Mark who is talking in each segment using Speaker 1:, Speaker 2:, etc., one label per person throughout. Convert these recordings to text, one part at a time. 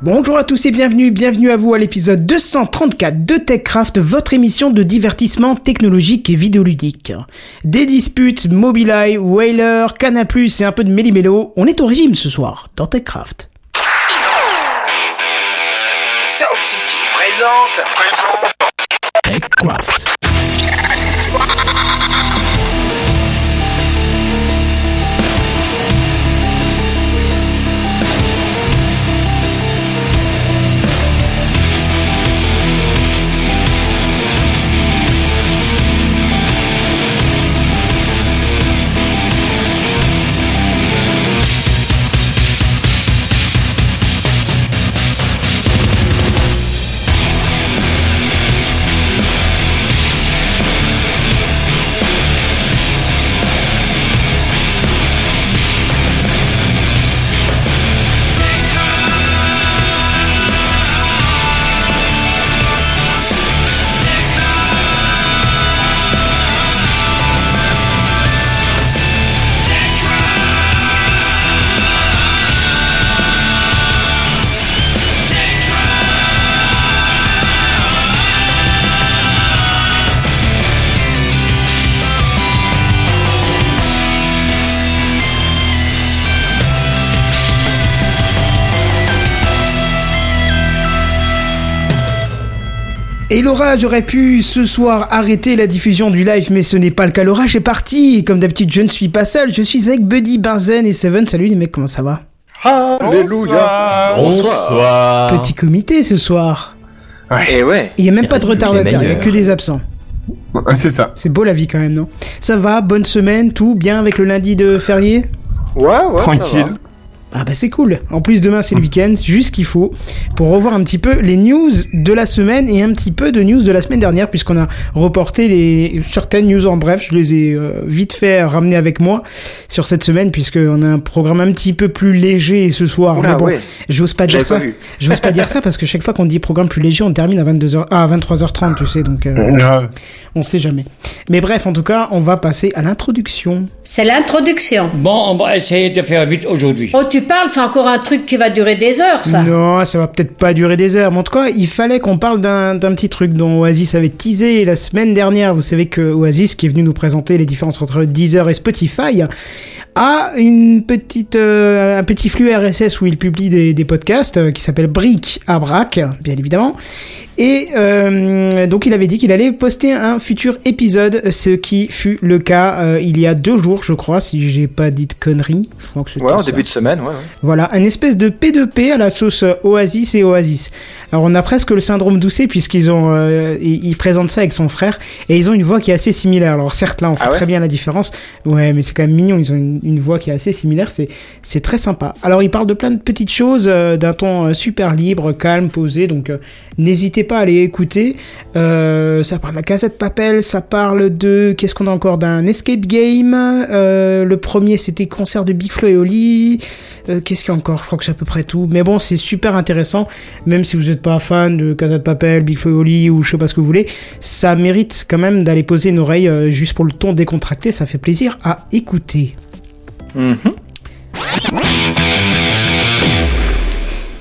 Speaker 1: Bonjour à tous et bienvenue, bienvenue à vous à l'épisode 234 de TechCraft, votre émission de divertissement technologique et vidéoludique. Des disputes, Mobileye, Whaler, Canal+, et un peu de méli-mélo, on est au régime ce soir dans. TechCraft. Et l'orage aurait pu ce soir arrêter la diffusion du live, mais ce n'est pas le cas. L'orage est parti. Et comme d'habitude, je ne suis pas seul. Je suis avec Buddy, Benzen et Seven. Salut les mecs, comment ça va?
Speaker 2: Alléluia
Speaker 3: Bonsoir.
Speaker 1: Petit comité ce soir.
Speaker 2: Et ouais
Speaker 1: Il n'y a même
Speaker 3: Il
Speaker 1: pas de retardataires, il n'y a que des absents.
Speaker 4: Ouais, c'est ça.
Speaker 1: C'est beau la vie quand même, non? Ça va, bonne semaine, tout bien avec le lundi de férié?
Speaker 2: Ouais, ouais, ça
Speaker 4: Tranquille.
Speaker 2: va.
Speaker 1: Ah bah c'est cool. En plus demain c'est le week-end, juste ce qu'il faut pour revoir un petit peu les news de la semaine et un petit peu de news de la semaine dernière puisqu'on a reporté les certaines news en bref. Je les ai euh, vite fait ramener avec moi sur cette semaine puisqu'on a un programme un petit peu plus léger ce soir.
Speaker 2: Oula,
Speaker 1: Mais bon,
Speaker 2: ouais.
Speaker 1: j'ose pas dire
Speaker 2: J'avais
Speaker 1: ça.
Speaker 2: pas vu.
Speaker 1: J'ose pas dire ça parce que chaque fois qu'on dit programme plus léger, on termine à 22h, ah, à 23h30, tu sais, donc euh,
Speaker 4: Grave.
Speaker 1: on sait jamais. Mais bref, en tout cas, on va passer à l'introduction.
Speaker 5: C'est l'introduction.
Speaker 6: Bon, on va essayer de faire vite aujourd'hui.
Speaker 5: Oh, tu parles, c'est encore un truc qui va durer des heures, ça.
Speaker 1: Non, ça va peut-être pas durer des heures. Mais en tout cas, il fallait qu'on parle d'un petit truc dont Oasis avait teasé la semaine dernière. Vous savez que Oasis, qui est venu nous présenter les différences entre Deezer et Spotify, a une petite, euh, un petit flux RSS où il publie des, des podcasts euh, qui s'appelle Brick à Brac, bien évidemment. Et euh, donc il avait dit qu'il allait poster un futur épisode, ce qui fut le cas il y a deux jours, je crois, si j'ai pas dit de conneries. Je crois que
Speaker 2: Ouais, en
Speaker 1: ça.
Speaker 2: début de semaine, ouais. ouais.
Speaker 1: Voilà, un espèce de P2P à la sauce Oasis et Oasis. Alors on a presque le syndrome Doucet puisqu'ils ont, ils, ils présentent ça avec son frère et ils ont une voix qui est assez similaire. Alors certes là on fait
Speaker 2: Ah ouais
Speaker 1: très bien la différence, ouais mais c'est quand même mignon. Ils ont une, une voix qui est assez similaire, c'est très sympa. Alors ils parlent de plein de petites choses euh, d'un ton euh, super libre, calme, posé. Donc euh, n'hésitez pas à aller écouter. Ça parle de la casette Papel, ça parle de qu'est-ce qu'on a encore d'un escape game. Le premier c'était concert de Big Flo et Oli. Qu'est-ce qu'il y a encore? Je crois que c'est à peu près tout. Mais bon, c'est super intéressant. Même si vous n'êtes pas fan de Casa de Papel, Big Flo et Oli ou je sais pas ce que vous voulez, ça mérite quand même d'aller poser une oreille juste pour le ton décontracté. Ça fait plaisir à écouter.
Speaker 2: Mhm.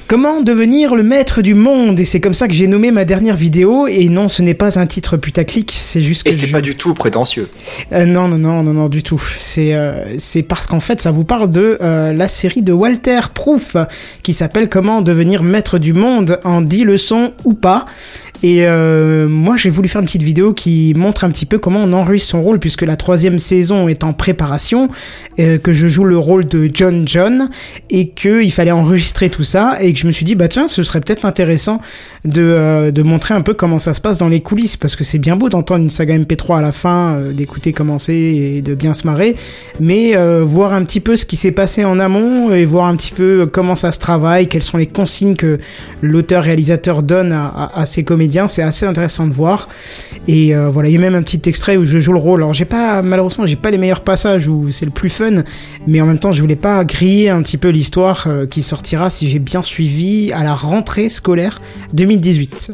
Speaker 1: Comment devenir le maître du monde? Et c'est comme ça que j'ai nommé ma dernière vidéo. Et non, ce n'est pas un titre putaclic, c'est juste que
Speaker 2: Et c'est
Speaker 1: je-
Speaker 2: pas du tout prétentieux.
Speaker 1: Euh, non, non, non, non, non, du tout. C'est euh, c'est parce qu'en fait, ça vous parle de euh, la série de Walter Proof qui s'appelle Comment devenir maître du monde en 10 leçons ou pas. Et euh, moi, j'ai voulu faire une petite vidéo qui montre un petit peu comment on enregistre son rôle, puisque la troisième saison est en préparation, euh, que je joue le rôle de John John, et que il fallait enregistrer tout ça, et que je me suis dit, bah tiens, ce serait peut-être intéressant de, euh, de montrer un peu comment ça se passe dans les coulisses, parce que c'est bien beau d'entendre une saga MP3 à la fin, euh, d'écouter commencer et de bien se marrer, mais euh, voir un petit peu ce qui s'est passé en amont, et voir un petit peu comment ça se travaille, quelles sont les consignes que l'auteur-réalisateur donne à, à, ses comédiens, c'est assez intéressant de voir. Et voilà, il y a même un petit extrait où je joue le rôle. Alors j'ai pas, malheureusement, j'ai pas les meilleurs passages où c'est le plus fun, mais en même temps, je voulais pas griller un petit peu l'histoire qui sortira si j'ai bien suivi à la rentrée scolaire 2018.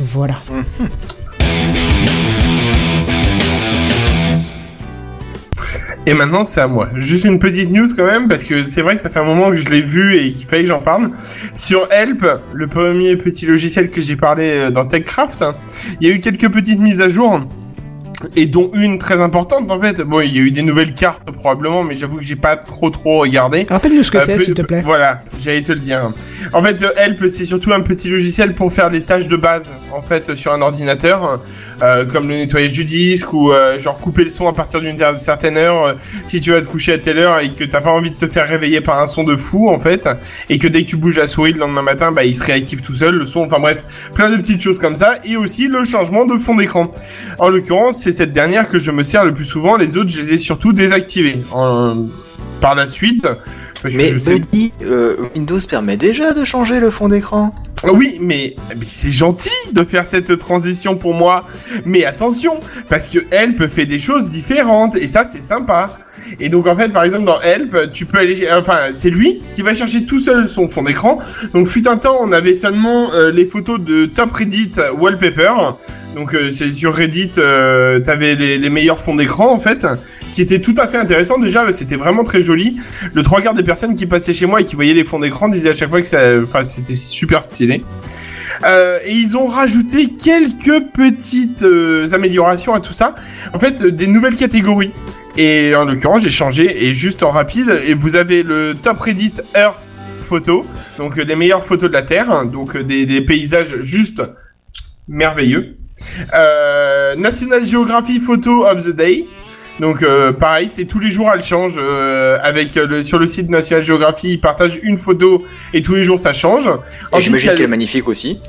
Speaker 1: Voilà.
Speaker 3: Et maintenant, c'est à moi. Juste une petite news quand même, parce que c'est vrai que ça fait un moment que je l'ai vu et qu'il fallait que j'en parle. Sur Help, le premier petit logiciel que j'ai parlé euh, dans TechCraft, hein, il y a eu quelques petites mises à jour. Et dont une très importante en fait. Bon, il y a eu des nouvelles cartes probablement, mais j'avoue que j'ai pas trop trop regardé.
Speaker 1: Rappelle-nous ce que
Speaker 3: Euh,
Speaker 1: c'est, s'il te plaît.
Speaker 3: Voilà, j'allais te le dire. En fait, euh, Help, c'est surtout un petit logiciel pour faire les tâches de base, en fait, sur un ordinateur, euh, comme le nettoyage du disque ou euh, genre couper le son à partir d'une certaine heure. euh, si tu vas te coucher à telle heure et que t'as pas envie de te faire réveiller par un son de fou, en fait, et que dès que tu bouges la souris le lendemain matin, bah il se réactive tout seul, le son. Enfin bref, plein de petites choses comme ça, et aussi le changement de fond d'écran. En l'occurrence, c'est cette dernière que je me sers le plus souvent. Les autres, je les ai surtout désactivés. En- Par la suite,
Speaker 2: Mais
Speaker 3: je sais
Speaker 2: Buddy, euh, Windows permet déjà de changer le fond d'écran?
Speaker 3: Ah Oui, mais, c'est gentil de faire cette transition pour moi. Mais attention, parce que Help fait des choses différentes et ça c'est sympa. Et donc en fait, par exemple dans Help, tu peux aller, enfin c'est lui qui va chercher tout seul son fond d'écran. Donc fut un temps, on avait seulement euh, les photos de Top Reddit Wallpaper. Donc euh, c'est sur Reddit, euh, t'avais les meilleurs fonds d'écran en fait, qui étaient tout à fait intéressants déjà. C'était vraiment très joli. Le trois quarts des personnes qui passaient chez moi et qui voyaient les fonds d'écran disaient à chaque fois que c'était super stylé. Euh, et ils ont rajouté quelques petites euh, améliorations à tout ça. En fait, euh, des nouvelles catégories. Et en l'occurrence, j'ai changé et juste en rapide. Et vous avez le top Reddit Earth photo, donc euh, les meilleures photos de la Terre, hein, donc euh, des, des paysages juste merveilleux. Euh, National Geography Photo of the Day. Donc euh, pareil, c'est tous les jours elle change. euh, avec euh, le, sur le site National Geography, ils partagent une photo et tous les jours ça change.
Speaker 2: Et j'imagine qu'elle est magnifique aussi.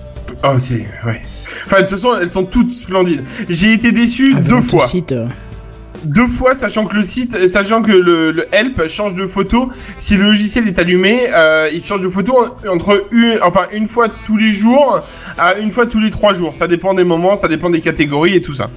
Speaker 3: Oh, c'est. Ouais. Enfin, de toute façon, elles sont toutes splendides. J'ai été déçu
Speaker 1: Ah,
Speaker 3: deux fois.
Speaker 1: site, euh,
Speaker 3: Deux fois, sachant que le site, sachant que le, le help change de photo. Si le logiciel est allumé, euh, il change de photo en- entre une, enfin, une fois tous les jours à une fois tous les trois jours. Ça dépend des moments, ça dépend des catégories et tout ça.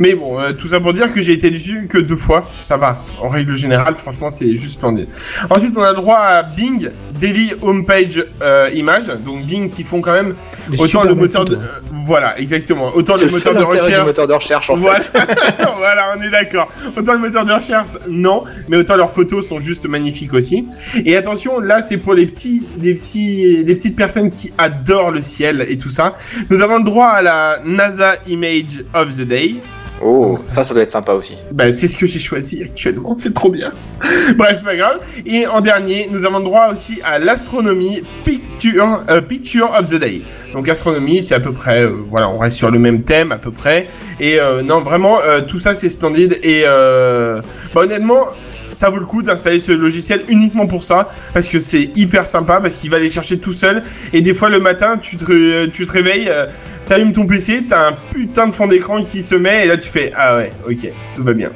Speaker 3: Mais bon, euh, tout ça pour dire que j'ai été déçu que deux fois. Ça va. En règle générale, franchement, c'est juste splendide. Ensuite, on a le droit à Bing Daily Homepage euh, Image. Donc Bing qui font quand même autant le moteur de... euh, voilà, exactement. Autant le
Speaker 2: le
Speaker 3: moteur de
Speaker 2: du
Speaker 3: recherche.
Speaker 2: moteur de recherche en
Speaker 3: voilà.
Speaker 2: fait.
Speaker 3: voilà, on est d'accord. Autant le moteur de recherche, non, mais autant leurs photos sont juste magnifiques aussi. Et attention, là, c'est pour les petits, les petits, les petites personnes qui adorent le ciel et tout ça. Nous avons le droit à la NASA Image of the Day.
Speaker 2: Oh, ça, ça doit être sympa aussi.
Speaker 3: Bah, c'est ce que j'ai choisi actuellement, c'est trop bien. Bref, pas grave. Et en dernier, nous avons le droit aussi à l'astronomie picture, euh, picture of the day. Donc astronomie, c'est à peu près, euh, voilà, on reste sur le même thème à peu près. Et euh, non, vraiment, euh, tout ça c'est splendide. Et euh, bah, honnêtement, ça vaut le coup d'installer ce logiciel uniquement pour ça, parce que c'est hyper sympa, parce qu'il va aller chercher tout seul. Et des fois le matin, tu te, ré- tu te réveilles, euh, t'allumes ton PC, t'as un putain de fond d'écran qui se met, et là tu fais ah ouais, ok, tout va bien.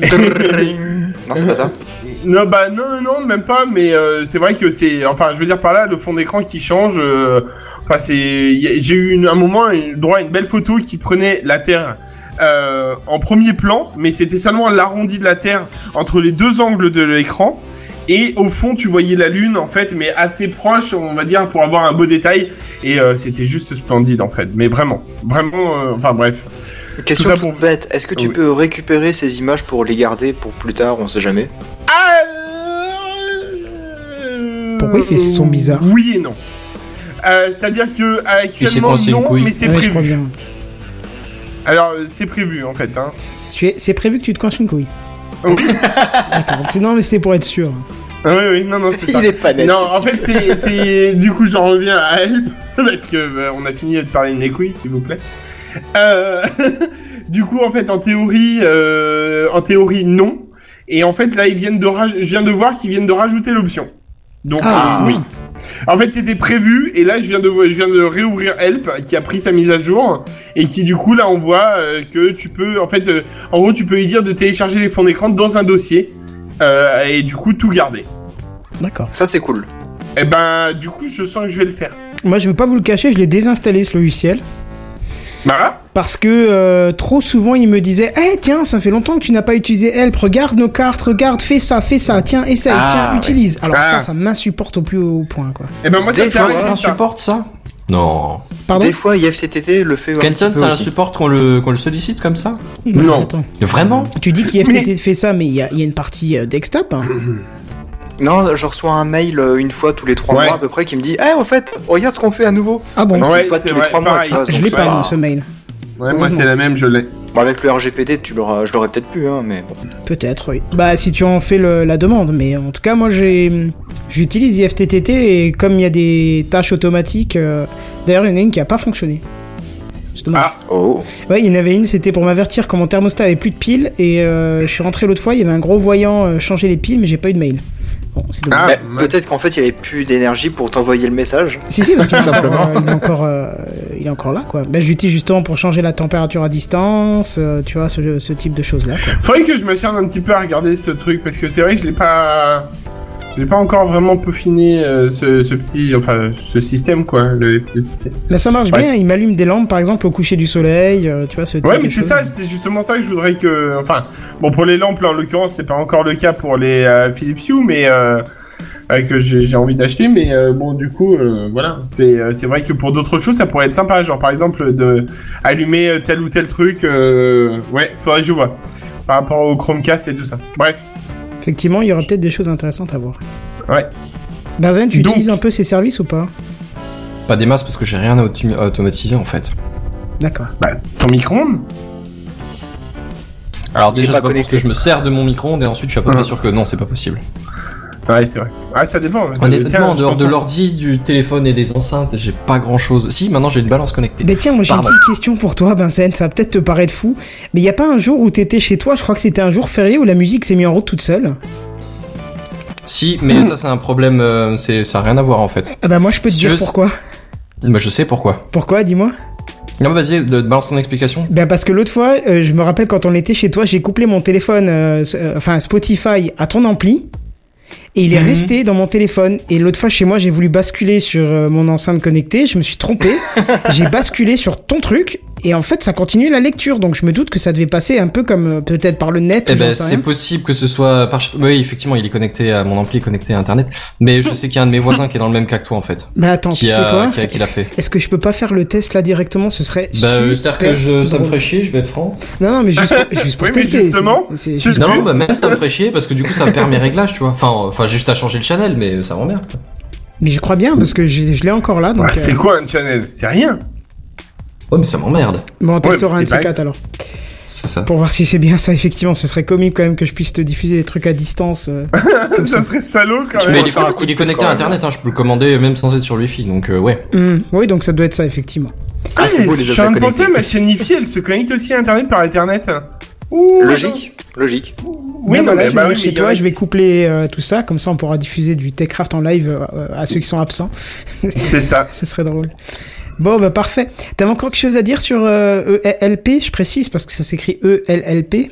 Speaker 2: Non, c'est pas ça
Speaker 3: Non, bah non, non, même pas, mais euh, c'est vrai que c'est. Enfin, je veux dire par là, le fond d'écran qui change. euh, Enfin, c'est. J'ai eu une- un moment une- droit à une belle photo qui prenait la Terre. euh, en premier plan, mais c'était seulement l'arrondi de la Terre entre les deux angles de l'écran. Et au fond, tu voyais la Lune, en fait, mais assez proche, on va dire, pour avoir un beau détail. Et euh, c'était juste splendide, en fait. Mais vraiment, vraiment, euh, enfin bref.
Speaker 2: Question toute
Speaker 3: pour-
Speaker 2: bête, est-ce que tu
Speaker 3: Oui.
Speaker 2: peux récupérer ces images pour les garder pour plus tard, on sait jamais?
Speaker 1: Pourquoi il fait ce son bizarre?
Speaker 3: Oui et non. Euh, C'est-à-dire que actuellement non, mais c'est
Speaker 1: Ouais,
Speaker 3: prévu. Alors c'est prévu en fait. Hein.
Speaker 1: C'est prévu que tu te coinces une couille.
Speaker 3: Oui.
Speaker 1: D'accord. Non, mais c'était pour être sûr.
Speaker 3: Ah oui oui non non c'est ça.
Speaker 2: Il est pas net.
Speaker 3: Non en fait c'est c'est du coup j'en reviens à Help parce que euh, on a fini de parler de couilles s'il vous plaît. Euh, du coup en fait en théorie euh, en théorie non et en fait là ils viennent de raj- je viens de voir qu'ils viennent de rajouter l'option. Donc
Speaker 1: Ah,
Speaker 3: euh, oui. En fait, c'était prévu, et là, je viens de, je viens de réouvrir Help, qui a pris sa mise à jour, et qui, du coup, là, on voit euh, que tu peux, en fait, euh, en gros, tu peux lui dire de télécharger les fonds d'écran dans un dossier, euh, et du coup, tout garder.
Speaker 1: D'accord.
Speaker 2: Ça, c'est cool.
Speaker 3: Et ben, du coup, je sens que je vais le faire.
Speaker 1: Moi, je vais pas vous le cacher, je l'ai désinstallé ce logiciel. Parce que euh, trop souvent, il me disait Eh, tiens, ça fait longtemps que tu n'as pas utilisé Help, regarde nos cartes, regarde, fais ça, fais ça, tiens, essaye,
Speaker 2: Ah,
Speaker 1: tiens,
Speaker 2: ouais.
Speaker 1: utilise. Alors,
Speaker 3: Ah.
Speaker 1: ça, ça m'insupporte au plus haut point, quoi.
Speaker 3: Et ben, moi, ça
Speaker 2: Des fois,
Speaker 3: ça.
Speaker 4: T'insupportes ça Non.
Speaker 1: Pardon
Speaker 2: Des fois, IFTTT le fait
Speaker 4: Kenton, ça supporte qu'on le, qu'on le sollicite comme ça
Speaker 3: Non.
Speaker 4: Vraiment?
Speaker 1: Tu dis qu'IFTT fait ça, mais il y a, il y a une partie euh, desktop. hein.
Speaker 2: Non, je reçois un mail euh, une fois tous les trois
Speaker 3: Ouais.
Speaker 2: mois à peu près qui me dit Eh, au fait, regarde ce qu'on fait à nouveau.
Speaker 1: Ah bon
Speaker 2: C'est
Speaker 3: Ouais,
Speaker 2: une fois tous les trois mois, tu vois.
Speaker 1: Je l'ai pas, moi, ce mail.
Speaker 3: Ouais, moi c'est la même, je l'ai.
Speaker 2: Bon, avec le RGPD, tu l'auras, je l'aurais peut-être pu, hein, mais bon.
Speaker 1: Peut-être, oui. Bah, si tu en fais le- la demande, mais en tout cas, moi, j'ai, j'utilise IFTTT et comme il y a des tâches automatiques, euh, d'ailleurs, il y en a une qui a pas fonctionné. C'est dommage.
Speaker 3: Ah,
Speaker 2: Oh.
Speaker 1: Ouais, il y en avait une, c'était pour m'avertir quand mon thermostat avait plus de piles et euh, je suis rentré l'autre fois, il y avait un gros voyant euh, changer les piles, mais j'ai pas eu de mail. Bon.
Speaker 3: Ah,
Speaker 2: Mais
Speaker 3: ouais.
Speaker 2: peut-être qu'en fait, il avait plus d'énergie pour t'envoyer le message.
Speaker 1: Si, si, parce que
Speaker 2: Simplement.
Speaker 1: euh, il, est encore, euh, il est encore là, quoi. Bah, je l'utilise justement pour changer la température à distance, euh, tu vois, ce, ce type de choses-là, quoi.
Speaker 3: Faudrait que je me serve un petit peu à regarder ce truc parce que c'est vrai que je l'ai pas, je l'ai pas encore vraiment peaufiné euh, ce, ce petit, enfin ce système quoi, le FTTT.
Speaker 1: Là, ça marche
Speaker 3: Ouais.
Speaker 1: bien, il m'allume des lampes, par exemple, au coucher du soleil, euh, tu vois, ce
Speaker 3: Ouais, mais c'est ça, c'est justement ça que je voudrais que, enfin, bon pour les lampes là en l'occurrence c'est pas encore le cas pour les euh, Philips Hue, mais que j'ai j'ai envie d'acheter, mais euh, bon du coup euh, voilà, c'est euh, vrai que pour d'autres choses ça pourrait être sympa, genre par exemple de allumer tel ou tel truc, ouais, faudrait que je vois par rapport au Chromecast et tout ça. Bref,
Speaker 1: Effectivement, il y aura peut-être des choses intéressantes à voir.
Speaker 3: ouais.
Speaker 1: Benzen, tu
Speaker 3: Donc-
Speaker 1: utilises un peu ces services ou pas?
Speaker 4: Pas des masses parce que j'ai rien à autom- à automatiser en fait.
Speaker 1: D'accord.
Speaker 3: Bah ton micro-ondes?
Speaker 4: Alors déjà, c'est pas parce que je me sers de mon micro-ondes et ensuite je suis à peu près
Speaker 3: Ouais.
Speaker 4: sûr que non, c'est pas possible.
Speaker 3: Ouais, c'est vrai. Ah, ça dépend.
Speaker 4: Honnêtement,
Speaker 3: Tiens,
Speaker 4: en dehors de l'ordi, du téléphone et des enceintes, j'ai pas grand chose. Si, maintenant j'ai une balance connectée.
Speaker 1: Mais tiens, moi j'ai une petite question pour toi, Benzen, ça va peut-être te paraître fou, mais y a pas un jour où t'étais chez toi, je crois que c'était un jour férié où la musique s'est mise en route toute seule?
Speaker 4: Si, mais ça c'est un problème, euh, c'est ça a rien à voir en fait.
Speaker 1: Ah bah moi je peux te
Speaker 4: Si
Speaker 1: dire pourquoi.
Speaker 4: Bah je sais pourquoi.
Speaker 1: Pourquoi, dis-moi?
Speaker 4: Non, vas-y, de- balance ton explication.
Speaker 1: Ben parce que l'autre fois, euh, je me rappelle quand on était chez toi, j'ai couplé mon téléphone, euh, euh, enfin Spotify, à ton ampli. Et il est resté dans mon téléphone. Et l'autre fois, chez moi, j'ai voulu basculer sur euh, mon enceinte connectée. Je me suis trompé. j'ai basculé sur ton truc. Et en fait, ça continue la lecture. Donc, je me doute que ça devait passer un peu comme euh, peut-être par le net.
Speaker 4: Eh ben, c'est possible que ce soit par... Oui, effectivement, il est connecté à mon ampli, est connecté à Internet. Mais je sais qu'il y a un de mes voisins qui est dans le même cas que toi, en fait.
Speaker 1: Bah attends,
Speaker 4: qui
Speaker 1: tu
Speaker 4: a-
Speaker 1: sais quoi
Speaker 4: qui a- qui l'a fait.
Speaker 1: Est-ce que je peux pas faire le test là directement? Ce serait.
Speaker 4: Bah, euh,
Speaker 1: super
Speaker 4: c'est-à-dire que je, ça me ferait chier, je vais être franc.
Speaker 1: Non, non, mais juste, pour- juste pour
Speaker 3: Oui, mais
Speaker 1: tester.
Speaker 3: justement,
Speaker 1: c'est- c'est
Speaker 3: je-
Speaker 1: juste-
Speaker 4: Non, non, bah, même ça me ferait chier parce que du coup, ça me perd mes réglages, tu vois. Enfin, enfin, juste à changer le channel, mais ça m'emmerde.
Speaker 1: Mais je crois bien parce que je l'ai encore là. Donc,
Speaker 3: Ah, c'est
Speaker 1: euh,
Speaker 3: quoi un channel? C'est rien.
Speaker 4: Ouais, mais ça m'emmerde.
Speaker 1: Bon, on testera
Speaker 3: mais
Speaker 1: un de ces
Speaker 3: pas-
Speaker 1: quatre alors.
Speaker 4: C'est ça.
Speaker 1: Pour voir si c'est bien ça, effectivement. Ce serait comique quand même que je puisse te diffuser des trucs à distance. euh.
Speaker 3: ça serait salaud quand
Speaker 2: Tu
Speaker 4: Mais
Speaker 3: même.
Speaker 4: il est,
Speaker 2: faire un coup
Speaker 4: il est connecté à
Speaker 2: même.
Speaker 4: Internet, hein, je peux le commander même sans être sur Wi-Fi, donc euh, ouais.
Speaker 1: Hmm, Oui, donc ça doit être ça, effectivement.
Speaker 2: Ah, c'est beau les
Speaker 3: Je suis en train de penser ma chaîne IFI, elle se connecte aussi à Internet par. Ouh,
Speaker 2: Logique, logique.
Speaker 3: Oui,
Speaker 1: Là,
Speaker 3: non,
Speaker 1: voilà,
Speaker 3: mais
Speaker 1: je
Speaker 3: bah
Speaker 1: vais chez toi, je vais coupler euh, tout ça, comme ça on pourra diffuser du Techcraft en live euh, à ceux qui sont absents.
Speaker 3: C'est ça.
Speaker 1: Ce serait drôle. Bon, bah parfait. T'avais encore quelque chose à dire sur euh, ELP, je précise, parce que ça s'écrit ELLP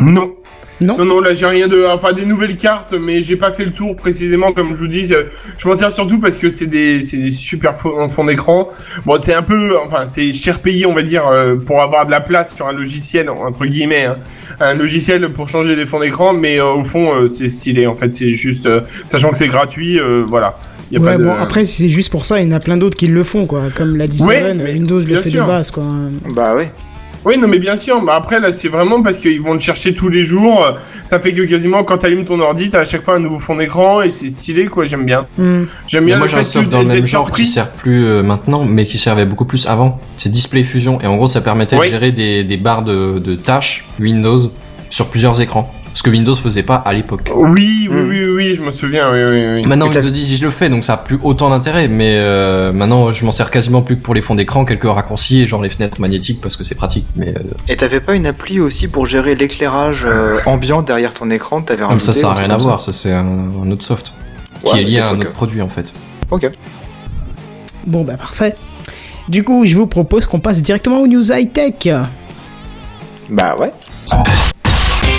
Speaker 3: Non.
Speaker 1: Non?
Speaker 3: Non, non, là j'ai rien de. Enfin, des nouvelles cartes, mais j'ai pas fait le tour précisément, comme je vous dis. euh, Je m'en sers surtout parce que c'est des, c'est des super fonds fond d'écran. Bon, c'est un peu. Enfin, c'est cher payé, on va dire, euh, pour avoir de la place sur un logiciel, entre guillemets. hein. Un logiciel pour changer des fonds d'écran, mais euh, au fond, euh, c'est stylé. En fait, c'est juste. euh, sachant que c'est gratuit, voilà. Y a
Speaker 1: Ouais,
Speaker 3: pas de...
Speaker 1: bon, après, si c'est juste pour ça, il y en a plein d'autres qui le font, quoi. Comme l'a dit
Speaker 3: Ouais,
Speaker 1: Seven, Windows le
Speaker 3: bien
Speaker 1: fait
Speaker 3: sûr.
Speaker 1: de base, quoi.
Speaker 2: Bah ouais.
Speaker 3: Oui, non, mais bien sûr. Mais après, là, c'est vraiment parce qu'ils vont le chercher tous les jours. Ça fait que quasiment, quand t'allumes ton ordi, t'as à chaque fois un nouveau fond d'écran et c'est stylé, quoi. J'aime bien.
Speaker 1: Hmm.
Speaker 3: J'aime
Speaker 4: Mais
Speaker 3: bien
Speaker 4: moi
Speaker 3: le
Speaker 4: j'ai un soft même genre qui sert plus euh, maintenant, mais qui servait beaucoup plus avant. C'est Display Fusion et en gros ça permettait
Speaker 3: Oui.
Speaker 4: de gérer des, des barres de, de tâches Windows sur plusieurs écrans. Ce que Windows faisait pas à l'époque.
Speaker 3: Oui, oui,
Speaker 2: Hmm.
Speaker 3: oui, oui, oui, je me souviens, oui, oui, oui.
Speaker 4: Maintenant Windows 10 je le fais donc ça a plus autant d'intérêt mais euh, maintenant je m'en sers quasiment plus que pour les fonds d'écran, quelques raccourcis et genre les fenêtres magnétiques parce que c'est pratique mais euh,
Speaker 2: Et t'avais pas une appli aussi pour gérer l'éclairage euh, ambiant derrière ton écran T'avais
Speaker 4: comme
Speaker 2: rajouté
Speaker 4: ça ça a rien à voir, ça c'est un, un autre soft qui est lié à un autre
Speaker 2: que-
Speaker 4: produit en fait.
Speaker 2: Ok.
Speaker 1: Bon, bah parfait. Du coup, je vous propose qu'on passe directement aux news high-tech.
Speaker 2: Bah ouais.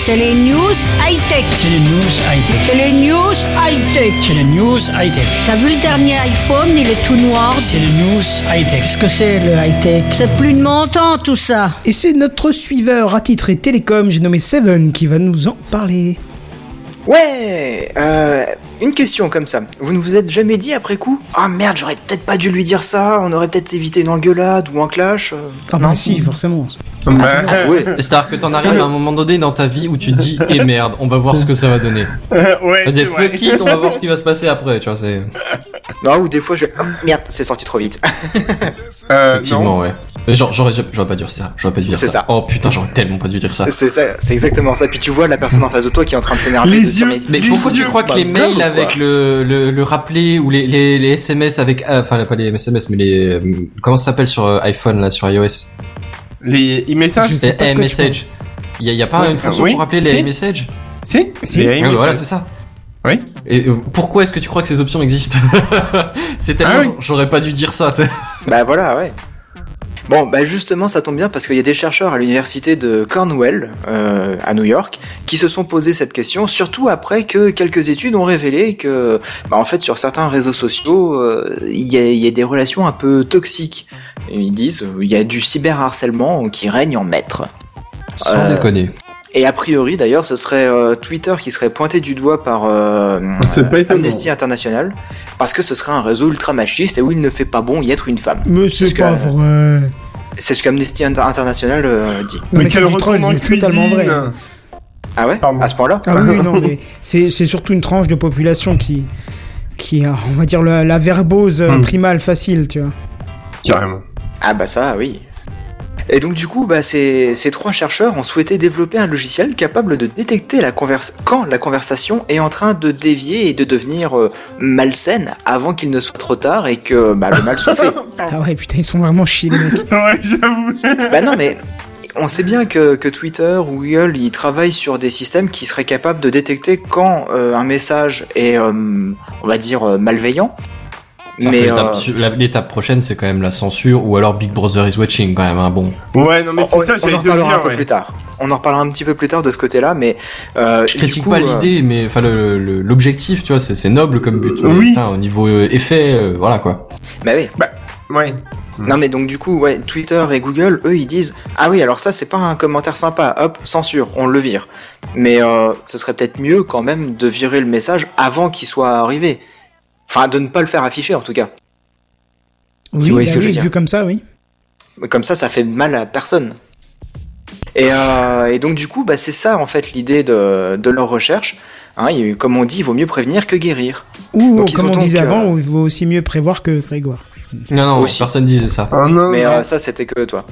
Speaker 5: C'est les news high-tech.
Speaker 6: C'est les news high-tech.
Speaker 5: C'est les news high-tech.
Speaker 6: C'est les news high-tech.
Speaker 5: T'as vu le dernier iPhone, il est tout noir.
Speaker 6: C'est les news high-tech.
Speaker 5: Qu'est-ce que c'est le high-tech? C'est plus de mon temps tout ça.
Speaker 1: Et c'est notre suiveur attitré télécom, j'ai nommé Seven, qui va nous en parler.
Speaker 2: Ouais euh, une question comme ça. Vous ne vous êtes jamais dit après coup Ah merde, j'aurais peut-être pas dû lui dire ça, on aurait peut-être évité une engueulade ou un clash euh,
Speaker 1: Ah bah si, forcément.
Speaker 3: Bah,
Speaker 2: Ah, ouais.
Speaker 4: C'est-à-dire que t'en arrives à un moment donné dans ta vie où tu te dis, eh merde, on va voir ce que ça va donner.
Speaker 3: ouais,
Speaker 4: dit, fuck it, on va voir ce qui va se passer après, tu vois, c'est...
Speaker 2: Non, ou des fois je. Ah, merde, c'est sorti trop vite.
Speaker 3: Euh,
Speaker 4: Effectivement,
Speaker 3: non.
Speaker 4: ouais. Mais genre, j'aurais, j'aurais pas dû dire ça, j'aurais pas dû dire
Speaker 2: C'est
Speaker 4: ça.
Speaker 2: ça.
Speaker 4: Oh putain, j'aurais tellement pas dû dire ça.
Speaker 2: c'est ça, c'est exactement ça. Puis tu vois la personne en face de toi qui est en train de s'énerver.
Speaker 3: Les
Speaker 2: de dire,
Speaker 3: yeux.
Speaker 4: Mais
Speaker 3: Les
Speaker 4: pourquoi tu crois que
Speaker 2: bah,
Speaker 4: les
Speaker 2: gomme,
Speaker 4: mails avec le, le, le rappeler ou les, les, les SMS avec, euh, enfin pas les SMS mais les, euh, comment ça s'appelle sur euh, iPhone là, sur iOS?
Speaker 3: Les
Speaker 1: sais
Speaker 4: Les iMessage. Il y a, y a pas
Speaker 3: Ouais,
Speaker 4: une fonction
Speaker 3: oui,
Speaker 4: pour rappeler les
Speaker 3: si.
Speaker 4: iMessage
Speaker 3: Si,
Speaker 1: Si.
Speaker 3: Les
Speaker 4: Ah,
Speaker 3: e-messages.
Speaker 4: Voilà, c'est ça.
Speaker 3: Oui.
Speaker 4: Et euh, pourquoi est-ce que tu crois que ces options existent C'est tellement,
Speaker 3: Ah oui.
Speaker 4: j'aurais pas dû dire ça. tu sais.
Speaker 2: Bah voilà, ouais. Bon, bah justement, ça tombe bien parce qu'il y a des chercheurs à l'université de Cornwall, euh, à New York, qui se sont posé cette question, surtout après que quelques études ont révélé que, bah, en fait, sur certains réseaux sociaux, euh, il y, a, il y a des relations un peu toxiques. Et ils disent, euh, il y a du cyberharcèlement qui règne en maître.
Speaker 4: Sans
Speaker 2: Euh,
Speaker 4: déconner.
Speaker 2: Et a priori, d'ailleurs, ce serait euh, Twitter qui serait pointé du doigt par euh. Amnesty International, parce que ce serait un réseau ultra machiste et où il ne fait pas bon y être une femme.
Speaker 1: Mais c'est
Speaker 2: que-
Speaker 1: pas vrai.
Speaker 2: C'est ce qu'Amnesty Inter- International euh, dit.
Speaker 1: Non,
Speaker 3: Mais
Speaker 1: mais c'est
Speaker 3: quel
Speaker 1: troll, totalement vrai.
Speaker 2: Ah ouais?
Speaker 3: Pardon.
Speaker 2: À ce point-là?
Speaker 1: Ah oui, oui, non, mais c'est surtout une tranche de population qui, qui a, on va dire, la, la verbose
Speaker 3: Hmm.
Speaker 1: primale facile, tu vois.
Speaker 3: Carrément.
Speaker 2: Ah bah ça, oui. Et donc du coup, bah, ces, ces trois chercheurs ont souhaité développer un logiciel capable de détecter la converse quand la conversation est en train de dévier et de devenir euh, malsaine avant qu'il ne soit trop tard et que bah, le mal soit fait.
Speaker 1: Ah ouais, putain, ils sont vraiment chiés, les mecs.
Speaker 3: Ouais, j'avoue.
Speaker 2: bah non mais on sait bien que, que Twitter ou Google ils travaillent sur des systèmes qui seraient capables de détecter quand euh, un message est, euh, on va dire, euh, malveillant.
Speaker 4: Mais l'étape,
Speaker 2: euh,
Speaker 4: l'étape prochaine, c'est quand même la censure ou alors Big Brother is watching quand même. Hein, bon.
Speaker 3: Ouais, non, mais
Speaker 2: on,
Speaker 3: c'est ça,
Speaker 2: on en reparlera un peu
Speaker 3: ouais.
Speaker 2: plus tard. On en reparlera un petit peu plus tard de ce côté-là, mais euh,
Speaker 4: Je critique
Speaker 2: coup,
Speaker 4: pas
Speaker 2: euh,
Speaker 4: l'idée, mais enfin le- le- l'objectif, tu vois, c'est c'est noble comme but. Mais,
Speaker 3: Oui.
Speaker 4: putain, au niveau effet, euh, voilà quoi.
Speaker 2: Bah oui.
Speaker 3: Ouais.
Speaker 2: Non mais donc du coup, ouais, Twitter et Google, eux, ils disent ah oui, alors ça c'est pas un commentaire sympa, hop, censure, on le vire. Mais euh, ce serait peut-être mieux quand même de virer le message avant qu'il soit arrivé. Enfin, de ne pas le faire afficher en tout cas.
Speaker 1: Oui,
Speaker 2: Si vous voyez
Speaker 1: bah
Speaker 2: ce que je
Speaker 1: oui,
Speaker 2: veux dire.
Speaker 1: vu comme ça, oui.
Speaker 2: Comme ça, ça fait mal à personne. Et, euh, et donc du coup, bah, c'est ça en fait l'idée de, de leur recherche. Hein, il- comme on dit, il vaut mieux prévenir que guérir.
Speaker 1: Ou,
Speaker 2: Donc,
Speaker 1: comme on disait
Speaker 2: euh,
Speaker 1: avant, il vaut aussi mieux prévoir que Grégoire.
Speaker 4: Non, non,
Speaker 2: Aussi.
Speaker 4: personne disait ça.
Speaker 3: Oh non,
Speaker 2: Mais euh, ça, c'était que toi.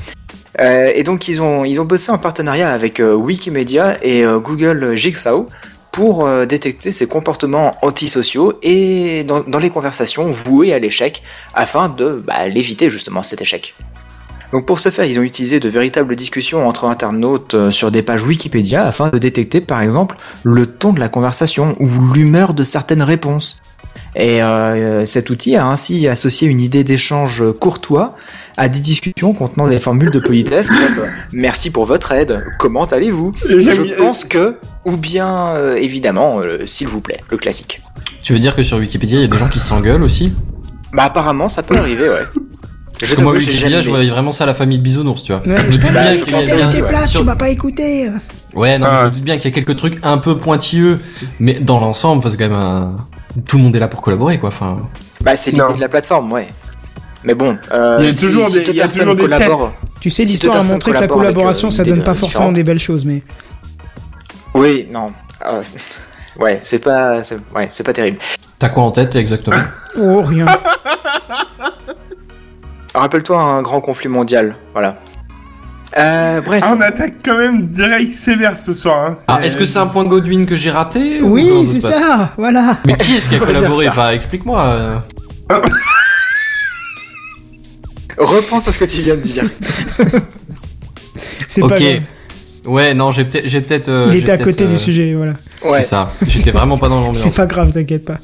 Speaker 2: Euh, et donc, ils ont, ils ont bossé en partenariat avec euh, Wikimedia et euh, Google Jigsaw pour euh, détecter ces comportements antisociaux et dans, dans les conversations vouées à l'échec afin de bah, l'éviter justement cet échec. Donc pour ce faire, ils ont utilisé de véritables discussions entre internautes euh, sur des pages Wikipédia afin de détecter par exemple le ton de la conversation ou l'humeur de certaines réponses. Et euh, cet outil a ainsi associé une idée d'échange courtois à des discussions contenant des formules de politesse comme euh, merci pour votre aide, comment allez-vous? Je pense que, ou bien euh, évidemment, euh, s'il vous plaît, le classique.
Speaker 4: Tu veux dire que sur Wikipédia, il y a des gens qui s'engueulent aussi?
Speaker 2: Bah apparemment ça peut arriver, ouais.
Speaker 4: Parce que moi, Wikipédia, je voyais vraiment ça à la famille de bisounours, tu vois.
Speaker 1: Ouais,
Speaker 4: je me doute
Speaker 2: bah,
Speaker 4: bien
Speaker 2: je
Speaker 4: qu'il y a
Speaker 2: pensais
Speaker 4: bien-
Speaker 2: ouais.
Speaker 4: sur-
Speaker 1: m'as pas écouté.
Speaker 4: Ouais, non, mais
Speaker 3: Ah.
Speaker 4: je me doute bien qu'il y a quelques trucs un peu pointilleux, mais dans l'ensemble, c'est quand même un... Tout le monde est là pour collaborer, quoi. Enfin,
Speaker 2: Bah c'est l'idée de la plateforme, ouais. Mais bon, euh,
Speaker 3: Il y a
Speaker 2: si,
Speaker 3: toujours
Speaker 2: si
Speaker 3: des- a
Speaker 2: personnes collaborent,
Speaker 1: Tu sais,
Speaker 2: Si
Speaker 1: l'histoire a montré que la
Speaker 2: avec,
Speaker 1: collaboration,
Speaker 2: euh,
Speaker 1: ça donne pas forcément des belles choses, mais.
Speaker 2: oui, non, euh, ouais, c'est pas, c'est- ouais, c'est pas terrible.
Speaker 4: t'as quoi en tête, là, exactement?
Speaker 1: Oh, rien.
Speaker 2: Rappelle-toi un grand conflit mondial, voilà. Euh, bref.
Speaker 3: Ah, on attaque quand même direct sévère ce soir. Hein.
Speaker 4: Ah, est-ce que c'est un point Godwin que j'ai raté ou
Speaker 1: Oui, c'est ça, voilà.
Speaker 4: Mais qui est-ce qui a collaboré. Enfin, explique-moi. euh.
Speaker 2: Repense à ce que tu viens de dire.
Speaker 1: C'est pas
Speaker 4: Ok.
Speaker 1: grave.
Speaker 4: Ouais, non, j'ai peut-être, euh,
Speaker 1: Il était à côté
Speaker 4: euh,
Speaker 1: du sujet, voilà.
Speaker 2: Ouais.
Speaker 4: C'est ça. J'étais vraiment pas dans
Speaker 1: C'est
Speaker 4: l'ambiance.
Speaker 1: pas grave, t'inquiète pas.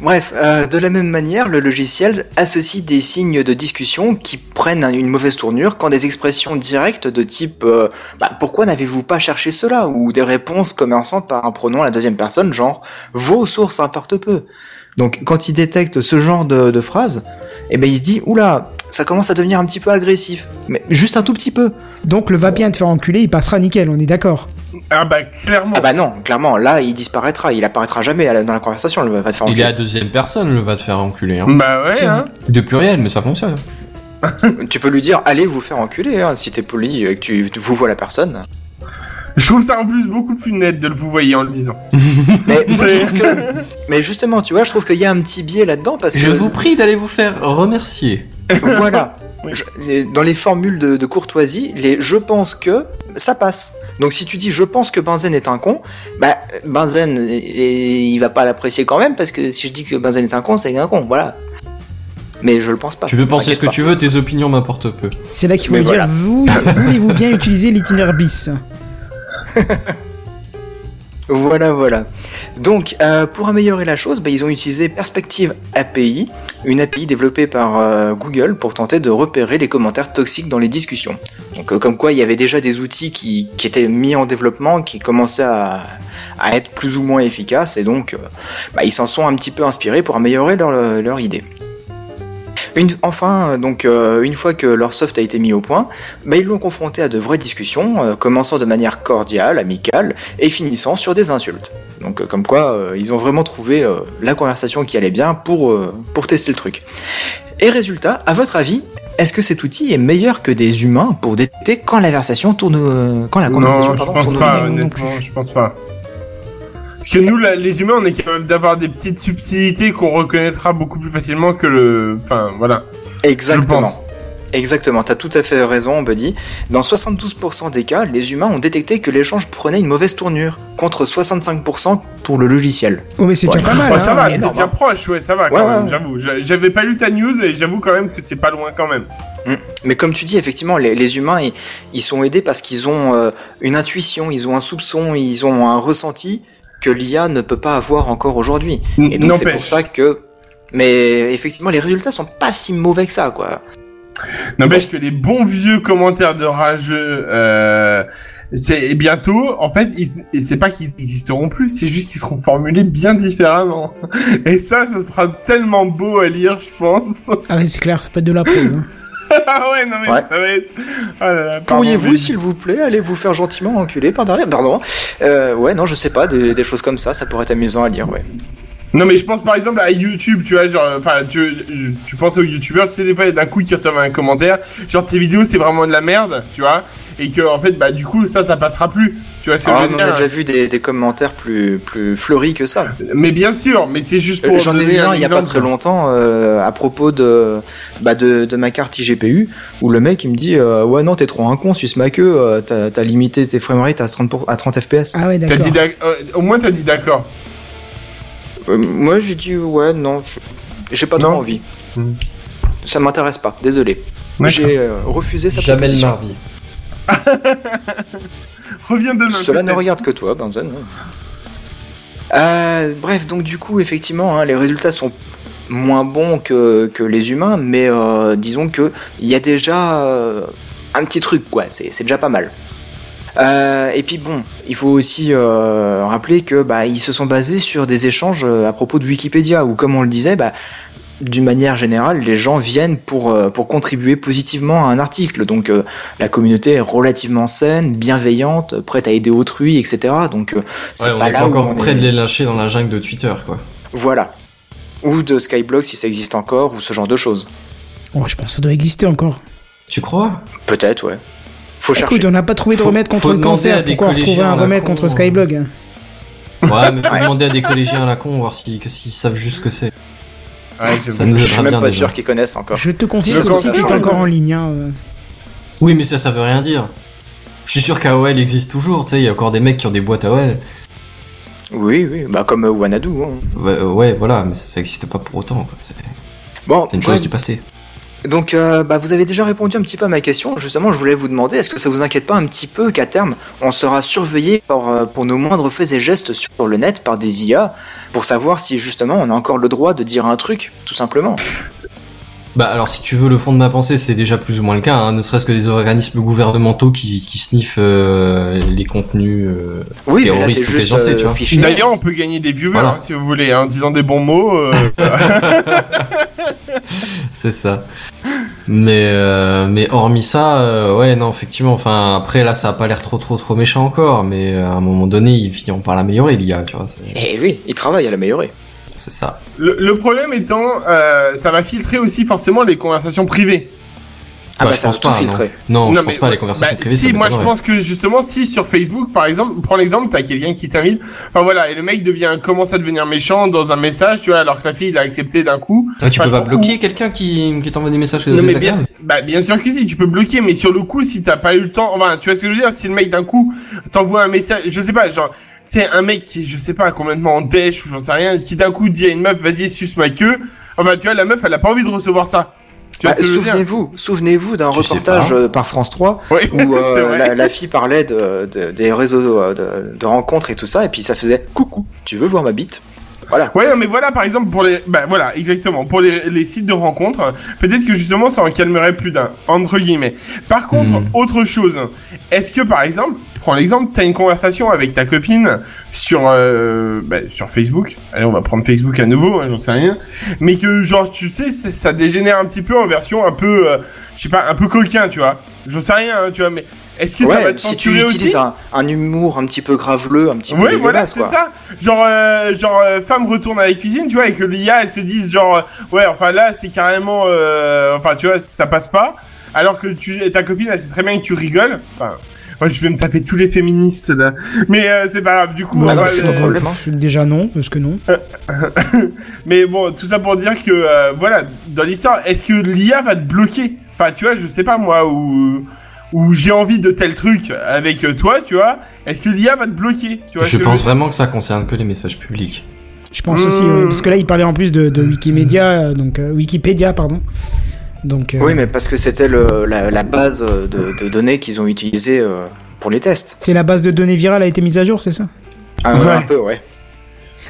Speaker 2: Bref, euh, de la même manière, le logiciel associe des signes de discussion qui prennent un- une mauvaise tournure quand des expressions directes de type euh, bah, pourquoi n'avez-vous pas cherché cela? ou des réponses commençant par un pronom à la deuxième personne genre vos sources importent peu. Donc quand il détecte ce genre de, de phrase, eh ben il se dit oula ça commence à devenir un petit peu agressif, mais juste un tout petit peu.
Speaker 1: Donc le va bien te faire enculer, il passera nickel, on est d'accord.
Speaker 3: Ah bah clairement.
Speaker 2: Ah bah non, clairement, là, il disparaîtra. Il apparaîtra jamais dans la conversation. Il va te faire
Speaker 4: Il est
Speaker 2: enculer.
Speaker 4: à deuxième personne, le va te faire enculer. Hein.
Speaker 3: Bah ouais, hein.
Speaker 4: De pluriel, mais ça fonctionne.
Speaker 2: Tu peux lui dire, allez vous faire enculer, hein, si t'es poli et que tu vous vois la personne.
Speaker 3: Je trouve ça en plus beaucoup plus net de le vous voyez en le disant.
Speaker 2: Mais moi, je
Speaker 3: C'est-
Speaker 2: trouve que, mais justement, tu vois, je trouve qu'il y a un petit biais là-dedans parce que
Speaker 4: Je vous prie d'aller vous faire remercier.
Speaker 2: voilà.
Speaker 3: Oui.
Speaker 2: Je- dans les formules de, de courtoisie, les je pense que ça passe. Donc si tu dis je pense que Benzen est un con, bah Benzen il va pas l'apprécier quand même parce que si je dis que Benzen est un con, c'est un con, voilà. Mais je le pense pas.
Speaker 4: Tu veux penser ce que tu veux, tes opinions m'importent peu.
Speaker 1: C'est là qu'il faut
Speaker 2: Mais
Speaker 1: lui
Speaker 2: voilà.
Speaker 1: dire, vous, voulez-vous bien utiliser l'itinéraire bis?
Speaker 2: Voilà, voilà. Donc, euh, pour améliorer la chose, bah, ils ont utilisé Perspective API, une API développée par euh, Google pour tenter de repérer les commentaires toxiques dans les discussions. Donc, euh, comme quoi, il y avait déjà des outils qui, étaient mis en développement, qui commençaient à, être plus ou moins efficaces, et donc, bah, ils s'en sont un petit peu inspirés pour améliorer leur idée. Une, enfin, euh, donc euh, une fois que leur soft a été mis au point, bah, ils l'ont confronté à de vraies discussions, euh, commençant de manière cordiale, amicale, et finissant sur des insultes. Donc euh, comme quoi, ils ont vraiment trouvé la conversation qui allait bien pour, pour tester le truc. Et résultat, à votre avis, est-ce que cet outil est meilleur que des humains pour détecter quand la conversation tourne, quand la conversation
Speaker 3: non, je pense
Speaker 2: tourne
Speaker 3: pas,
Speaker 2: vinaigre
Speaker 3: honnêtement, je pense pas. Parce que nous, là, les humains, on est capable d'avoir des petites subtilités qu'on reconnaîtra beaucoup plus facilement que le. Enfin, voilà.
Speaker 2: Exactement. Exactement, t'as tout à fait raison, Buddy. Dans 72% des cas, les humains ont détecté que l'échange prenait une mauvaise tournure, contre 65% pour le logiciel.
Speaker 1: Oh, mais c'est
Speaker 2: Ouais.
Speaker 1: déjà pas mal.
Speaker 3: Ouais,
Speaker 1: hein.
Speaker 3: ça va, c'est
Speaker 2: hein.
Speaker 3: proche, ouais, ça va quand
Speaker 2: Ouais,
Speaker 3: même, j'avoue. J'a- J'avais pas lu ta news et j'avoue quand même que c'est pas loin quand même.
Speaker 2: Mm. Mais comme tu dis, effectivement, les, les humains, ils, ils sont aidés parce qu'ils ont euh, une intuition, ils ont un soupçon, ils ont un ressenti que l'IA ne peut pas avoir encore aujourd'hui. Et donc c'est pour ça que... Mais effectivement, les résultats sont pas si mauvais que ça, quoi.
Speaker 3: N'empêche que les bons vieux commentaires de rageux, euh, c'est et bientôt, en fait, ils- et c'est pas qu'ils existeront plus, c'est juste qu'ils seront formulés bien différemment. Et ça, ce sera tellement beau à lire, je pense.
Speaker 1: Ah oui, c'est clair, ça peut être de la pause. hein.
Speaker 3: ah ouais, non mais
Speaker 2: Ouais.
Speaker 3: ça va être. Ah là là,
Speaker 2: Pourriez-vous, s'il vous plaît, aller vous faire gentiment enculer par derrière? Pardon. Euh, ouais, non, je sais pas, des, des choses comme ça, ça pourrait être amusant à lire, ouais.
Speaker 3: Non mais je pense par exemple à YouTube, tu vois, genre, enfin, tu, tu penses aux youtubeurs, tu sais, des fois, d'un coup, ils reçoivent un commentaire, genre, tes vidéos, c'est vraiment de la merde, tu vois, et que, en fait, bah, du coup, ça, ça passera plus, tu vois ce que
Speaker 2: Ah,
Speaker 3: je
Speaker 2: on a déjà vu des, des commentaires plus, plus fleuris que ça.
Speaker 3: Mais bien sûr, mais c'est juste pour
Speaker 2: J'en ai vu un il y a pas très longtemps euh, à propos de, bah, de, de ma carte IGPU où le mec il me dit euh, ouais non t'es trop un con suce ma queue euh, t'as limité tes framerate à 30, pour- à 30 fps.
Speaker 1: Ah ouais,
Speaker 3: T'as
Speaker 1: d'accord.
Speaker 3: euh, au moins t'as dit d'accord.
Speaker 2: Euh, moi j'ai dit ouais non je- j'ai pas trop
Speaker 3: Non.
Speaker 2: envie.
Speaker 3: Hmm.
Speaker 2: Ça m'intéresse pas désolé.
Speaker 3: D'accord.
Speaker 2: J'ai euh, refusé sa
Speaker 4: Jamais le
Speaker 2: proposition.
Speaker 4: mardi.
Speaker 3: Reviens demain.
Speaker 2: Cela ne
Speaker 3: peut-être.
Speaker 2: regarde que toi, Benzen. Euh, bref, donc du coup, effectivement, hein, les résultats sont moins bons que, que les humains, mais euh, disons que il y a déjà euh, un petit truc, quoi. C'est c'est déjà pas mal. Euh, et puis bon, il faut aussi euh, rappeler que bah, ils se sont basés sur des échanges euh, à propos de Wikipédia, où comme on le disait, bah, d'une manière générale, les gens viennent pour, euh, pour contribuer positivement à un article. Donc euh, la communauté est relativement saine, bienveillante, prête à aider autrui, etc. Donc euh, c'est
Speaker 4: Ouais, on
Speaker 2: pas
Speaker 4: est
Speaker 2: là
Speaker 4: pas
Speaker 2: où
Speaker 4: encore
Speaker 2: on
Speaker 4: près
Speaker 2: est-
Speaker 4: de les lâcher dans la jungle de Twitter, quoi.
Speaker 2: Voilà. Ou de Skyblog si ça existe encore, ou ce genre de choses.
Speaker 1: Oh, je pense que ça doit exister encore.
Speaker 4: Tu crois?
Speaker 2: Peut-être, ouais. Faut chercher.
Speaker 1: Écoute, on n'a pas trouvé de
Speaker 4: Faut-
Speaker 1: remède contre le
Speaker 4: demander à
Speaker 1: cancer.
Speaker 4: des
Speaker 1: Pourquoi retrouver
Speaker 4: collégiens
Speaker 1: un remède
Speaker 4: con,
Speaker 1: contre
Speaker 4: hein.
Speaker 1: Skyblog
Speaker 4: Ouais, mais faut demander à des collégiens à la con, voir s'ils s'ils savent juste ce que c'est.
Speaker 3: Ouais.
Speaker 4: Ça nous
Speaker 2: Je suis même
Speaker 4: bien
Speaker 2: pas
Speaker 4: déjà.
Speaker 2: sûr qu'ils connaissent encore.
Speaker 1: Je te confie
Speaker 2: Si,
Speaker 1: que le site est encore en ligne. hein, euh.
Speaker 4: Oui, mais ça, ça veut rien dire. Je suis sûr qu'AOL existe toujours, tu sais, il y a encore des mecs qui ont des boîtes AOL.
Speaker 2: Oui, oui, bah comme euh, Wanadu. Hein.
Speaker 4: Ouais, euh, ouais, voilà, mais ça, ça existe pas pour autant, quoi. C'est
Speaker 2: Bon,
Speaker 4: c'est une chose
Speaker 2: ouais,
Speaker 4: du passé.
Speaker 2: Donc euh, bah, vous avez déjà répondu un petit peu à ma question. Justement, je voulais vous demander, est-ce que ça vous inquiète pas un petit peu qu'à terme, on sera surveillé par, euh, pour nos moindres faits et gestes sur le net par des IA, pour savoir si justement on a encore le droit de dire un truc, tout simplement?
Speaker 4: Bah alors si tu veux le fond de ma pensée, c'est déjà plus ou moins le cas, hein, ne serait-ce que des organismes gouvernementaux qui, qui sniffent euh, les contenus. euh,
Speaker 2: Oui, mais là
Speaker 4: Terroriste
Speaker 2: t'es
Speaker 4: ou pégencé,
Speaker 2: euh,
Speaker 4: tu vois.
Speaker 3: D'ailleurs, on peut gagner des viewers
Speaker 4: Voilà.
Speaker 3: hein, si vous voulez, hein, en disant des bons mots. euh,
Speaker 4: C'est ça. Mais euh, mais hormis ça, euh, ouais non effectivement. Enfin après là ça a pas l'air trop trop trop méchant encore, mais à un moment donné ils finiront par l'améliorer l'IA, tu vois. C'est
Speaker 2: Et oui, il travaille à l'améliorer.
Speaker 4: C'est ça.
Speaker 3: Le, le problème étant, euh, ça va filtrer aussi forcément les conversations privées.
Speaker 2: Ah
Speaker 4: Bah,
Speaker 2: bah
Speaker 4: je
Speaker 2: ça
Speaker 4: pense
Speaker 2: va tout
Speaker 4: pas,
Speaker 2: filtrer.
Speaker 4: Non, je
Speaker 3: Non,
Speaker 4: pense
Speaker 3: mais-
Speaker 4: pas les conversations
Speaker 3: bah,
Speaker 4: privées.
Speaker 3: Si, moi je pense que justement, si sur Facebook, par exemple, prends l'exemple, t'as quelqu'un qui s'invite, enfin voilà, et le mec devient, commence à devenir méchant dans un message, tu vois, alors que la fille il a accepté d'un coup.
Speaker 4: Ah, tu
Speaker 3: Enfin,
Speaker 4: peux
Speaker 3: je
Speaker 4: pas bloquer quelqu'un qui qui t'envoie des messages
Speaker 3: Non mais bien, bah bien sûr que si, tu peux bloquer, mais sur le coup, si t'as pas eu le temps, enfin, tu vois ce que je veux dire, si le mec d'un coup t'envoie un message, je sais pas, genre, c'est un mec qui, je sais pas, complètement en dèche ou j'en sais rien, qui d'un coup dit à une meuf, vas-y, suce ma queue, enfin, tu vois, la meuf, elle a pas envie de recevoir ça.
Speaker 2: Bah, souvenez-vous, souvenez-vous d'un reportage
Speaker 4: pas.
Speaker 2: euh, par France 3
Speaker 3: Oui,
Speaker 2: où euh, la, la fille parlait de, de- des réseaux euh, de, de rencontres et tout ça, et puis ça faisait coucou, tu veux voir ma bite? Voilà.
Speaker 3: Ouais, non, mais voilà, par exemple, pour les, bah voilà, exactement, pour les, les sites de rencontres, peut-être que justement, ça en calmerait plus d'un, entre guillemets. Par contre,
Speaker 4: Mhm.
Speaker 3: autre chose, est-ce que, par exemple, prends l'exemple, t'as une conversation avec ta copine sur, euh, bah, sur Facebook, allez, on va prendre Facebook à nouveau, hein, j'en sais rien, mais que, genre, tu sais, ça, dégénère un petit peu en version un peu, euh, je sais pas, un peu coquin, tu vois, j'en sais rien, hein, tu vois, mais est-ce que ça va te
Speaker 2: si tu utilises un, un humour un petit peu graveleux, un petit peu
Speaker 3: Ouais, voilà, c'est ça. Genre, euh, genre, euh, femme retourne à la cuisine, tu vois, et que l'IA, elle se dise, genre, euh, ouais, enfin là, c'est carrément, enfin, tu vois, ça passe pas. Alors que tu, ta copine, elle sait très bien que tu rigoles. Enfin, je vais me taper tous les féministes là. Mais euh, c'est pas grave. Du coup,
Speaker 2: Bah c'est ton
Speaker 3: euh,
Speaker 2: problème. hein.
Speaker 1: Déjà non, parce que non.
Speaker 3: mais bon, tout ça pour dire que, euh, voilà, dans l'histoire, est-ce que l'IA va te bloquer? Enfin, tu vois, je sais pas moi, ou ou j'ai envie de tel truc avec euh, toi, tu vois. Est-ce que l'IA va te bloquer? Tu vois ce
Speaker 4: Je pense vraiment que ça concerne que les messages publics.
Speaker 1: Je pense aussi,
Speaker 3: Mmh.
Speaker 1: parce que là, il parlait en plus de, de Wikimedia, euh, donc euh, Wikipédia, pardon. Donc, euh,
Speaker 2: Oui, mais parce que c'était la, la base de, de données qu'ils ont utilisée euh, pour les tests.
Speaker 1: c'est la base de données virales a été mise à jour, c'est ça?
Speaker 2: Un,
Speaker 3: Ouais.
Speaker 2: un peu, ouais.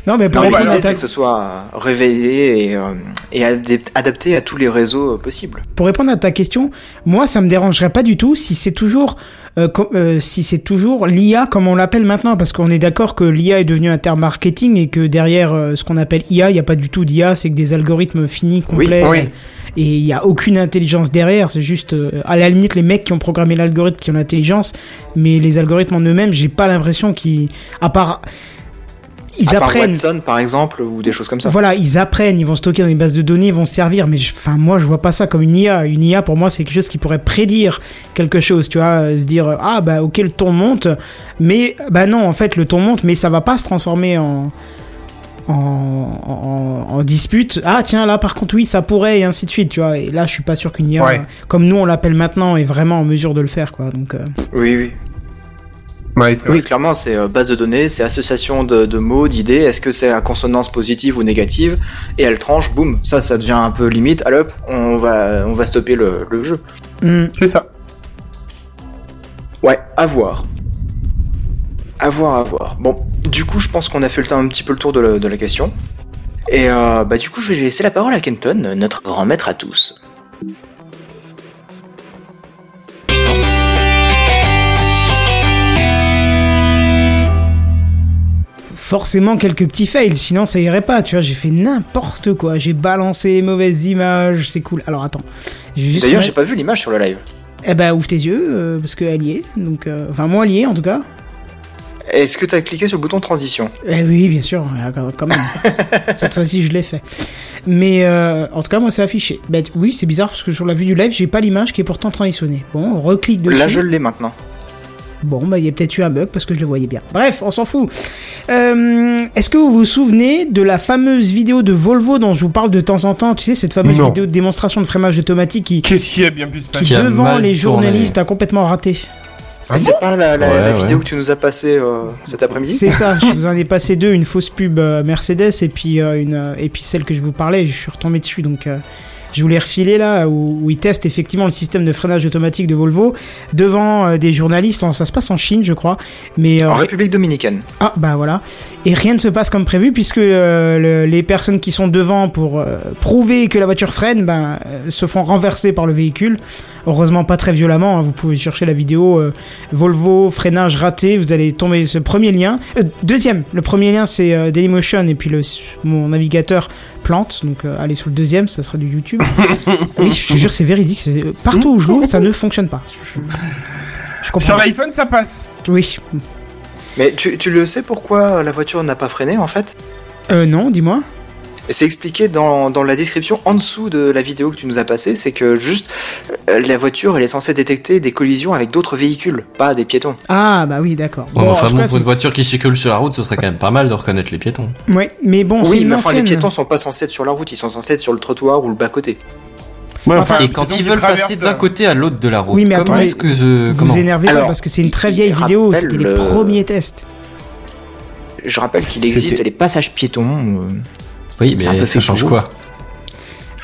Speaker 1: Non, mais pour
Speaker 2: L'idée,
Speaker 1: à ta,
Speaker 2: c'est que ce soit réveillé et, euh, et adap- adapté à tous les réseaux euh, possibles.
Speaker 1: pour répondre à ta question, moi, ça me dérangerait pas du tout si c'est toujours, euh, euh, si c'est toujours l'IA comme on l'appelle maintenant, parce qu'on est d'accord que l'IA est devenu un terme marketing et que derrière euh, ce qu'on appelle IA, il n'y a pas du tout d'IA, c'est que des algorithmes finis, complets.
Speaker 3: oui.
Speaker 1: Et il n'y a aucune intelligence derrière, c'est juste, euh, à la limite, les mecs qui ont programmé l'algorithme qui ont l'intelligence, mais les algorithmes en eux-mêmes, j'ai pas l'impression qu'ils, à part, ils
Speaker 2: à part
Speaker 1: apprennent.
Speaker 2: Watson, par exemple, ou des choses comme ça.
Speaker 1: Voilà, ils apprennent, ils vont stocker dans les bases de données, ils vont se servir, mais enfin moi je vois pas ça comme une IA. Une IA pour moi c'est quelque chose qui pourrait prédire quelque chose, tu vois, euh, se dire ah bah ok le ton monte, mais bah non en fait le ton monte, mais ça va pas se transformer en en, en, en dispute. Ah tiens là par contre oui ça pourrait et ainsi de suite, tu vois. Et là je suis pas sûr qu'une IA
Speaker 3: Ouais.
Speaker 1: comme nous on l'appelle maintenant est vraiment en mesure de le faire quoi. Donc euh,
Speaker 2: Oui, oui.
Speaker 3: Ouais, c'est vrai.
Speaker 2: Oui, clairement, c'est euh, base de données, c'est association de, de mots, d'idées. Est-ce que c'est à consonance positive ou négative? Et elle tranche, boum. Ça, ça devient un peu limite. Allez hop, on va, on va stopper le, le jeu.
Speaker 1: hmm.
Speaker 3: C'est ça.
Speaker 2: Ouais, à voir. À voir, à voir. Bon, du coup, je pense qu'on a fait le temps, un petit peu le tour de la, de la question. Et euh, bah du coup, je vais laisser la parole à Kenton, notre grand maître à tous.
Speaker 1: Forcément quelques petits fails, sinon ça irait pas, tu vois, j'ai fait n'importe quoi, j'ai balancé mauvaises images, c'est cool. Alors attends,
Speaker 2: D'ailleurs, j'ai pas vu l'image sur le live.
Speaker 1: Eh ben ouvre tes yeux, euh, parce qu'elle y est, donc... euh, Enfin moi elle y est en tout cas.
Speaker 2: Est-ce que t'as cliqué sur le bouton transition?
Speaker 1: Eh oui, bien sûr, quand- même. Cette fois-ci je l'ai fait. Mais euh, en tout cas moi c'est affiché. Ben oui, c'est bizarre, parce que sur la vue du live, j'ai pas l'image qui est pourtant transitionnée. Bon, on reclique dessus.
Speaker 2: Là, je l'ai maintenant.
Speaker 1: Bon, bah, il y a peut-être eu un bug parce que je le voyais bien. Bref, on s'en fout. Euh, Est-ce que vous vous souvenez de la fameuse vidéo de Volvo dont je vous parle de temps en temps Tu sais, cette fameuse
Speaker 3: Non.
Speaker 1: vidéo de démonstration de freinage automatique qui,
Speaker 3: Qu'est-ce qui a bien pu se
Speaker 1: qui
Speaker 3: passer
Speaker 4: Qui a
Speaker 1: devant les
Speaker 4: tourné.
Speaker 1: journalistes, a complètement raté.
Speaker 2: Ah, c'est pas la, la-
Speaker 4: Ouais,
Speaker 2: la
Speaker 4: ouais.
Speaker 2: vidéo que tu nous as passée euh, cet après-midi
Speaker 1: C'est ça, je vous en ai passé deux, une fausse pub euh, Mercedes et puis, euh, une, euh, et puis celle que je vous parlais, je suis retombé dessus, donc je voulais refiler là, où, où ils testent effectivement le système de freinage automatique de Volvo devant euh, des journalistes, ça se passe en Chine je crois, mais euh,
Speaker 2: En République Dominicaine.
Speaker 1: Ah bah voilà. Et rien ne se passe comme prévu puisque euh, le- les personnes qui sont devant pour prouver que la voiture freine ben, euh, se font renverser par le véhicule. Heureusement pas très violemment, hein. vous pouvez chercher la vidéo Volvo freinage raté, vous allez tomber ce premier lien. Euh, deuxième, le premier lien c'est Dailymotion et puis le, mon navigateur plante. Donc euh, allez sur le deuxième, ça sera du YouTube. oui, je te jure, c'est véridique. c'est- euh, Partout où je l'ouvre, ça ne fonctionne pas. Je, je- je comprends.
Speaker 3: Sur l'iPhone, ça passe.
Speaker 1: Oui.
Speaker 2: Mais tu, tu le sais pourquoi la voiture n'a pas freiné en fait?
Speaker 1: Euh, non, dis-moi.
Speaker 2: C'est expliqué dans, dans la description en dessous de la vidéo que tu nous as passée, c'est que juste euh, la voiture elle est censée détecter des collisions avec d'autres véhicules, pas des piétons.
Speaker 1: Ah, bah oui, d'accord.
Speaker 4: Bon,
Speaker 1: Bon, en
Speaker 4: enfin
Speaker 1: tout
Speaker 4: bon,
Speaker 1: cas,
Speaker 4: pour une voiture qui circule sur la route, ce serait quand même pas mal de reconnaître les piétons.
Speaker 1: ouais, mais bon, c'est
Speaker 2: oui, mais enfin les piétons sont pas censés être sur la route, ils sont censés être sur le trottoir ou le bas côté.
Speaker 3: Ouais,
Speaker 1: Enfin,
Speaker 4: Et quand ils veulent passer d'un
Speaker 3: euh,
Speaker 4: côté à l'autre de la route,
Speaker 1: Oui, mais
Speaker 4: comment est-ce que je...
Speaker 1: Vous
Speaker 4: Comment
Speaker 1: vous énervez
Speaker 2: Alors,
Speaker 1: parce que c'est une très
Speaker 2: il
Speaker 1: vieille vidéo,
Speaker 2: rappelle
Speaker 1: c'était les
Speaker 2: le-
Speaker 1: premiers tests.
Speaker 2: Je rappelle qu'il existe les passages piétons. Euh.
Speaker 4: Oui,
Speaker 2: un
Speaker 4: mais
Speaker 2: peu
Speaker 4: ça change quoi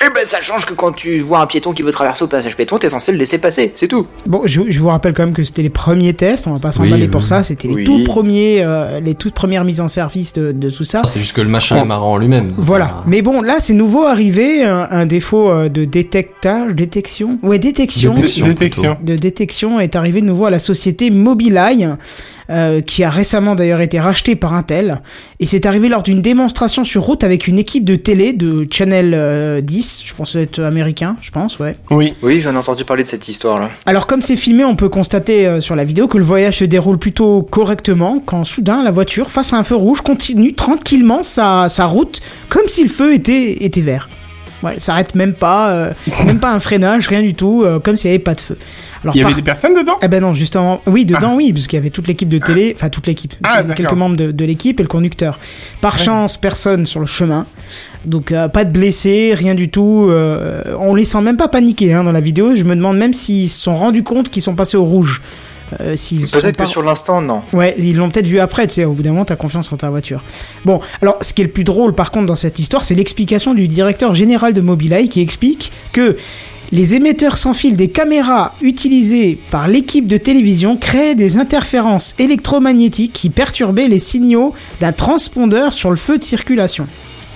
Speaker 2: Eh ben ça change que quand tu vois un piéton qui veut traverser au passage piéton, t'es censé le laisser passer, c'est tout.
Speaker 1: Bon, je, je vous rappelle quand même que c'était les premiers tests, on va pas s'emballer
Speaker 4: oui.
Speaker 1: pour ça, c'était les
Speaker 2: Oui.
Speaker 1: tout premiers, euh, les toutes premières mises en service de, de tout ça.
Speaker 4: C'est juste que le machin
Speaker 1: Bon.
Speaker 4: est marrant en lui-même.
Speaker 1: Voilà.
Speaker 4: Enfin,
Speaker 1: Mais bon, là, c'est nouveau arrivé, un, un défaut euh, de détectage, détection, ouais, détection,
Speaker 4: De-
Speaker 3: Détection.
Speaker 4: Détection,
Speaker 1: de détection est arrivé de nouveau à la société Mobileye, euh, qui a récemment d'ailleurs été racheté par Intel. Et c'est arrivé lors d'une démonstration sur route avec une équipe de télé de Channel euh, 10, je pense être américain, je pense, ouais.
Speaker 3: Oui.
Speaker 2: Oui, j'en ai entendu parler de cette histoire-là.
Speaker 1: Alors comme c'est filmé, on peut constater euh, sur la vidéo que le voyage se déroule plutôt correctement quand soudain la voiture, face à un feu rouge, continue tranquillement sa, sa route comme si le feu était, était vert. Ouais, s'arrête même pas, euh, même pas un freinage, rien du tout, euh, comme s'il n'y avait pas de feu. Alors,
Speaker 3: Il y
Speaker 1: par-
Speaker 3: avait des personnes dedans?
Speaker 1: Eh ben non, justement, oui, dedans, oui, parce qu'il y avait toute l'équipe de télé, enfin toute l'équipe,
Speaker 3: Ah,
Speaker 1: quelques membres de, de l'équipe et le conducteur. Par chance, personne sur le chemin, donc euh, pas de blessés, rien du tout. euh, on les sent même pas paniquer hein, dans la vidéo. Je me demande même s'ils se sont rendus compte qu'ils sont passés au rouge. Euh,
Speaker 2: Peut-être
Speaker 1: pas-
Speaker 2: que sur l'instant, non.
Speaker 1: Ouais, ils l'ont peut-être vu après, tu sais, au bout d'un moment, t'as confiance en ta voiture. Bon, alors, ce qui est le plus drôle, par contre, dans cette histoire, c'est l'explication du directeur général de Mobileye qui explique que les émetteurs sans fil des caméras utilisées par l'équipe de télévision créaient des interférences électromagnétiques qui perturbaient les signaux d'un transpondeur sur le feu de circulation.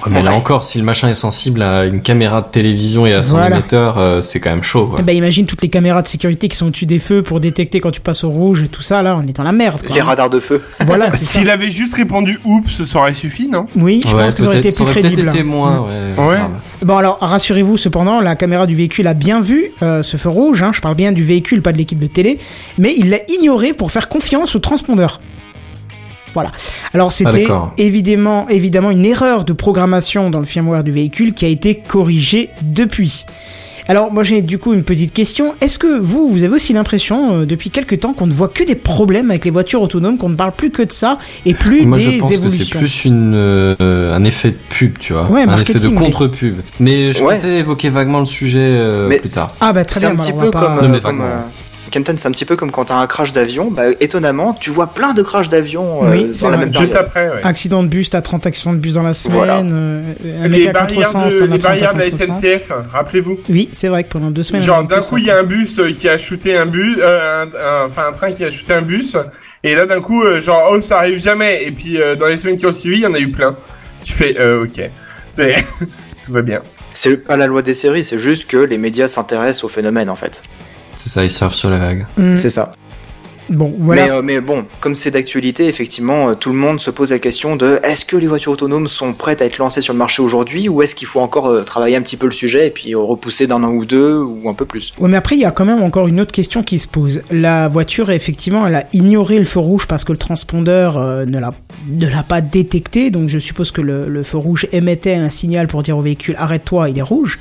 Speaker 4: Ouais, mais là encore, si le machin est sensible à une caméra de télévision et à son
Speaker 1: Voilà.
Speaker 4: émetteur, euh, c'est quand même chaud. quoi.
Speaker 1: Eh ben, imagine toutes les caméras de sécurité qui sont au-dessus des feux pour détecter quand tu passes au rouge et tout ça, là, on est dans la merde. quoi.
Speaker 2: Les radars de feu.
Speaker 1: Voilà, ça.
Speaker 3: S'il avait juste répondu oups, ça aurait suffi, non?
Speaker 1: Oui, je
Speaker 4: Ouais,
Speaker 1: pense que ça aurait été plus
Speaker 4: aurait peut-être
Speaker 1: crédible.
Speaker 4: été moins, ouais.
Speaker 1: Bon alors rassurez-vous cependant, la caméra du véhicule a bien vu euh, ce feu rouge, hein, je parle bien du véhicule, pas de l'équipe de télé, mais il l'a ignoré pour faire confiance au transpondeur. Voilà. Alors c'était
Speaker 4: d'accord.
Speaker 1: évidemment, évidemment une erreur de programmation dans le firmware du véhicule qui a été corrigée depuis. Alors moi j'ai du coup une petite question. Est-ce que vous, vous avez aussi l'impression euh, depuis quelques temps qu'on ne voit que des problèmes avec les voitures autonomes, qu'on ne parle plus que de ça et plus
Speaker 4: Moi,
Speaker 1: des
Speaker 4: je pense que
Speaker 1: évolutions
Speaker 4: c'est plus une, euh, un effet de pub, tu vois.
Speaker 1: Ouais,
Speaker 4: un effet de
Speaker 1: mais-
Speaker 4: contre-pub. Mais je
Speaker 2: Ouais.
Speaker 4: comptais évoquer vaguement le sujet euh,
Speaker 2: Mais
Speaker 4: plus tard.
Speaker 1: Ah bah très
Speaker 2: C'est
Speaker 1: bien.
Speaker 2: un
Speaker 1: bah,
Speaker 2: petit peu
Speaker 1: pas-
Speaker 2: comme,
Speaker 4: Non, mais
Speaker 2: comme, euh, Kenton, c'est un petit peu comme quand t'as un crash d'avion. Bah, étonnamment, tu vois plein de crashs d'avion euh,
Speaker 1: Oui,
Speaker 2: dans la
Speaker 1: vrai.
Speaker 2: même
Speaker 3: Juste
Speaker 2: période.
Speaker 3: après, ouais.
Speaker 1: Accident de bus, t'as 30 accidents de bus dans la semaine.
Speaker 2: Voilà.
Speaker 1: euh, un
Speaker 3: Les barrières,
Speaker 1: contresens,
Speaker 3: de,
Speaker 1: t'en as
Speaker 3: les
Speaker 1: 30 à
Speaker 3: barrières de la. SNCF, rappelez-vous.
Speaker 1: Oui, c'est vrai que pendant deux semaines.
Speaker 3: Genre d'un coup il y a un bus euh, qui a shooté un bus, euh, un, un- enfin un train qui a shooté un bus, et là d'un coup euh, genre oh ça arrive jamais, et puis euh, dans les semaines qui ont suivi il y en a eu plein. Tu fais euh, ok, c'est tout va bien.
Speaker 2: C'est pas la loi des séries, c'est juste que les médias s'intéressent au phénomène en fait.
Speaker 4: C'est ça, ils surfent sur la vague.
Speaker 1: Mm.
Speaker 2: C'est ça.
Speaker 1: Bon, voilà.
Speaker 2: Mais, euh, mais bon, comme c'est d'actualité, effectivement, euh, tout le monde se pose la question de est-ce que les voitures autonomes sont prêtes à être lancées sur le marché aujourd'hui ou est-ce qu'il faut encore euh, travailler un petit peu le sujet et puis euh, repousser d'un an ou deux ou un peu plus?
Speaker 1: Ouais, mais après, il y a quand même encore une autre question qui se pose. La voiture, effectivement, elle a ignoré le feu rouge parce que le transpondeur euh, ne l'a ne l'a pas détecté. Donc, je suppose que le, le feu rouge émettait un signal pour dire au véhicule arrête-toi, il est rouge.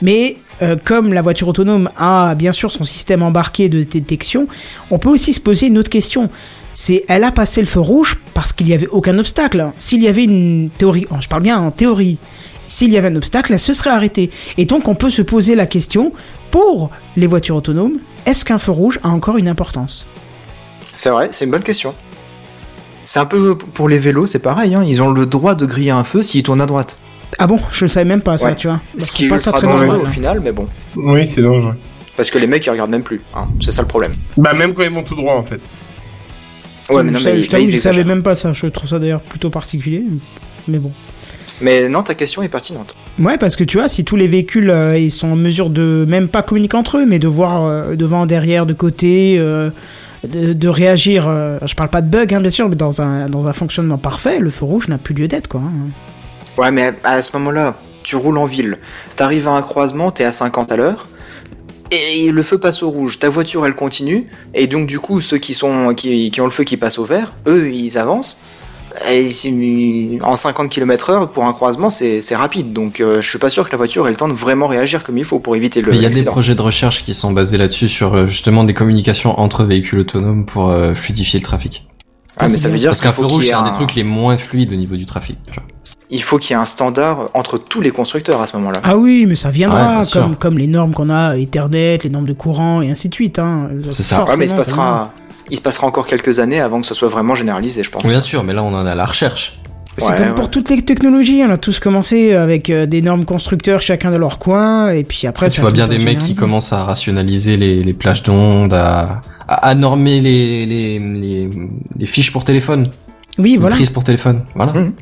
Speaker 1: Mais euh, comme la voiture autonome a bien sûr son système embarqué de détection, on peut aussi se poser une autre question. C'est elle a passé le feu rouge parce qu'il n'y avait aucun obstacle. S'il y avait une théorie, oh, je parle bien en théorie, s'il y avait un obstacle, elle se serait arrêtée. Et donc on peut se poser la question, pour les voitures autonomes, est-ce qu'un feu rouge a encore une importance?
Speaker 2: C'est vrai, c'est une bonne question. C'est un peu pour les vélos, c'est pareil, hein, ils ont le droit de griller un feu s'ils tournent à droite.
Speaker 1: Ah bon, je le savais même pas ça,
Speaker 2: Ouais.
Speaker 1: tu vois.
Speaker 2: Ce qui est ultra
Speaker 1: très
Speaker 2: dangereux
Speaker 1: normal,
Speaker 2: au final, mais bon.
Speaker 3: Oui c'est dangereux.
Speaker 2: Parce que les mecs ils regardent même plus, hein, c'est ça le problème.
Speaker 3: Bah même quand ils vont tout droit en fait.
Speaker 2: Ouais, mais non,
Speaker 1: je,
Speaker 2: mais
Speaker 1: je
Speaker 2: ils
Speaker 1: je savais même pas ça. Je trouve ça d'ailleurs plutôt particulier. Mais bon.
Speaker 2: Mais non, ta question est pertinente.
Speaker 1: Ouais, parce que tu vois, si tous les véhicules euh, ils sont en mesure de même pas communiquer entre eux, mais de voir euh, devant, derrière, de côté, euh, de, de réagir. euh, je parle pas de bug, hein, bien sûr, mais dans un dans un fonctionnement parfait, le feu rouge n'a plus lieu d'être, quoi. hein.
Speaker 2: Ouais, mais à ce moment-là, tu roules en ville, t'arrives à un croisement, t'es à 50 à l'heure, et le feu passe au rouge, ta voiture elle continue, et donc du coup ceux qui sont qui, qui ont le feu qui passe au vert, eux ils avancent. Et en 50 km heure pour un croisement c'est rapide, donc euh, je suis pas sûr que la voiture ait le temps de vraiment réagir comme il faut pour éviter le.
Speaker 4: Mais il y a des projets de recherche qui sont basés là-dessus sur euh, justement des communications entre véhicules autonomes pour euh, fluidifier le trafic.
Speaker 2: Ah, mais
Speaker 1: c'est
Speaker 2: ça veut dire
Speaker 4: Parce qu'un feu rouge c'est un des trucs les moins fluides au niveau du trafic. tu vois.
Speaker 2: Il faut qu'il y ait un standard entre tous les constructeurs à ce moment-là.
Speaker 1: Ah oui, mais ça viendra, comme, comme les normes qu'on a, Ethernet, les normes de courant, et ainsi de suite. Hein.
Speaker 4: C'est ça.
Speaker 2: Ouais, mais il se passera, il se passera encore quelques années avant que ce soit vraiment généralisé, je pense.
Speaker 4: Bien sûr, mais là on en a la recherche.
Speaker 1: C'est
Speaker 2: Ouais,
Speaker 1: comme
Speaker 2: ouais.
Speaker 1: pour toutes les technologies, on a tous commencé avec euh, des normes constructeurs chacun de leur coin, et puis après...
Speaker 4: tu
Speaker 1: ça
Speaker 4: vois bien des mecs qui commencent à rationaliser les, les plages d'ondes, à, à, à normer les, les, les, les fiches pour téléphone,
Speaker 1: Oui,
Speaker 4: les
Speaker 1: voilà.
Speaker 4: prises pour téléphone. Voilà.
Speaker 2: Mhm.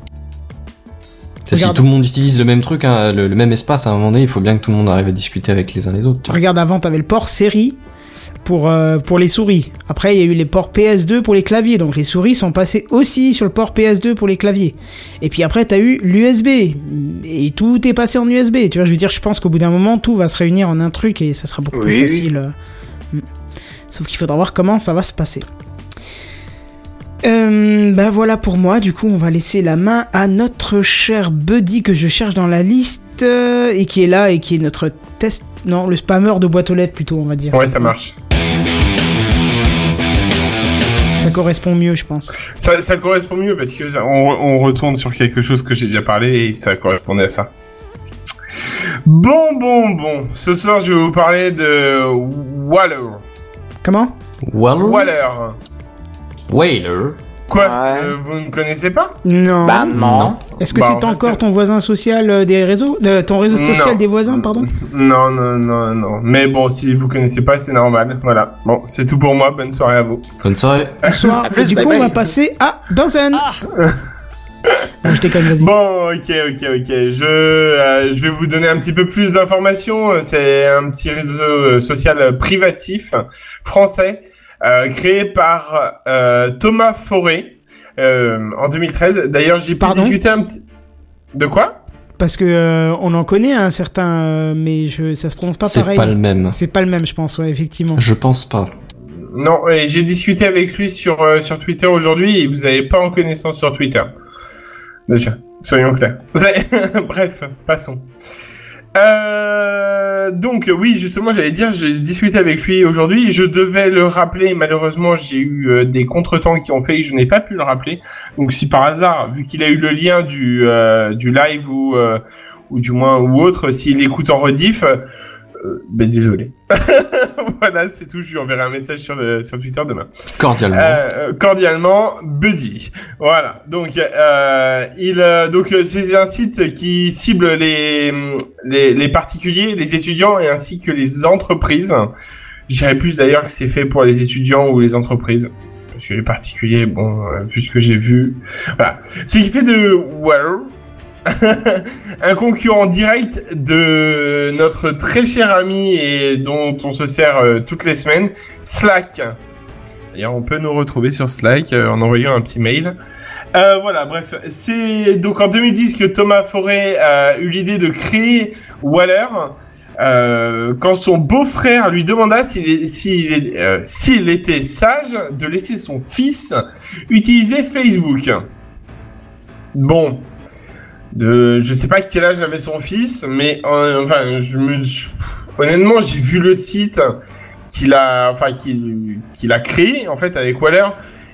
Speaker 4: Si tout le monde utilise le même truc, hein, le, le même espace, à un moment donné, il faut bien que tout le monde arrive à discuter avec les uns les autres. tu.
Speaker 1: Regarde, avant, t'avais le port série pour, euh, pour les souris. Après, il y a eu les ports PS2 pour les claviers. Donc, les souris sont passées aussi sur le port PS2 pour les claviers. Et puis après, t'as eu l'USB. Et tout est passé en USB. Tu vois, je veux dire, je pense qu'au bout d'un moment, tout va se réunir en un truc et ça sera beaucoup
Speaker 2: Oui,
Speaker 1: plus facile. euh. Sauf qu'il faudra voir comment ça va se passer. Euh, ben voilà pour moi, du coup on va laisser la main à notre cher Buddy que je cherche dans la liste euh, et qui est là et qui est notre test... Non, le spammer de boîte aux lettres plutôt on va dire.
Speaker 3: Ouais, ça marche.
Speaker 1: Ça correspond mieux je pense.
Speaker 3: Ça, ça correspond mieux parce que ça- on, on retourne sur quelque chose que j'ai déjà parlé et ça correspondait à ça. Bon, bon, bon. Ce soir, je vais vous parler de Waller.
Speaker 1: Comment?
Speaker 4: Waller?
Speaker 3: Waller.
Speaker 4: Whaler
Speaker 3: Quoi
Speaker 2: Ouais.
Speaker 3: euh, Vous ne connaissez pas?
Speaker 1: Non.
Speaker 2: Bah non.
Speaker 1: Est-ce que
Speaker 3: Bah,
Speaker 1: c'est
Speaker 3: en
Speaker 1: encore ton voisin social euh, des réseaux de, Ton réseau
Speaker 3: Non.
Speaker 1: social des voisins, pardon?
Speaker 3: Non, non, non, non. Mais bon, si vous connaissez pas, c'est normal. Voilà. Bon, c'est tout pour moi. Bonne soirée à vous.
Speaker 4: Bonne soirée.
Speaker 1: Bonsoir.
Speaker 2: À plus,
Speaker 1: du
Speaker 2: bye
Speaker 1: coup on va passer à Benzen. Bon, je déconne, vas-y.
Speaker 3: Bon, ok, ok, ok. Je, euh, je vais vous donner un petit peu plus d'informations. C'est un petit réseau euh, social euh, privatif français euh, créé par euh, Thomas Forêt euh, en 2013. D'ailleurs, j'ai pu
Speaker 1: Pardon
Speaker 3: discuter un petit. De quoi?
Speaker 1: Parce que euh, on en connaît un certain, euh, mais je, ça se prononce pas
Speaker 4: C'est
Speaker 1: pareil.
Speaker 4: pas le même.
Speaker 1: C'est pas le même, je pense, ouais, effectivement.
Speaker 4: Je pense pas.
Speaker 3: Non, et j'ai discuté avec lui sur euh, sur Twitter aujourd'hui et vous avez pas en connaissance sur Twitter. Déjà, soyons clairs. Bref, passons. Euh, donc oui, justement, j'allais dire, j'ai discuté avec lui aujourd'hui. Je devais le rappeler, malheureusement, j'ai eu euh, des contretemps qui ont fait que je n'ai pas pu le rappeler. Donc si par hasard, vu qu'il a eu le lien du euh, du live ou euh, ou du moins ou autre, s'il écoute en rediff, euh, ben désolé. voilà, c'est tout. Je lui enverrai un message sur le sur Twitter demain.
Speaker 4: Cordialement.
Speaker 3: Euh, cordialement, Buddy. Voilà. Donc, euh, il, euh, donc euh, c'est un site qui cible les, les les particuliers, les étudiants et ainsi que les entreprises. Je dirais plus d'ailleurs que c'est fait pour les étudiants ou les entreprises. Parce que les particuliers, bon, euh, vu ce que j'ai vu, voilà. Ce qui fait de Well un concurrent direct de notre très cher ami et dont on se sert euh, toutes les semaines, Slack. D'ailleurs, on peut nous retrouver sur Slack euh, en envoyant un petit mail. Euh, voilà, bref, c'est donc en 2010 que Thomas Forêt a eu l'idée de créer Waller. quand son beau-frère lui demanda s'il était sage de laisser son fils utiliser Facebook. Bon, de, je sais pas quel âge avait son fils, mais euh, enfin, je me, honnêtement, j'ai vu le site qu'il a, enfin, qu'il qu'il a créé en fait avec Waller.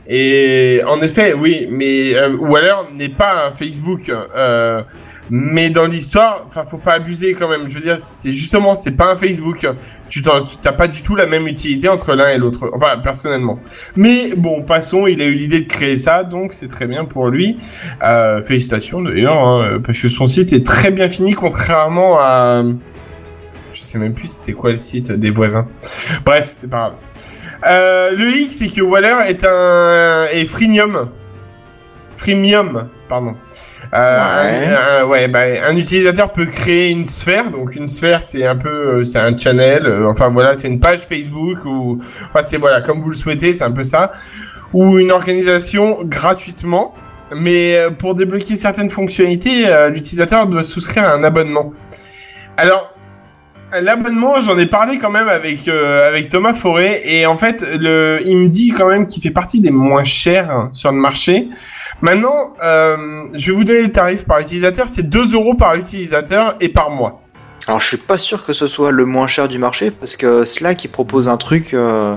Speaker 3: Et en effet, oui, mais euh, Waller n'est pas un Facebook. Euh, mais dans l'histoire, enfin, faut pas abuser quand même. Je veux dire, c'est justement, c'est pas un Facebook. Tu t'as pas du tout la même utilité entre l'un et l'autre. Enfin, personnellement. Mais bon, passons. Il a eu l'idée de créer ça, donc c'est très bien pour lui. Euh, félicitations d'ailleurs, hein, parce que son site est très bien fini, contrairement à, je sais même plus c'était quoi le site des voisins. Bref, c'est pas grave. Euh, le X, c'est que Waller est un est freemium, freemium, pardon. Euh,
Speaker 2: Ouais.
Speaker 3: un, ouais, bah, un utilisateur peut créer une sphère. Donc une sphère, c'est un peu, euh, c'est un channel. euh, enfin voilà, c'est une page Facebook ou, enfin c'est voilà, comme vous le souhaitez, c'est un peu ça. Ou une organisation gratuitement. mais euh, pour débloquer certaines fonctionnalités, euh, l'utilisateur doit souscrire à un abonnement. Alors, l'abonnement, j'en ai parlé quand même avec euh, avec Thomas Forêt, et en fait, il me dit quand même qu'il fait partie des moins chers sur le marché. Maintenant, euh, je vais vous donner le tarif par utilisateur, c'est 2 euros par utilisateur et par mois.
Speaker 2: Alors je suis pas sûr que ce soit le moins cher du marché parce que Slack il propose un truc, euh,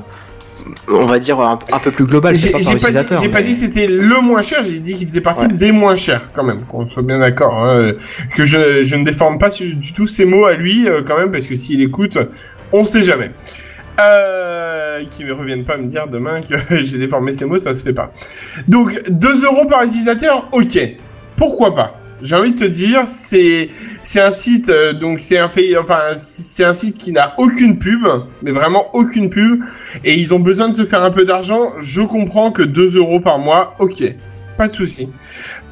Speaker 2: on va dire un, un peu plus global.
Speaker 3: J'ai
Speaker 2: pas par
Speaker 3: pas, dit, pas que c'était le moins cher, j'ai dit qu'il faisait partie
Speaker 2: Ouais.
Speaker 3: des moins chers quand même, qu'on soit bien d'accord. hein, que je, je ne déforme pas du tout ces mots à lui euh, quand même, parce que s'il écoute, on sait jamais. Euh, qui ne reviennent pas me dire demain que j'ai déformé ces mots, ça se fait pas. Donc 2 euros par utilisateur, ok. Pourquoi pas? J'ai envie de te dire, c'est c'est un site euh, donc c'est un fait enfin c'est un site qui n'a aucune pub, mais vraiment aucune pub et ils ont besoin de se faire un peu d'argent. Je comprends que 2 euros par mois, ok, pas de souci.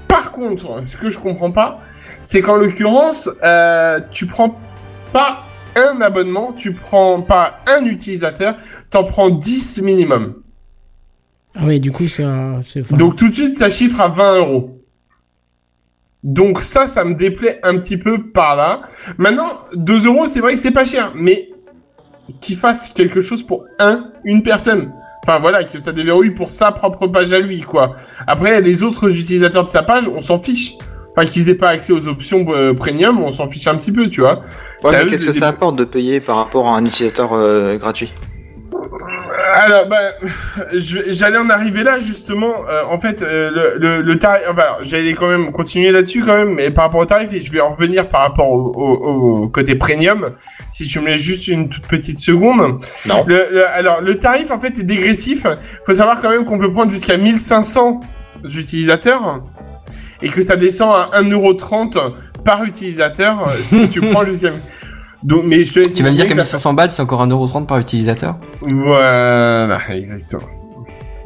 Speaker 3: Par contre, ce que je comprends pas, c'est qu'en l'occurrence, euh, tu prends pas un abonnement, tu prends pas un utilisateur, t'en prends 10 minimum.
Speaker 1: Ah oui, du coup, c'est un- enfin,
Speaker 3: Donc tout de suite, ça chiffre à 20 euros. Donc ça, ça me déplaît un petit peu par là. Maintenant, 2 euros, c'est vrai que c'est pas cher, mais qu'il fasse quelque chose pour un, une personne. Enfin voilà, que ça déverrouille pour sa propre page à lui, quoi. Après, les autres utilisateurs de sa page, on s'en fiche. Enfin, qu'ils aient pas accès aux options euh, premium, on s'en fiche un petit peu, tu vois.
Speaker 2: Ouais, mais qu'est-ce que ça apporte de payer par rapport à un utilisateur euh, gratuit?
Speaker 3: Alors, bah, j'allais en arriver là justement. Euh, en fait, euh, le, le, le tarif. Enfin, j'allais quand même continuer là-dessus quand même, mais par rapport au tarif, et je vais en revenir par rapport au, au, au côté premium. Si tu me laisses juste une toute petite seconde.
Speaker 2: Non.
Speaker 3: Le, alors, le tarif en fait est dégressif. Faut savoir quand même qu'on peut prendre jusqu'à 1500 utilisateurs et que ça descend à 1,30€ par utilisateur si tu prends jusqu'à. Donc, mais je te laisse
Speaker 4: Tu vas me dire qu'à
Speaker 3: que la
Speaker 4: 1500 balles, c'est encore 1,30€ par utilisateur
Speaker 3: voilà, exactement.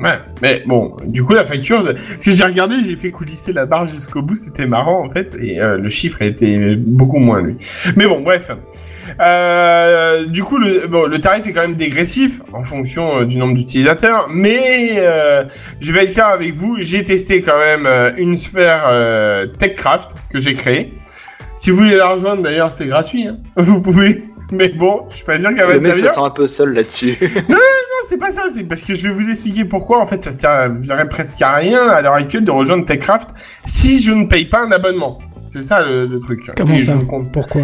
Speaker 3: Ouais, mais bon, du coup la facture, si j'ai regardé, j'ai fait coulisser la barre jusqu'au bout, c'était marrant en fait, et euh, le chiffre était beaucoup moins lui. Mais bon, bref. Euh, du coup, le, bon, le tarif est quand même dégressif en fonction euh, du nombre d'utilisateurs, mais euh, je vais être clair avec vous, j'ai testé quand même une sphère TechCraft que j'ai créée. Si vous voulez la rejoindre, d'ailleurs, c'est gratuit, hein. vous pouvez. Mais bon, je suis pas sûr qu'elle va
Speaker 2: Le mec se
Speaker 3: servir.
Speaker 2: sent un peu seul là-dessus.
Speaker 3: Non, c'est pas ça, c'est parce que je vais vous expliquer pourquoi en fait ça servirait presque à rien à l'heure actuelle de rejoindre TechCraft si je ne paye pas un abonnement. C'est ça le, le truc.
Speaker 1: Comment
Speaker 3: Et je
Speaker 1: ça
Speaker 3: ne compte-
Speaker 1: Pourquoi?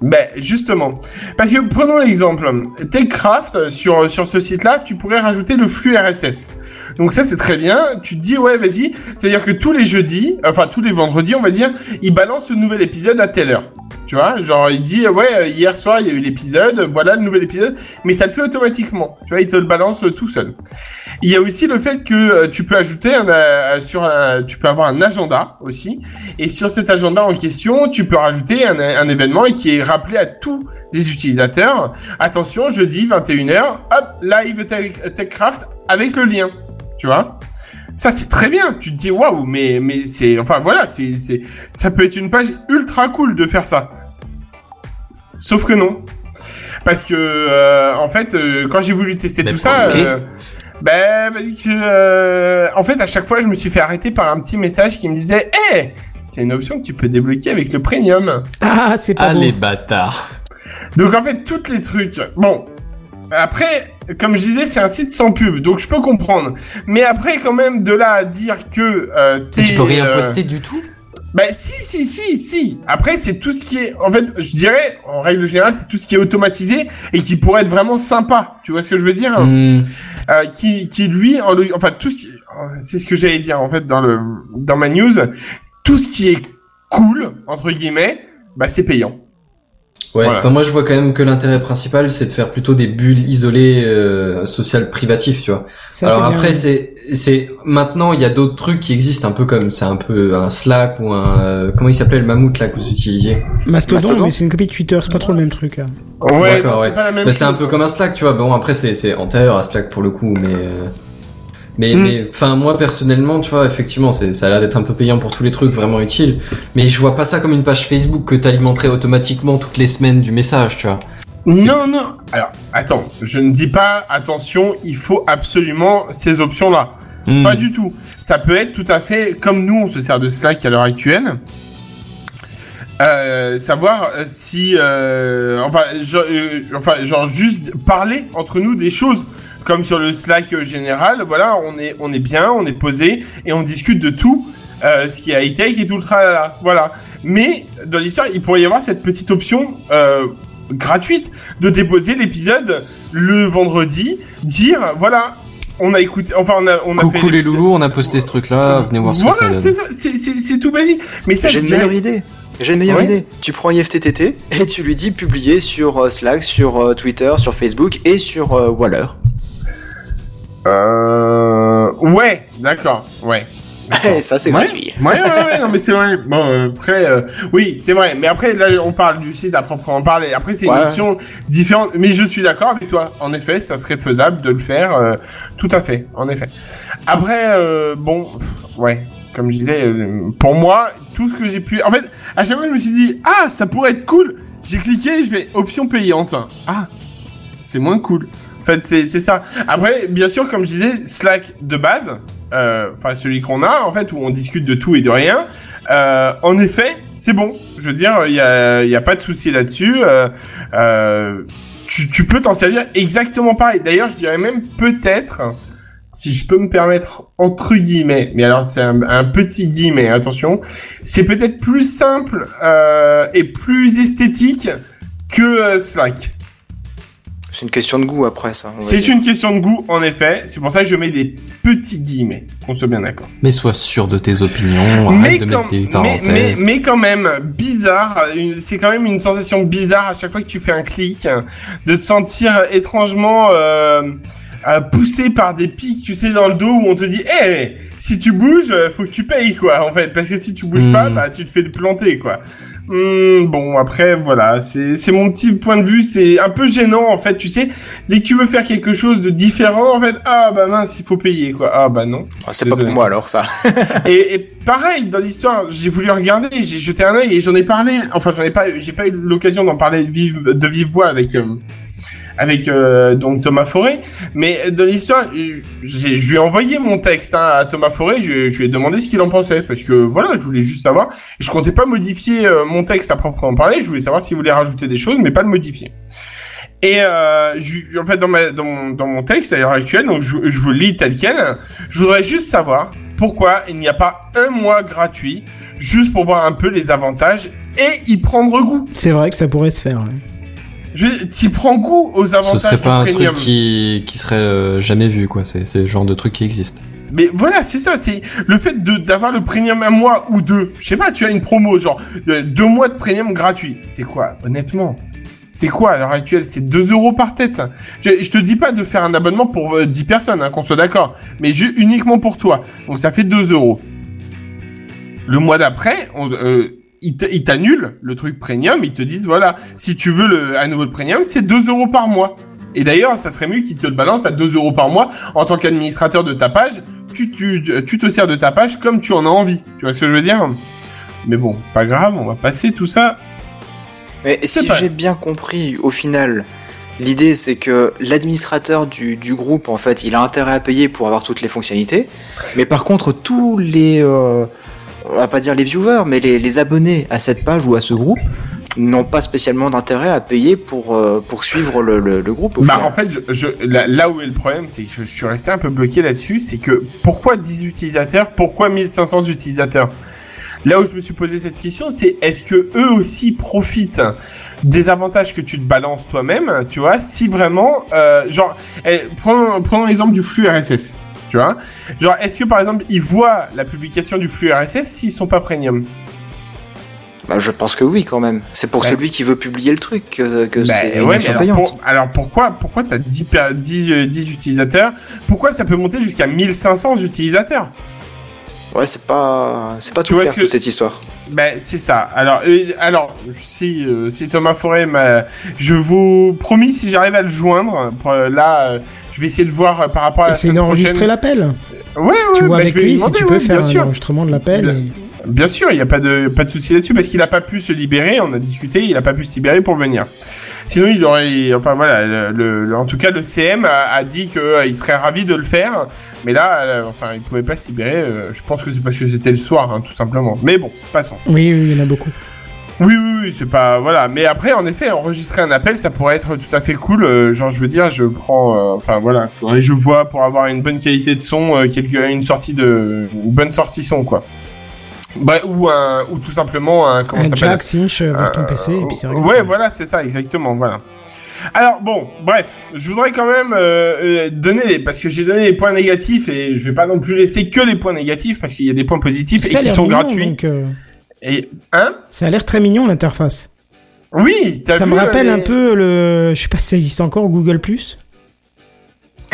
Speaker 3: Ben justement, parce que prenons l'exemple, TechCraft sur sur ce site-là, tu pourrais rajouter le flux RSS. Donc ça c'est très bien. Tu te dis ouais vas-y, c'est-à-dire que tous les jeudis, enfin tous les vendredis on va dire, il balance le nouvel épisode à telle heure. Tu vois, genre il dit ouais euh, hier soir il y a eu l'épisode, voilà le nouvel épisode, mais ça le fait automatiquement. Tu vois, il te le balance euh, tout seul. Il y a aussi le fait que euh, tu peux ajouter un, sur un, tu peux avoir un agenda aussi, et sur cet agenda en question, tu peux rajouter un, événement et qui est rappelé à tous les utilisateurs. Attention, jeudi 21h, hop, live Tech- TechCraft avec le lien. Tu vois ça c'est très bien. Tu te dis waouh, mais mais c'est enfin voilà, c'est c'est ça peut être une page ultra cool de faire ça. Sauf que non. Parce que euh, en fait, euh, quand j'ai voulu tester
Speaker 4: Mais
Speaker 3: tout ça, euh, ben vas-y que euh, en fait à chaque fois je me suis fait arrêter par un petit message qui me disait "Eh, c'est une option que tu peux débloquer avec le premium."
Speaker 1: Ah, c'est pas
Speaker 4: Ah
Speaker 1: beau.
Speaker 4: les bâtards
Speaker 3: Donc en fait, toutes les trucs. Bon. Après, comme je disais, c'est un site sans pub, donc je peux comprendre. Mais après, quand même, de là à dire que euh, t'es...
Speaker 4: Tu peux rien
Speaker 3: euh,
Speaker 4: poster du tout?
Speaker 3: Bah si, si, si, si. Après, c'est tout ce qui est... En fait, je dirais, en règle générale, c'est tout ce qui est automatisé et qui pourrait être vraiment sympa. Tu vois ce que je veux dire?
Speaker 4: Hmm.
Speaker 3: euh, qui, qui lui, en le- enfin tout, ce qui- c'est ce que j'allais dire en fait dans le dans ma news, tout ce qui est cool entre guillemets, bah c'est payant.
Speaker 4: Ouais,
Speaker 3: Voilà.
Speaker 4: enfin moi je vois quand même que l'intérêt principal c'est de faire plutôt des bulles isolées euh, sociales privatives, tu vois.
Speaker 1: Ça,
Speaker 4: Alors après c'est c'est maintenant il y a d'autres trucs qui existent un peu comme c'est un peu un Slack ou un euh, comment il s'appelait le mammouth là que vous utilisiez?
Speaker 1: Mastodon,
Speaker 2: Mastodon
Speaker 1: mais c'est une copie de Twitter, c'est pas trop le même truc. hein.
Speaker 3: Ouais, c'est
Speaker 4: ouais.
Speaker 3: pas la même
Speaker 4: Bah, c'est un peu comme un Slack, tu vois. Bon après c'est c'est antérieur à Slack pour le coup, mais euh, mais
Speaker 3: Mm.
Speaker 4: mais enfin moi personnellement, tu vois, effectivement, c'est ça a l'air d'être un peu payant pour tous les trucs vraiment utiles, mais je vois pas ça comme une page Facebook que t'alimenterais automatiquement toutes les semaines du message, tu vois.
Speaker 3: Non, non. Alors, attends, je ne dis pas, attention, il faut absolument ces options-là.
Speaker 4: Hmm.
Speaker 3: Pas du tout. Ça peut être tout à fait comme nous, on se sert de Slack à l'heure actuelle. Euh, savoir euh, si, euh, enfin, genre, euh, enfin, genre juste parler entre nous des choses comme sur le Slack euh, général. Voilà, on est, on est bien, on est posé et on discute de tout, euh, ce qui est high tech et tout le tralala. Voilà. Mais dans l'histoire, il pourrait y avoir cette petite option euh, gratuite de déposer l'épisode le vendredi, dire voilà. On a écouté, enfin on a, on a fait
Speaker 4: Coucou les loulous, on a posté ce truc-là, venez voir ce que ça
Speaker 3: Voilà, c'est
Speaker 4: donne.
Speaker 3: c'est- tout basique. Mais ça,
Speaker 2: J'ai une meilleure idée. J'ai une meilleure
Speaker 3: Ouais.
Speaker 2: idée. Tu prends IFTTT et tu lui dis publier sur Slack, sur Twitter, sur Facebook et sur Waller.
Speaker 3: Euh... Ouais, d'accord, ouais.
Speaker 2: Ça, c'est
Speaker 3: Ouais.
Speaker 2: gratuit.
Speaker 3: Ouais, ouais, ouais, non, mais c'est vrai. Bon, euh, après, euh, oui, c'est vrai. Mais après, là, on parle du site à proprement parler. Après, c'est une
Speaker 2: Ouais.
Speaker 3: option différente. Mais je suis d'accord avec toi. En effet, ça serait faisable de le faire. euh, tout à fait, en effet. Après, euh, bon, pff, ouais, comme je disais, pour moi, tout ce que j'ai pu... En fait, à chaque fois, je me suis dit, ah, ça pourrait être cool. J'ai cliqué, je fais option payante. Ah, c'est moins cool. Fait, c'est ça. Après, bien sûr, comme je disais, Slack de base, euh, enfin celui qu'on a, en fait, où on discute de tout et de rien, euh, en effet, c'est bon. Je veux dire, il y a, y a pas de souci là-dessus. Euh, euh, tu, tu peux t'en servir exactement pareil. D'ailleurs, je dirais même peut-être, si je peux me permettre entre guillemets, mais alors c'est un, un petit guillemet, attention, c'est peut-être plus simple euh, et plus esthétique que Slack.
Speaker 2: C'est une question de goût après ça.
Speaker 3: C'est une question de goût, en effet. C'est pour ça que je mets des petits guillemets, qu'on soit bien d'accord.
Speaker 4: Mais sois sûr de tes opinions, arrête de
Speaker 3: quand,
Speaker 4: mettre des
Speaker 3: mais,
Speaker 4: parenthèses.
Speaker 3: mais, mais quand même, bizarre, c'est quand même une sensation bizarre à chaque fois que tu fais un clic, de te sentir étrangement euh, euh, poussé par des pics, tu sais, dans le dos où on te dit, hé, si tu bouges, euh, faut que tu payes, quoi, en fait, parce que si tu bouges
Speaker 4: Hmm.
Speaker 3: pas, bah, tu te fais planter, quoi. Hmm, bon, après, voilà, c'est mon petit point de vue, c'est un peu gênant, en fait, tu sais, dès que tu veux faire quelque chose de différent, en fait, ah, bah mince, il faut payer, quoi, ah, bah non.
Speaker 2: Ah, C'est pas pour moi alors ça.
Speaker 3: Et, et pareil dans l'histoire, j'ai voulu regarder, j'ai jeté un œil et j'en ai parlé. Enfin, j'en ai pas, j'ai pas eu l'occasion d'en parler de vive, de vive voix avec euh, avec euh, donc Thomas Forêt. Mais dans l'histoire, je lui ai envoyé mon texte hein, à Thomas Forêt. Je, lui ai demandé ce qu'il en pensait parce que voilà, je voulais juste savoir. Je comptais pas modifier euh, mon texte à proprement parler. Je voulais savoir s'il voulait rajouter des choses, mais pas le modifier. Et euh, en fait, dans, mon, texte à l'heure actuelle, donc je, je vous le lis tel quel, je voudrais juste savoir pourquoi il n'y a pas un mois gratuit, juste pour voir un peu les avantages et y prendre goût.
Speaker 1: C'est vrai que ça pourrait se faire. ouais.
Speaker 3: T'y prends goût aux avantages
Speaker 4: Ce serait
Speaker 3: du
Speaker 4: pas un
Speaker 3: premium.
Speaker 4: truc qui, qui serait euh, jamais vu, quoi. C'est c'est le genre de truc qui existe.
Speaker 3: Mais voilà, c'est ça, c'est le fait de d'avoir le premium un mois ou deux. Je sais pas, tu as une promo genre euh, deux mois de premium gratuit. C'est quoi, honnêtement? C'est quoi à l'heure actuelle? C'est 2 euros par tête. Je, je te dis pas de faire un abonnement pour euh, 10 personnes, hein, qu'on soit d'accord, mais uniquement pour toi. Donc ça fait 2 euros. Le mois d'après, on- euh, ils t'annulent le truc premium, ils te disent voilà, si tu veux le, à nouveau le premium, c'est 2 euros par mois. Et d'ailleurs, ça serait mieux qu'ils te le balancent à 2 euros par mois en tant qu'administrateur de ta page. Tu, tu, tu te sers de ta page comme tu en as envie. Tu vois ce que je veux dire? Mais bon, pas grave, on va passer tout ça.
Speaker 2: Mais si
Speaker 3: pas-
Speaker 2: j'ai bien compris, au final, l'idée c'est que l'administrateur du, du groupe, en fait, il a intérêt à payer pour avoir toutes les fonctionnalités. Mais par contre, tous les, euh, on va pas dire les viewers, mais les, les abonnés à cette page ou à ce groupe n'ont pas spécialement d'intérêt à payer pour, euh, pour suivre le, le, le groupe. Au
Speaker 3: Bah en fait, je, je- là, là où est le problème, c'est que je, suis resté un peu bloqué là-dessus, c'est que pourquoi 10 utilisateurs, pourquoi 1500 utilisateurs? Là où je me suis posé cette question, c'est est-ce que eux aussi profitent des avantages que tu te balances toi-même, tu vois, si vraiment, euh, genre, eh, prenons, prenons l'exemple du flux RSS, tu vois, genre, est-ce que par exemple, ils voient la publication du flux RSS s'ils sont pas premium?
Speaker 2: Bah, je pense que oui, quand même. C'est pour
Speaker 3: Ouais.
Speaker 2: celui qui veut publier le truc que, que
Speaker 3: Bah,
Speaker 2: c'est
Speaker 3: ouais, alors,
Speaker 2: payante.
Speaker 3: pour- alors pourquoi, pourquoi t'as 10, per- 10, euh, 10 utilisateurs? Pourquoi ça peut monter jusqu'à 1500 utilisateurs?
Speaker 2: Ouais, c'est pas, c'est pas tout clair
Speaker 3: ce que-
Speaker 2: toute cette histoire.
Speaker 3: Ben c'est ça. Alors, euh, alors si euh, si Thomas Forêt m'a, je vous promis si j'arrive à le joindre, pour, là, euh, je vais essayer de voir euh, par rapport à la
Speaker 1: C'est
Speaker 3: prochaine.
Speaker 1: l'appel.
Speaker 3: Ouais, ouais.
Speaker 1: Tu vois
Speaker 3: bah,
Speaker 1: avec lui si tu
Speaker 3: ouais,
Speaker 1: peux faire un enregistrement de l'appel.
Speaker 3: Bien-
Speaker 1: et-
Speaker 3: Bien sûr, il n'y a pas de, pas de souci là-dessus parce qu'il n'a pas pu se libérer. On a discuté, il n'a pas pu se libérer pour venir. Sinon, il aurait, enfin voilà, le, le- en tout cas, le CM a, a dit qu'il serait ravi de le faire, mais là, euh, enfin, il pouvait pas se libérer. euh, je pense que c'est parce que c'était le soir, hein, tout simplement. Mais bon, passons.
Speaker 1: Oui, oui, il y en a beaucoup.
Speaker 3: Oui, oui, oui, c'est pas, voilà. Mais après, en effet, enregistrer un appel, ça pourrait être tout à fait cool. euh, genre, je veux dire, je prends, euh, enfin voilà, faudrait que je vois pour avoir une bonne qualité de son, euh, quelque, une sortie de, une bonne sortie son, quoi. Bah, ou un, ou tout simplement un, comment ça
Speaker 1: Un
Speaker 3: s'appelle?
Speaker 1: jack, cinch euh, vers ton
Speaker 3: euh,
Speaker 1: PC, et puis c'est.
Speaker 3: Ouais, voilà, c'est ça, exactement, voilà. Alors bon, bref, je voudrais quand même euh, euh, donner les, parce que j'ai donné les points négatifs et je vais pas non plus laisser que les points négatifs parce qu'il y a des points positifs
Speaker 1: Ça
Speaker 3: et qui sont
Speaker 1: mignon,
Speaker 3: gratuits.
Speaker 1: donc, euh,
Speaker 3: Et hein?
Speaker 1: Ça a l'air très mignon l'interface.
Speaker 3: Oui,
Speaker 1: Ça me rappelle un peu le. Je sais pas si ça existe encore Google Plus.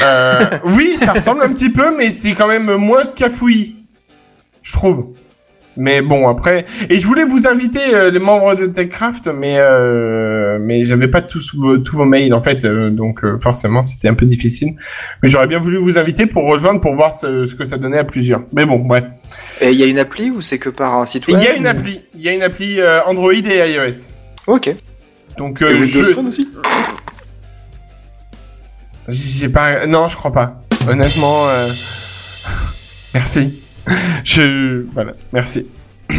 Speaker 3: Euh, oui, ça ressemble un petit peu, mais c'est quand même moins cafouillis, je trouve. Mais bon, après, et je voulais vous inviter euh, les membres de TechCraft, mais euh, mais j'avais pas tous vos, tous vos mails en fait, euh, donc forcément c'était un peu difficile. Mais j'aurais bien voulu vous inviter pour rejoindre pour voir ce, ce que ça donnait à plusieurs. Mais bon, bref.
Speaker 2: Et il y a une appli ou c'est que par un site
Speaker 3: Il
Speaker 2: web
Speaker 3: y a une
Speaker 2: ou-
Speaker 3: appli, il y a une appli Android et iOS.
Speaker 2: Ok.
Speaker 3: Donc
Speaker 2: Et Windows
Speaker 3: je-
Speaker 2: Phone aussi
Speaker 3: J'ai pas. Non, je crois pas. Honnêtement, merci. Je voilà, merci.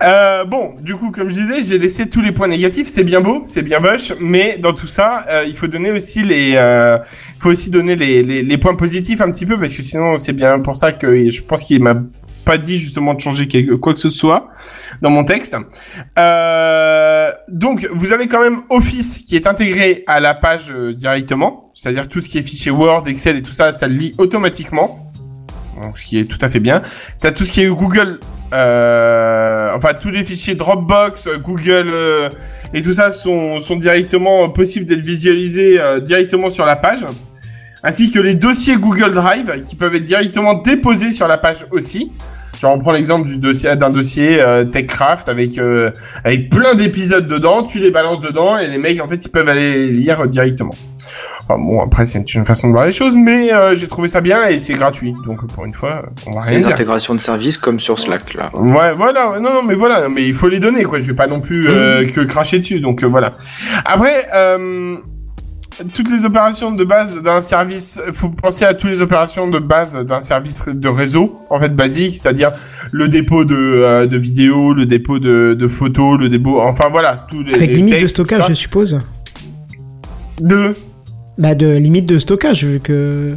Speaker 3: Euh, bon, du coup, comme je disais, j'ai laissé tous les points négatifs. C'est bien beau, c'est bien moche, mais dans tout ça, euh, il faut donner aussi les, euh, faut aussi donner les, les, les points positifs un petit peu parce que sinon, c'est bien pour ça que je pense qu'il m'a pas dit justement de changer quoi que ce soit dans mon texte. Euh, donc, vous avez quand même Office qui est intégré à la page euh, directement, c'est-à-dire tout ce qui est fichier Word, Excel et tout ça, ça le lit automatiquement. Ce qui est tout à fait bien. T'as tout ce qui est Google, euh, enfin tous les fichiers Dropbox, euh, Google euh, et tout ça sont, sont directement euh, possibles d'être visualisés directement sur la page, ainsi que les dossiers Google Drive qui peuvent être directement déposés sur la page aussi. Genre on prend l'exemple du dossier d'un dossier euh, TechCraft avec avec plein d'épisodes dedans, tu les balances dedans et les mecs en fait ils peuvent aller lire directement. Bon après c'est une façon de voir les choses, mais euh, j'ai trouvé ça bien et c'est gratuit donc pour une fois on va
Speaker 2: C'est
Speaker 3: rien
Speaker 2: des
Speaker 3: dire.
Speaker 2: intégrations de services comme sur Slack là.
Speaker 3: Ouais, voilà, ouais, non, non, mais voilà, mais il faut les donner, quoi. Je vais pas non plus euh, que cracher dessus, donc euh, voilà. Après, euh, toutes les opérations de base d'un service, faut penser à toutes les opérations de base d'un service de réseau, en fait basique, c'est-à-dire le dépôt de, euh, de vidéos, le dépôt de, de photos, le dépôt, enfin voilà, tous les.
Speaker 1: Avec
Speaker 3: les
Speaker 1: limite de stockage, je suppose.
Speaker 3: De.
Speaker 1: Bah, de limite de stockage, vu que.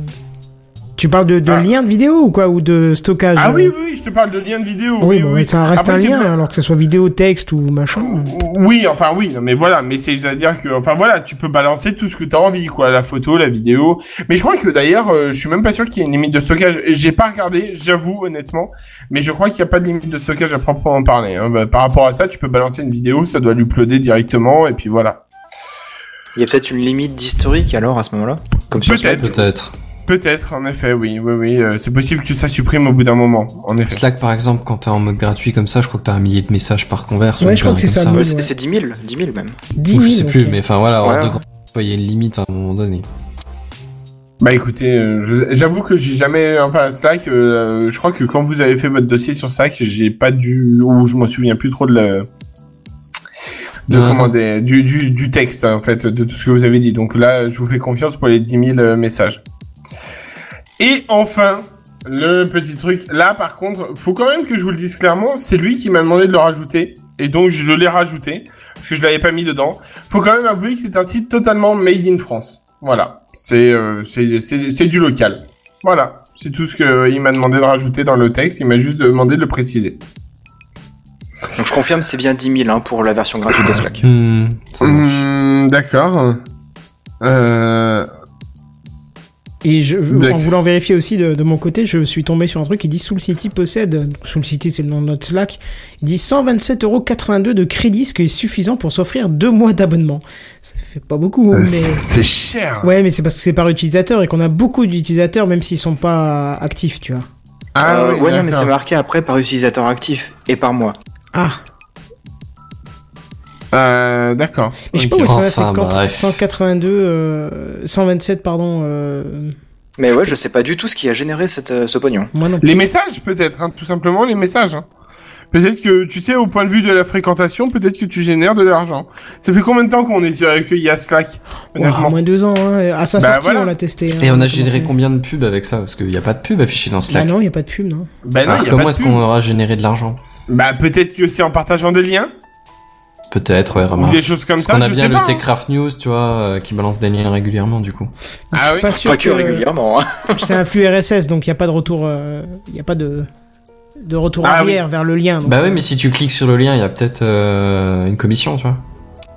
Speaker 1: Tu parles de, de
Speaker 3: Ah.
Speaker 1: lien de vidéo ou quoi Ou de stockage
Speaker 3: Ah
Speaker 1: euh
Speaker 3: oui, oui, oui, je te parle de lien de vidéo.
Speaker 1: Oui,
Speaker 3: Oui,
Speaker 1: bon,
Speaker 3: oui.
Speaker 1: ça reste
Speaker 3: Après,
Speaker 1: un lien, alors que ce soit vidéo, texte ou machin.
Speaker 3: Oui, enfin oui, non, mais voilà, mais c'est à dire que, enfin voilà, tu peux balancer tout ce que t'as envie, quoi, la photo, la vidéo. Mais je crois que d'ailleurs, euh, je suis même pas sûr qu'il y ait une limite de stockage. J'ai pas regardé, j'avoue honnêtement, mais je crois qu'il y a pas de limite de stockage à proprement parler. hein. Bah, par rapport à ça, tu peux balancer une vidéo, ça doit l'uploader directement, et puis voilà.
Speaker 2: Il y a peut-être une limite d'historique alors à ce moment-là? Comme sur Slack
Speaker 3: Peut-être,
Speaker 4: Peut-être.
Speaker 3: peut-être, en effet, oui, oui, oui, euh, c'est possible que ça supprime au bout d'un moment, en effet.
Speaker 4: Slack, par exemple, quand t'es en mode gratuit comme ça, je crois que t'as un millier de messages par converse. ou
Speaker 1: Ouais,
Speaker 4: une
Speaker 1: je crois que c'est
Speaker 4: comme
Speaker 1: ça,
Speaker 2: Ouais, c'est
Speaker 1: ouais.
Speaker 2: c'est 10 000, 10 000 même.
Speaker 1: 10
Speaker 4: Ou
Speaker 1: 000,
Speaker 4: je sais plus, mais enfin voilà, hors
Speaker 2: Ouais.
Speaker 4: de grand- il y a une limite à un moment donné.
Speaker 3: Bah écoutez, euh, je- j'avoue que j'ai jamais, enfin Slack, euh, je crois que quand vous avez fait votre dossier sur Slack, j'ai pas dû, ou je m'en souviens plus trop de la, de
Speaker 4: Non.
Speaker 3: comment des- du, du, du texte en fait, de tout ce que vous avez dit. Donc là, je vous fais confiance pour les 10 000 euh, messages. Et enfin, le petit truc, là par contre, faut quand même que je vous le dise clairement, c'est lui qui m'a demandé de le rajouter, et donc je l'ai rajouté, parce que je l'avais pas mis dedans. Faut quand même avouer que c'est un site totalement made in France. Voilà, c'est euh, c'est du local. Voilà, c'est tout ce que il m'a demandé de rajouter dans le texte. Il m'a juste demandé de le préciser.
Speaker 2: Donc je confirme, c'est bien 10 000 hein, pour la version gratuite de Slack.
Speaker 4: Hmm.
Speaker 3: Hum, D'accord. Euh...
Speaker 1: Et je, en voulant vérifier aussi de, de mon côté, je suis tombé sur un truc qui dit Soul City possède, Soul City c'est le nom de notre Slack, il dit 127,82€ de crédit, ce qui est suffisant pour s'offrir deux mois d'abonnement. Ça fait pas beaucoup, mais...
Speaker 3: C'est cher.
Speaker 1: Ouais, mais c'est parce que c'est par utilisateur et qu'on a beaucoup d'utilisateurs même s'ils sont pas actifs, tu vois.
Speaker 3: Ah
Speaker 2: Euh,
Speaker 3: oui,
Speaker 2: ouais, non, mais c'est marqué après par utilisateur actif et par mois.
Speaker 1: Ah,
Speaker 3: Euh, d'accord.
Speaker 1: mais je sais pas où est-ce qu'on a
Speaker 4: Enfin,
Speaker 1: 50,
Speaker 4: bref.
Speaker 1: 182, euh, 127, pardon, euh,
Speaker 2: Mais ouais, je sais pas du tout ce qui a généré cette, euh, ce pognon.
Speaker 1: moi non plus.
Speaker 3: Les messages peut-être, hein, tout simplement les messages. hein. Peut-être que, tu sais, au point de vue de la fréquentation, peut-être que tu génères de l'argent. Ça fait combien de temps qu'on est sur, qu'il y a Slack
Speaker 1: moins de deux ans, hein. à sa
Speaker 3: Bah,
Speaker 1: sortie,
Speaker 3: voilà.
Speaker 1: on l'a testé. hein,
Speaker 4: Et on a généré combien de pubs avec ça? Parce qu'il n'y a pas de pub affichée dans
Speaker 1: Bah
Speaker 4: Slack.
Speaker 1: non, il y a pas de pub, non.
Speaker 3: Bah non,
Speaker 4: Alors,
Speaker 3: il y a
Speaker 4: comment est-ce qu'on aura généré de l'argent?
Speaker 3: Bah peut-être que c'est en partageant des liens
Speaker 4: Peut-être, ouais,
Speaker 3: ou
Speaker 4: remarque.
Speaker 3: des choses comme
Speaker 4: Parce
Speaker 3: ça.
Speaker 4: qu'on a
Speaker 3: je
Speaker 4: bien
Speaker 3: sais
Speaker 4: le
Speaker 3: pas, hein.
Speaker 4: Techcraft News, tu vois, euh, qui balance des liens régulièrement, du coup.
Speaker 3: Ah oui.
Speaker 1: Pas sûr
Speaker 2: Pas que régulièrement. Hein.
Speaker 1: C'est un flux RSS, donc il n'y a pas de retour, euh, il y a pas de, de retour
Speaker 3: Ah
Speaker 1: arrière vers le lien. donc,
Speaker 4: Bah ouais, mais si tu cliques sur le lien, il y a peut-être euh, une commission, tu vois.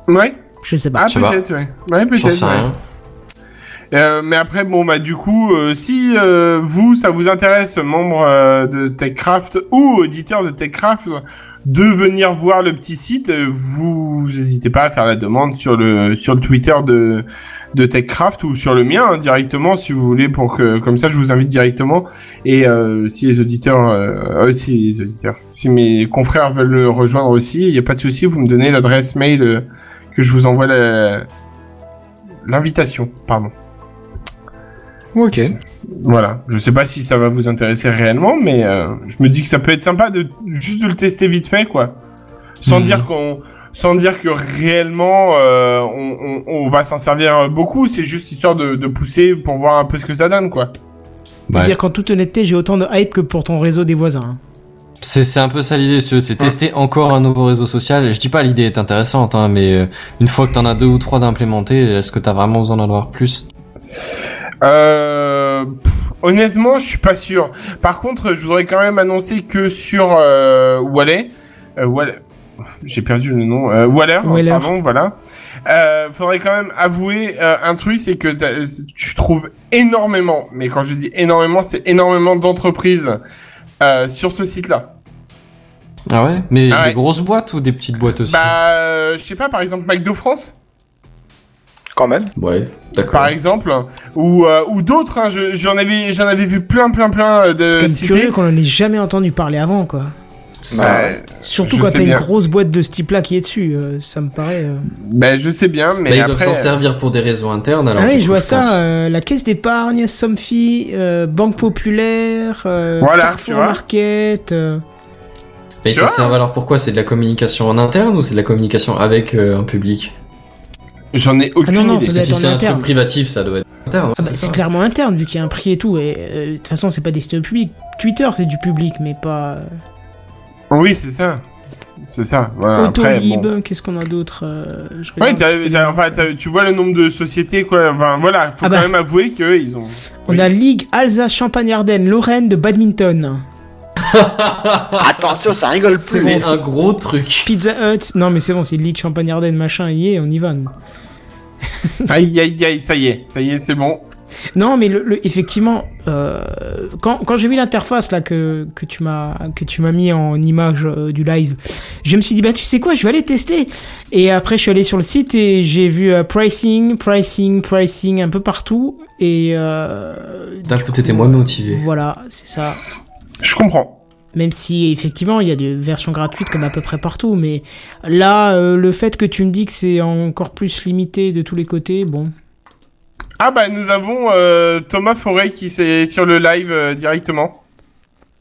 Speaker 3: Ouais.
Speaker 1: Je sais pas.
Speaker 3: Ah
Speaker 4: je sais pas.
Speaker 3: peut-être, ouais. Ouais
Speaker 4: J'en
Speaker 3: peut-être.
Speaker 4: sais
Speaker 3: ouais. Euh, mais après, bon, bah, du coup, euh, si euh, vous, ça vous intéresse, membre euh, de TechCraft ou auditeur de TechCraft, de venir voir le petit site, euh, vous n'hésitez pas à faire la demande sur le sur le Twitter de de TechCraft ou sur le mien hein, directement, si vous voulez, pour que comme ça, je vous invite directement. Et si les auditeurs, si les auditeurs, si mes confrères veulent le rejoindre aussi, il n'y a pas de souci, vous me donnez l'adresse mail que je vous envoie la- l'invitation, pardon.
Speaker 2: Ok.
Speaker 3: Voilà, je sais pas si ça va vous intéresser réellement, mais euh, je me dis que ça peut être sympa de juste de le tester vite fait, quoi, sans
Speaker 4: Mhm.
Speaker 3: dire qu'on, sans dire que réellement euh, on, on, on va s'en servir beaucoup. C'est juste histoire de, de pousser pour voir un peu ce que ça donne, quoi.
Speaker 1: Je veux
Speaker 4: Ouais.
Speaker 1: dire qu'en toute honnêteté, j'ai autant de hype que pour ton réseau des voisins. hein.
Speaker 4: C'est c'est un peu ça l'idée, c'est c'est tester encore un nouveau réseau social. Je dis pas l'idée est intéressante, hein, mais euh, une fois que t'en as deux ou trois d'implémenter, est-ce que t'as vraiment besoin d'en avoir plus?
Speaker 3: Euh, pff, honnêtement, je suis pas sûr. Par contre, je voudrais quand même annoncer que sur euh, Wallet, euh, Wallet, j'ai perdu le nom, euh, Waller,
Speaker 1: Waller.
Speaker 3: pardon, voilà. Euh, faudrait quand même avouer euh, un truc, c'est que tu trouves énormément, mais quand je dis énormément, c'est énormément d'entreprises euh, sur ce site-là.
Speaker 4: Ah ouais? Mais
Speaker 3: Ah ouais.
Speaker 4: des grosses boîtes ou des petites boîtes aussi?
Speaker 3: Bah, euh, je sais pas, par exemple McDo France.
Speaker 2: Quand même.
Speaker 4: Ouais, d'accord.
Speaker 3: par exemple, ou euh, ou d'autres. Hein, je- j'en avais j'en avais vu plein plein plein euh,
Speaker 1: C'est quand
Speaker 3: de
Speaker 1: même
Speaker 3: cités.
Speaker 1: curieux qu'on en ait jamais entendu parler avant, quoi.
Speaker 2: Bah,
Speaker 3: Bah,
Speaker 1: Surtout quand t'as une grosse boîte de ce type-là qui est dessus, euh, ça me paraît. euh.
Speaker 3: ben, je sais bien, mais
Speaker 4: Bah, ils
Speaker 3: après.
Speaker 4: doivent s'en servir pour des réseaux internes. Alors,
Speaker 1: ah oui, je vois ça. euh, la Caisse d'épargne, Somfy, euh, Banque Populaire, euh,
Speaker 3: Voilà,
Speaker 1: Carrefour. Market. euh.
Speaker 4: Mais
Speaker 3: Tu
Speaker 4: ça sert alors pourquoi C'est de la communication en interne ou c'est de la communication avec euh, un public?
Speaker 3: J'en ai aucune
Speaker 1: Ah non, non,
Speaker 3: idée.
Speaker 4: Parce que si c'est un
Speaker 1: interne.
Speaker 4: truc privatif, ça doit être interne.
Speaker 1: Ah bah,
Speaker 4: c'est
Speaker 1: clairement interne vu qu'il y a un prix et tout. Et euh, de toute façon, c'est pas destiné au public. Twitter, c'est du public, mais pas. euh,
Speaker 3: Oui, c'est ça. C'est ça. Voilà,
Speaker 1: Autolib,
Speaker 3: bon.
Speaker 1: qu'est-ce qu'on a d'autre euh,
Speaker 3: Ouais, enfin, tu vois le nombre de sociétés, quoi. Enfin, voilà, faut
Speaker 1: Ah
Speaker 3: quand
Speaker 1: bah.
Speaker 3: même avouer que ils ont.
Speaker 1: On
Speaker 3: oui.
Speaker 1: a Ligue Alsace Champagne-Ardenne, Lorraine de badminton.
Speaker 2: Attention, ça rigole plus.
Speaker 4: C'est
Speaker 1: bon,
Speaker 4: un gros truc.
Speaker 1: Pizza Hut. Non, mais c'est bon, c'est Ligue Champagne-Ardenne, machin, y est, on y va. nous.
Speaker 3: Aïe, aïe, aïe, ça y est, ça y est, c'est bon.
Speaker 1: Non, mais le, le- effectivement, euh, quand, quand j'ai vu l'interface là que, que tu m'as que tu m'as mis en image euh, du live, je me suis dit bah tu sais quoi, je vais aller tester. Et après je suis allé sur le site et j'ai vu euh, pricing, pricing, pricing un peu partout et euh,
Speaker 4: D'un coup, t'étais moins motivé.
Speaker 1: voilà, c'est ça.
Speaker 3: Je comprends.
Speaker 1: Même si effectivement il y a des versions gratuites comme à peu près partout, mais là euh, le fait que tu me dis que c'est encore plus limité de tous les côtés, bon.
Speaker 3: Ah bah nous avons euh, Thomas Forêt qui est sur le live euh, directement.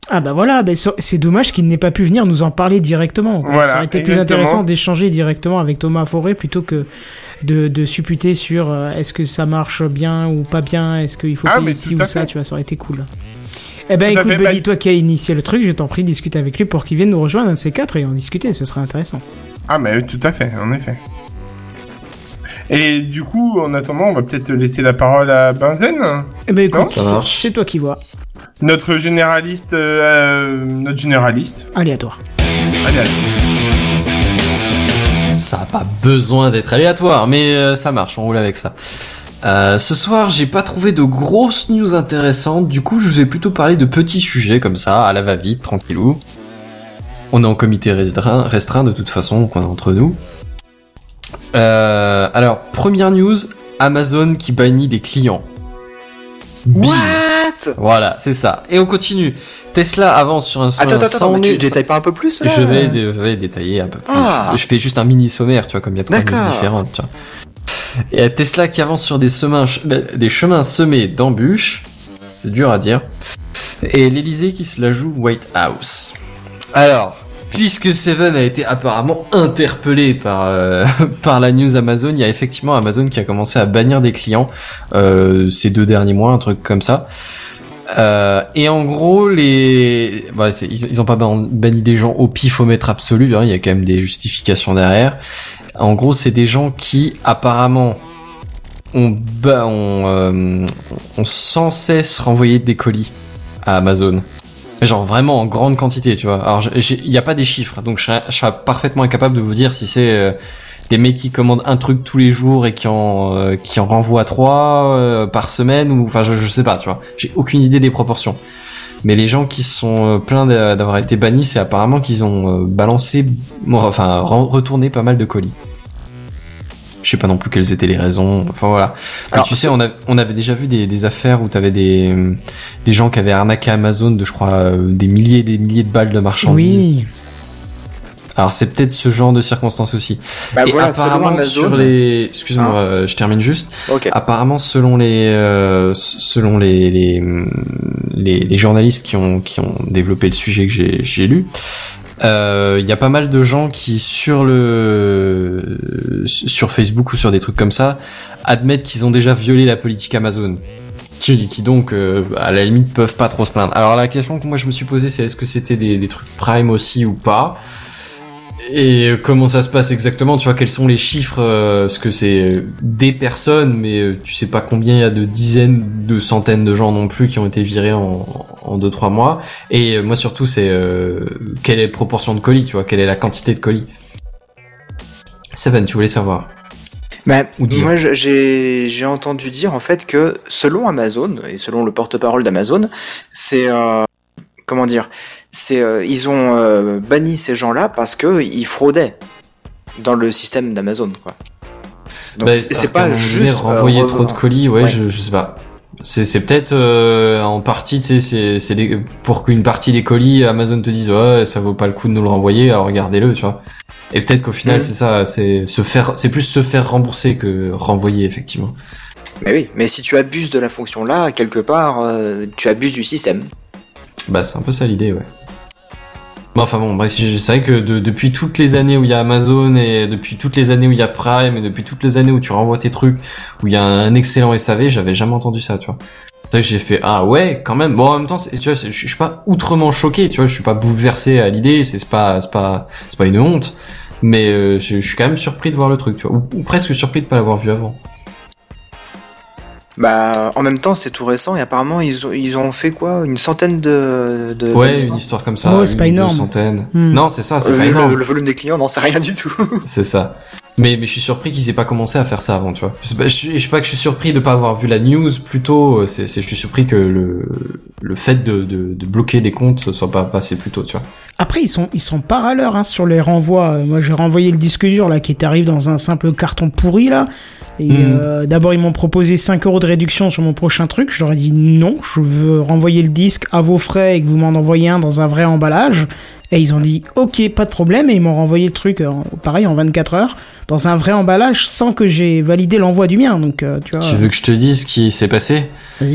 Speaker 1: Ah bah voilà, bah, c'est dommage qu'il n'ait pas pu venir nous en parler directement.
Speaker 3: Voilà,
Speaker 1: ça aurait été plus intéressant d'échanger directement avec Thomas Forêt plutôt que de, de supputer sur euh, est-ce que ça marche bien ou pas bien, est-ce qu'il faut
Speaker 3: Ah,
Speaker 1: payer
Speaker 3: mais
Speaker 1: ci
Speaker 3: tout
Speaker 1: ou ça,
Speaker 3: fait.
Speaker 1: tu vois, ça aurait été cool. Eh ben écoute, Buddy, toi qui as initié le truc, je t'en prie, discute avec lui pour qu'il vienne nous rejoindre un de ces quatre et en discuter, ce serait intéressant.
Speaker 3: Ah mais oui, tout à fait, en effet. Et du coup, en attendant, on va peut-être laisser la parole à Benzen,
Speaker 1: Eh ben écoute,
Speaker 4: ça marche.
Speaker 1: c'est toi qui vois.
Speaker 3: notre généraliste, euh, notre généraliste.
Speaker 1: Aléatoire.
Speaker 3: Allez, allez.
Speaker 4: Ça a pas besoin d'être aléatoire, mais euh, ça marche, on roule avec ça. Euh, ce soir, j'ai pas trouvé de grosses news intéressantes, du coup, je vous ai plutôt parlé de petits sujets comme ça, à la va-vite, tranquillou. On est en comité restreint, restreint de toute façon, donc on est entre nous. Euh, alors, première news, Amazon qui bannit des clients. Bim.
Speaker 2: What?
Speaker 4: Voilà, c'est ça. Et on continue. Tesla avance sur un
Speaker 2: Attends, attends, attends, tu détailles pas un peu plus là?
Speaker 4: Je vais, dé- vais détailler un peu plus.
Speaker 2: Ah.
Speaker 4: Je fais juste un mini sommaire, tu vois, comme il y a trois news différentes. Tu vois. Et Tesla qui avance sur des, chemins, semés d'embûches, c'est dur à dire. Et l'Elysée qui se la joue White House. Alors, puisque Seven a été apparemment interpellé par euh, la news Amazon, il y a effectivement Amazon qui a commencé à bannir des clients euh, ces deux derniers mois, un truc comme ça. Euh, et en gros, les, bah, ils, ils ont pas ban- banni des gens au pifomètre absolu. hein, il y a quand même des justifications derrière. En gros, c'est des gens qui apparemment euh, ont sans cesse renvoyé des colis à Amazon. Genre vraiment en grande quantité, tu vois. Alors, il n'y a pas des chiffres, donc je serais, parfaitement incapable de vous dire si c'est euh, des mecs qui commandent un truc tous les jours et qui en euh, qui en renvoient trois par semaine ou enfin je, je sais pas, tu vois. J'ai aucune idée des proportions. Mais les gens qui sont euh, pleins d'a- d'avoir été bannis, c'est apparemment qu'ils ont euh, balancé, enfin retourné pas mal de colis. Je sais pas non plus quelles étaient les raisons. Enfin voilà. Mais tu sais, on, a, on avait déjà vu des, des affaires où t'avais des des gens qui avaient arnaqué Amazon de, je crois, euh, des milliers et des milliers de balles de marchandises.
Speaker 1: Oui.
Speaker 4: Alors c'est peut-être ce genre de circonstances aussi.
Speaker 2: Bah
Speaker 4: et
Speaker 2: voilà, selon
Speaker 4: apparemment
Speaker 2: Amazon.
Speaker 4: sur les, excuse-moi,
Speaker 2: Hein
Speaker 4: euh, je termine juste.
Speaker 2: Ok.
Speaker 4: Apparemment, selon les euh, selon les les, les les journalistes qui ont qui ont développé le sujet que j'ai j'ai lu, euh, il y a pas mal de gens qui sur le sur Facebook ou sur des trucs comme ça admettent qu'ils ont déjà violé la politique Amazon. Qui, qui donc euh, à la limite peuvent pas trop se plaindre. Alors la question que moi je me suis posée c'est est-ce que c'était des, des trucs Prime aussi ou pas? Et comment ça se passe exactement? Tu vois, quels sont les chiffres euh, Parce que c'est euh, des personnes, mais euh, tu sais pas combien il y a de dizaines, de centaines de gens non plus qui ont été virés en, en deux trois mois. Et moi surtout, c'est euh, quelle est la proportion de colis Tu vois, quelle est la quantité de colis? Seven, tu voulais savoir.
Speaker 2: Bah, moi, j'ai j'ai entendu dire en fait que selon Amazon et selon le porte-parole d'Amazon, c'est euh, comment dire, c'est euh, ils ont euh, banni ces gens-là parce que ils fraudaient dans le système d'Amazon, quoi. Donc
Speaker 4: Bah,
Speaker 2: c'est pas juste euh,
Speaker 4: renvoyer
Speaker 2: re-
Speaker 4: trop de colis. Ouais,
Speaker 2: Ouais.
Speaker 4: Je, je sais pas. C'est peut-être euh, en partie, tu sais, c'est pour qu'une partie des colis Amazon te dise ouais ça vaut pas le coup de nous le renvoyer, alors gardez-le, tu vois. Et peut-être qu'au final
Speaker 2: Mhm.
Speaker 4: c'est ça, c'est se faire, c'est plus se faire rembourser que renvoyer effectivement.
Speaker 2: Mais oui, mais si tu abuses de la fonction là, quelque part, euh, tu abuses du système.
Speaker 4: Bah c'est un peu ça l'idée, ouais. Bon, enfin bon, bref, c'est vrai que de- depuis toutes les années où il y a Amazon et depuis toutes les années où il y a Prime et depuis toutes les années où tu renvoies tes trucs, où il y a un excellent SAV, j'avais jamais entendu ça, tu vois. J'ai fait ah ouais quand même. Bon en même temps, tu vois, je suis pas outrement choqué, tu vois, je suis pas bouleversé à l'idée, c'est pas c'est pas c'est pas une honte, mais euh, je, je suis quand même surpris de voir le truc, tu vois, ou, ou presque surpris de pas l'avoir vu avant.
Speaker 2: Bah, en même temps, c'est tout récent et apparemment ils ont ils ont fait quoi, une centaine de de
Speaker 4: Ouais, une histoire comme ça,
Speaker 1: Ouais, c'est
Speaker 4: une
Speaker 1: pas
Speaker 4: centaines.
Speaker 1: Hmm.
Speaker 4: Non, c'est ça, c'est
Speaker 2: Euh,
Speaker 4: pas énorme.
Speaker 2: le, le volume des clients, non, c'est rien du tout.
Speaker 4: C'est ça. Mais, mais je suis surpris qu'ils aient pas commencé à faire ça avant, tu vois. Je sais pas, je, suis- je sais pas que je suis surpris de pas avoir vu la news, plutôt, euh, c'est, c'est, je suis surpris que le, le fait de, de, de bloquer des comptes soit pas passé plus tôt, tu vois.
Speaker 1: Après, ils sont, ils sont pas à l'heure hein, sur les renvois. Euh, Moi, j'ai renvoyé le disque dur là qui est arrivé dans un simple carton pourri là. Et
Speaker 4: Mhm.
Speaker 1: euh, d'abord, ils m'ont proposé 5 euros de réduction sur mon prochain truc. Je leur ai dit non, je veux renvoyer le disque à vos frais et que vous m'en envoyez un dans un vrai emballage. Et ils ont dit ok, pas de problème. Et ils m'ont renvoyé le truc, en- pareil, en 24 heures, dans un vrai emballage sans que j'ai validé l'envoi du mien. Donc, euh, tu vois.
Speaker 4: Tu veux que je te dise ce qui s'est passé?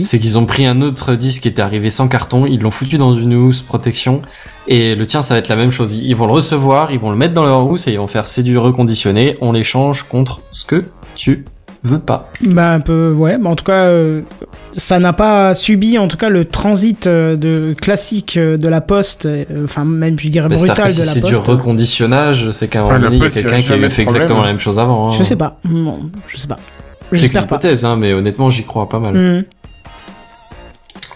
Speaker 4: C'est qu'ils ont pris un autre disque qui était arrivé sans carton, ils l'ont foutu dans une housse protection, et le tien ça va être la même chose. Ils vont le recevoir, ils vont le mettre dans leur housse et ils vont faire c'est du reconditionné, on l'échange contre ce que tu veux pas.
Speaker 1: Bah un peu ouais, mais en tout cas euh, ça n'a pas subi en tout cas le transit euh, de classique euh, de la poste, euh, enfin même je dirais
Speaker 4: Mais
Speaker 1: brutal de
Speaker 4: si
Speaker 1: la
Speaker 4: c'est du
Speaker 1: poste.
Speaker 4: reconditionnage, c'est qu'à un moment
Speaker 3: la
Speaker 4: donné, il y a
Speaker 3: poste,
Speaker 4: quelqu'un qui
Speaker 3: jamais
Speaker 4: a
Speaker 3: de
Speaker 4: fait
Speaker 3: problème.
Speaker 4: exactement la même chose avant. hein.
Speaker 1: Je sais pas, je sais pas.
Speaker 4: C'est
Speaker 1: pas.
Speaker 4: hypothèse, hein, mais honnêtement, j'y crois pas mal.
Speaker 1: Mhm.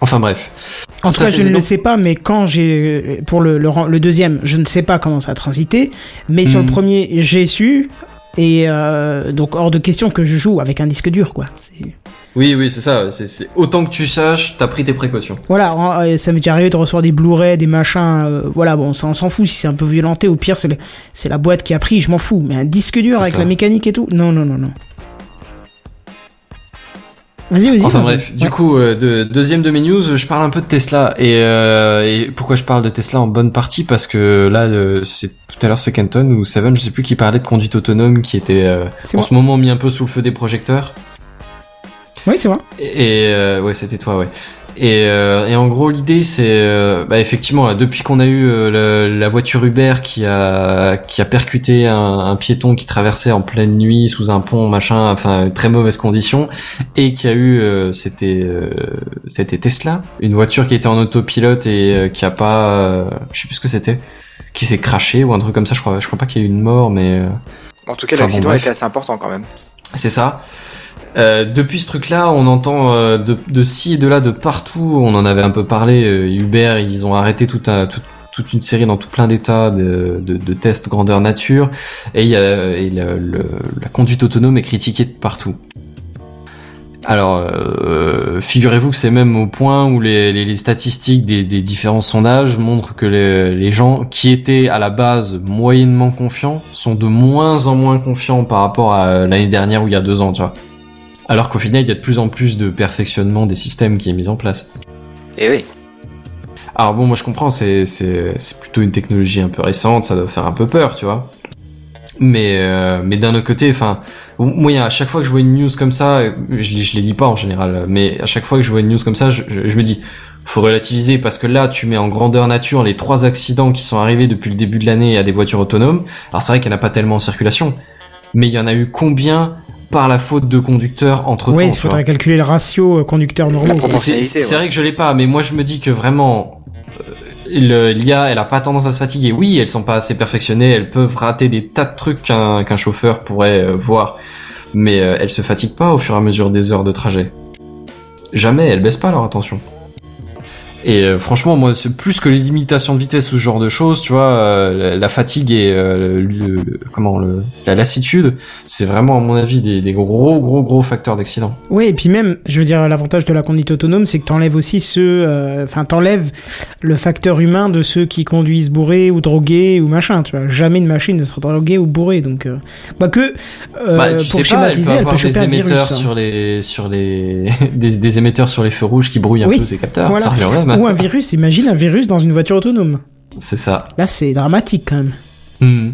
Speaker 4: Enfin bref.
Speaker 1: En tout
Speaker 4: Ça,
Speaker 1: cas, je ne le sais pas, mais quand j'ai pour le, le, deuxième, je ne sais pas comment ça a transité, mais sur le
Speaker 4: Mhm.
Speaker 1: premier, j'ai su. Et euh, donc hors de question que je joue avec un disque dur, quoi.
Speaker 4: Oui, oui, c'est ça. C'est, Autant que tu saches, t'as pris tes précautions.
Speaker 1: Voilà, euh, ça m'est déjà arrivé de recevoir des Blu-ray, des machins. euh, voilà, bon, ça on s'en fout si c'est un peu violenté. Au pire, c'est la boîte qui a pris, je m'en fous. Mais un disque dur avec
Speaker 4: ça.
Speaker 1: la mécanique et tout, non, non, non, non. Vas-y, vas-y.
Speaker 4: Enfin bref, du coup, euh, de, deuxième de mes news, je parle un peu de Tesla. Et, euh, et pourquoi je parle de Tesla en bonne partie? Parce que là, euh, c'est tout à l'heure, c'est Kenton ou Seven, je sais plus qui parlait de conduite autonome, qui était en
Speaker 1: moi.
Speaker 4: ce moment mis un peu sous le feu des projecteurs.
Speaker 1: Oui, c'est vrai.
Speaker 4: Et euh, ouais, c'était toi, ouais. Et, euh, et en gros, l'idée, c'est euh, bah, effectivement, là, depuis qu'on a eu euh, la voiture Uber qui a qui a percuté un, un piéton qui traversait en pleine nuit sous un pont, machin, enfin très mauvaise condition, et qui a eu, euh, c'était euh, c'était Tesla, une voiture qui était en autopilote et euh, qui a pas, euh, je sais plus ce que c'était, qui s'est craché ou un truc comme ça. Je crois, je crois pas qu'il y ait eu une mort, mais euh,
Speaker 2: En tout cas,
Speaker 4: bon,
Speaker 2: l'accident
Speaker 4: bref.
Speaker 2: était assez important quand même.
Speaker 4: C'est ça. Euh, depuis ce truc-là, on entend euh, de, de ci et de là, de partout. On en avait un peu parlé. euh, Uber, ils ont arrêté tout un, tout- toute une série dans tout plein d'états de, de, de tests grandeur nature. Et, y a, et le- le- la conduite autonome est critiquée de partout. Alors, euh, figurez-vous que c'est même au point où les, les, les statistiques des, des différents sondages montrent que les, les gens qui étaient à la base moyennement confiants sont de moins en moins confiants par rapport à l'année dernière ou il y a deux ans, tu vois. Alors qu'au final, il y a de plus en plus de perfectionnement des systèmes qui est mis en place.
Speaker 2: Et oui.
Speaker 4: Alors bon, moi je comprends, c'est plutôt une technologie un peu récente, ça doit faire un peu peur, tu vois. Mais euh, mais d'un autre côté, enfin, moi à chaque fois que je vois une news comme ça, je les je les lis pas en général, mais à chaque fois que je vois une news comme ça, je, je, je me dis faut relativiser parce que là tu mets en grandeur nature les trois accidents qui sont arrivés depuis le début de l'année à des voitures autonomes. Alors c'est vrai qu'il n'y en a pas tellement en circulation, mais il y en a eu combien par la faute de conducteurs entre temps
Speaker 1: Oui, il faudrait calculer le ratio euh, conducteur normaux.
Speaker 4: C'est vrai que je l'ai pas, mais moi je me dis que vraiment euh, l'IA, elle a pas tendance à se fatiguer. Oui, elles sont pas assez perfectionnées, elles peuvent rater des tas de trucs qu'un qu'un chauffeur pourrait euh, voir, mais euh, elles se fatiguent pas au fur et à mesure des heures de trajet. Jamais, elles baissent pas leur attention. Et euh, franchement, moi, c'est plus que les limitations de vitesse ou ce genre de choses, tu vois, euh, la, fatigue et euh, le, le- comment le, la lassitude, c'est vraiment à mon avis des, des gros, gros, gros facteurs d'accident.
Speaker 1: Oui, et puis même, je veux dire, l'avantage de la conduite autonome, c'est que t'enlèves aussi ceux, euh, enfin, t'enlèves le facteur humain de ceux qui conduisent bourrés ou drogués ou machin, tu vois. Jamais une machine ne sera droguée ou bourrée, donc, quoique, euh,
Speaker 4: bah, tu
Speaker 1: pour
Speaker 4: sais pas, elle peut
Speaker 1: elle peut,
Speaker 4: avoir des
Speaker 1: virus.
Speaker 4: émetteurs
Speaker 1: hein.
Speaker 4: sur les, sur les, des, des émetteurs sur les feux rouges qui brouillent un
Speaker 1: Oui,
Speaker 4: peu ces capteurs.
Speaker 1: voilà.
Speaker 4: Ça revient.
Speaker 1: Ou un virus, imagine un virus dans une voiture autonome.
Speaker 4: C'est ça.
Speaker 1: Là, c'est dramatique quand même.
Speaker 4: Hmm.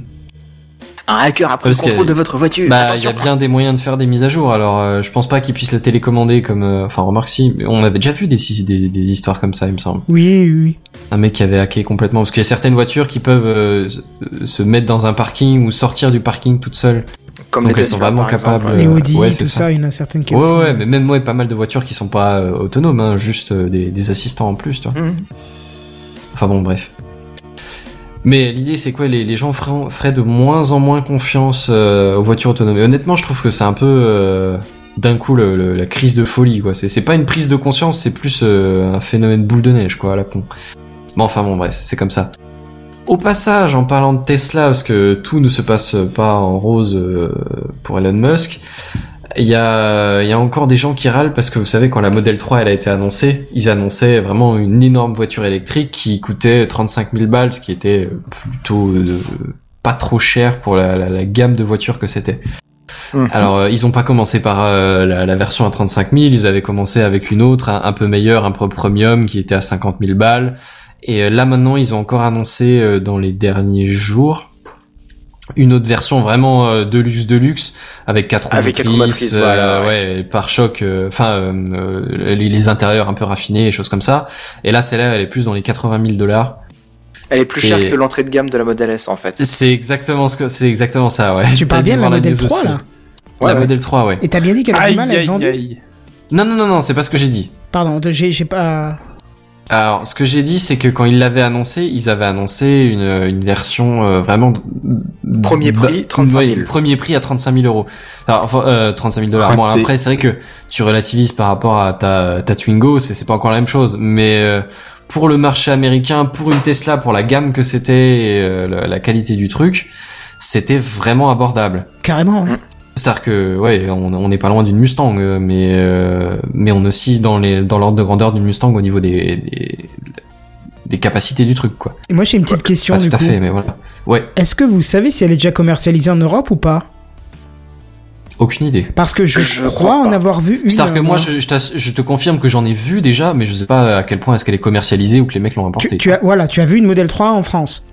Speaker 2: Un hacker a pris
Speaker 4: Parce
Speaker 2: le contrôle de votre voiture.
Speaker 4: Bah, il y a bien des moyens de faire des mises à jour. Alors, euh, je pense pas qu'ils puissent le télécommander comme, euh, enfin, remarque si, mais on avait déjà vu des, des, des histoires comme ça, il me semble.
Speaker 1: Oui, oui, oui.
Speaker 4: Un mec qui avait hacké complètement, parce qu'il y a certaines voitures qui peuvent euh, se- se mettre dans un parking ou sortir du parking toutes seules.
Speaker 2: Comme
Speaker 4: donc
Speaker 2: les
Speaker 4: elles sont
Speaker 2: Tesla,
Speaker 4: vraiment
Speaker 2: par exemple.
Speaker 4: capables.
Speaker 1: Les
Speaker 4: Euh,
Speaker 1: Audi,
Speaker 4: ouais,
Speaker 1: tout
Speaker 4: c'est
Speaker 1: ça.
Speaker 4: ça.
Speaker 1: il y en a certaines qui
Speaker 4: Ouais, mais même ouais, pas mal de voitures qui sont pas euh, autonomes, hein, juste euh, des, des assistants en plus, tu vois.
Speaker 2: Mhm.
Speaker 4: Enfin bon, bref. Mais l'idée, c'est quoi les, les gens feraient, feraient de moins en moins confiance euh, aux voitures autonomes. Et honnêtement, je trouve que c'est un peu euh, d'un coup le- le- la crise de folie, quoi. C'est pas une prise de conscience, c'est plus euh, un phénomène boule de neige, quoi, à la con. Mais enfin bon, bref, c'est comme ça. Au passage, en parlant de Tesla, parce que tout ne se passe pas en rose euh, pour Elon Musk, il y a, il y a encore des gens qui râlent parce que vous savez, quand la Model 3 elle a été annoncée, ils annonçaient vraiment une énorme voiture électrique qui coûtait 35 000 balles, ce qui était plutôt euh, pas trop cher pour la, la- la gamme de voitures que c'était.
Speaker 2: Mhm.
Speaker 4: Alors, euh, ils ont pas commencé par euh, la, la version à 35 000, ils avaient commencé avec une autre, un, un peu meilleure, un peu premium, qui était à 50 000 balles. Et euh, là maintenant, ils ont encore annoncé euh, dans les derniers jours une autre version vraiment euh, de luxe de luxe avec quatre
Speaker 2: Avec quatre
Speaker 4: motrices, euh,
Speaker 2: voilà,
Speaker 4: ouais, par choc, enfin euh, euh, les, les intérieurs un peu raffinés, et choses comme ça. Et là, celle-là, elle est plus dans les 80 000 dollars.
Speaker 2: Elle est plus chère que l'entrée de gamme de la Model S en fait.
Speaker 4: C'est exactement ce que c'est exactement ça, ouais.
Speaker 1: Tu parles bien de la Model
Speaker 4: news
Speaker 1: 3
Speaker 4: aussi.
Speaker 1: là
Speaker 2: Ouais,
Speaker 4: la
Speaker 2: ouais.
Speaker 4: Model 3, ouais.
Speaker 1: Et t'as bien dit qu'elle a du mal à être vendue.
Speaker 4: Non, non, non, non, c'est pas ce que j'ai dit.
Speaker 1: Pardon, j'ai pas.
Speaker 4: Alors, ce que j'ai dit, c'est que quand ils l'avaient annoncé, ils avaient annoncé une, une version euh, vraiment
Speaker 2: Premier prix,
Speaker 4: bah,
Speaker 2: 35 000.
Speaker 4: ouais, premier prix à 35 000 euros. Alors, enfin, euh, 35 000 dollars. Bon, après, c'est vrai que tu relativises par rapport à ta, ta Twingo, c'est c'est pas encore la même chose, mais euh, pour le marché américain, pour une Tesla, pour la gamme que c'était, euh, la, la qualité du truc, c'était vraiment abordable.
Speaker 1: Carrément, ouais.
Speaker 4: C'est-à-dire que ouais, on n'est pas loin d'une Mustang, euh, mais euh, mais on est aussi dans les dans l'ordre de grandeur d'une Mustang au niveau des, des des capacités du truc quoi.
Speaker 1: Et moi j'ai une petite question
Speaker 4: Pas
Speaker 1: du
Speaker 4: tout à
Speaker 1: coup.
Speaker 4: fait, mais voilà. Ouais,
Speaker 1: Est-ce que vous savez si elle est déjà commercialisée en Europe ou pas?
Speaker 4: Aucune idée.
Speaker 1: Parce que je,
Speaker 2: Je
Speaker 1: crois
Speaker 2: crois
Speaker 1: en avoir vu une.
Speaker 4: C'est-à-dire que moi, je, je, te confirme que j'en ai vu déjà, mais je sais pas à quel point est-ce qu'elle est commercialisée ou que les mecs l'ont importée.
Speaker 1: tu, tu as, voilà, tu as vu une Model 3 en France.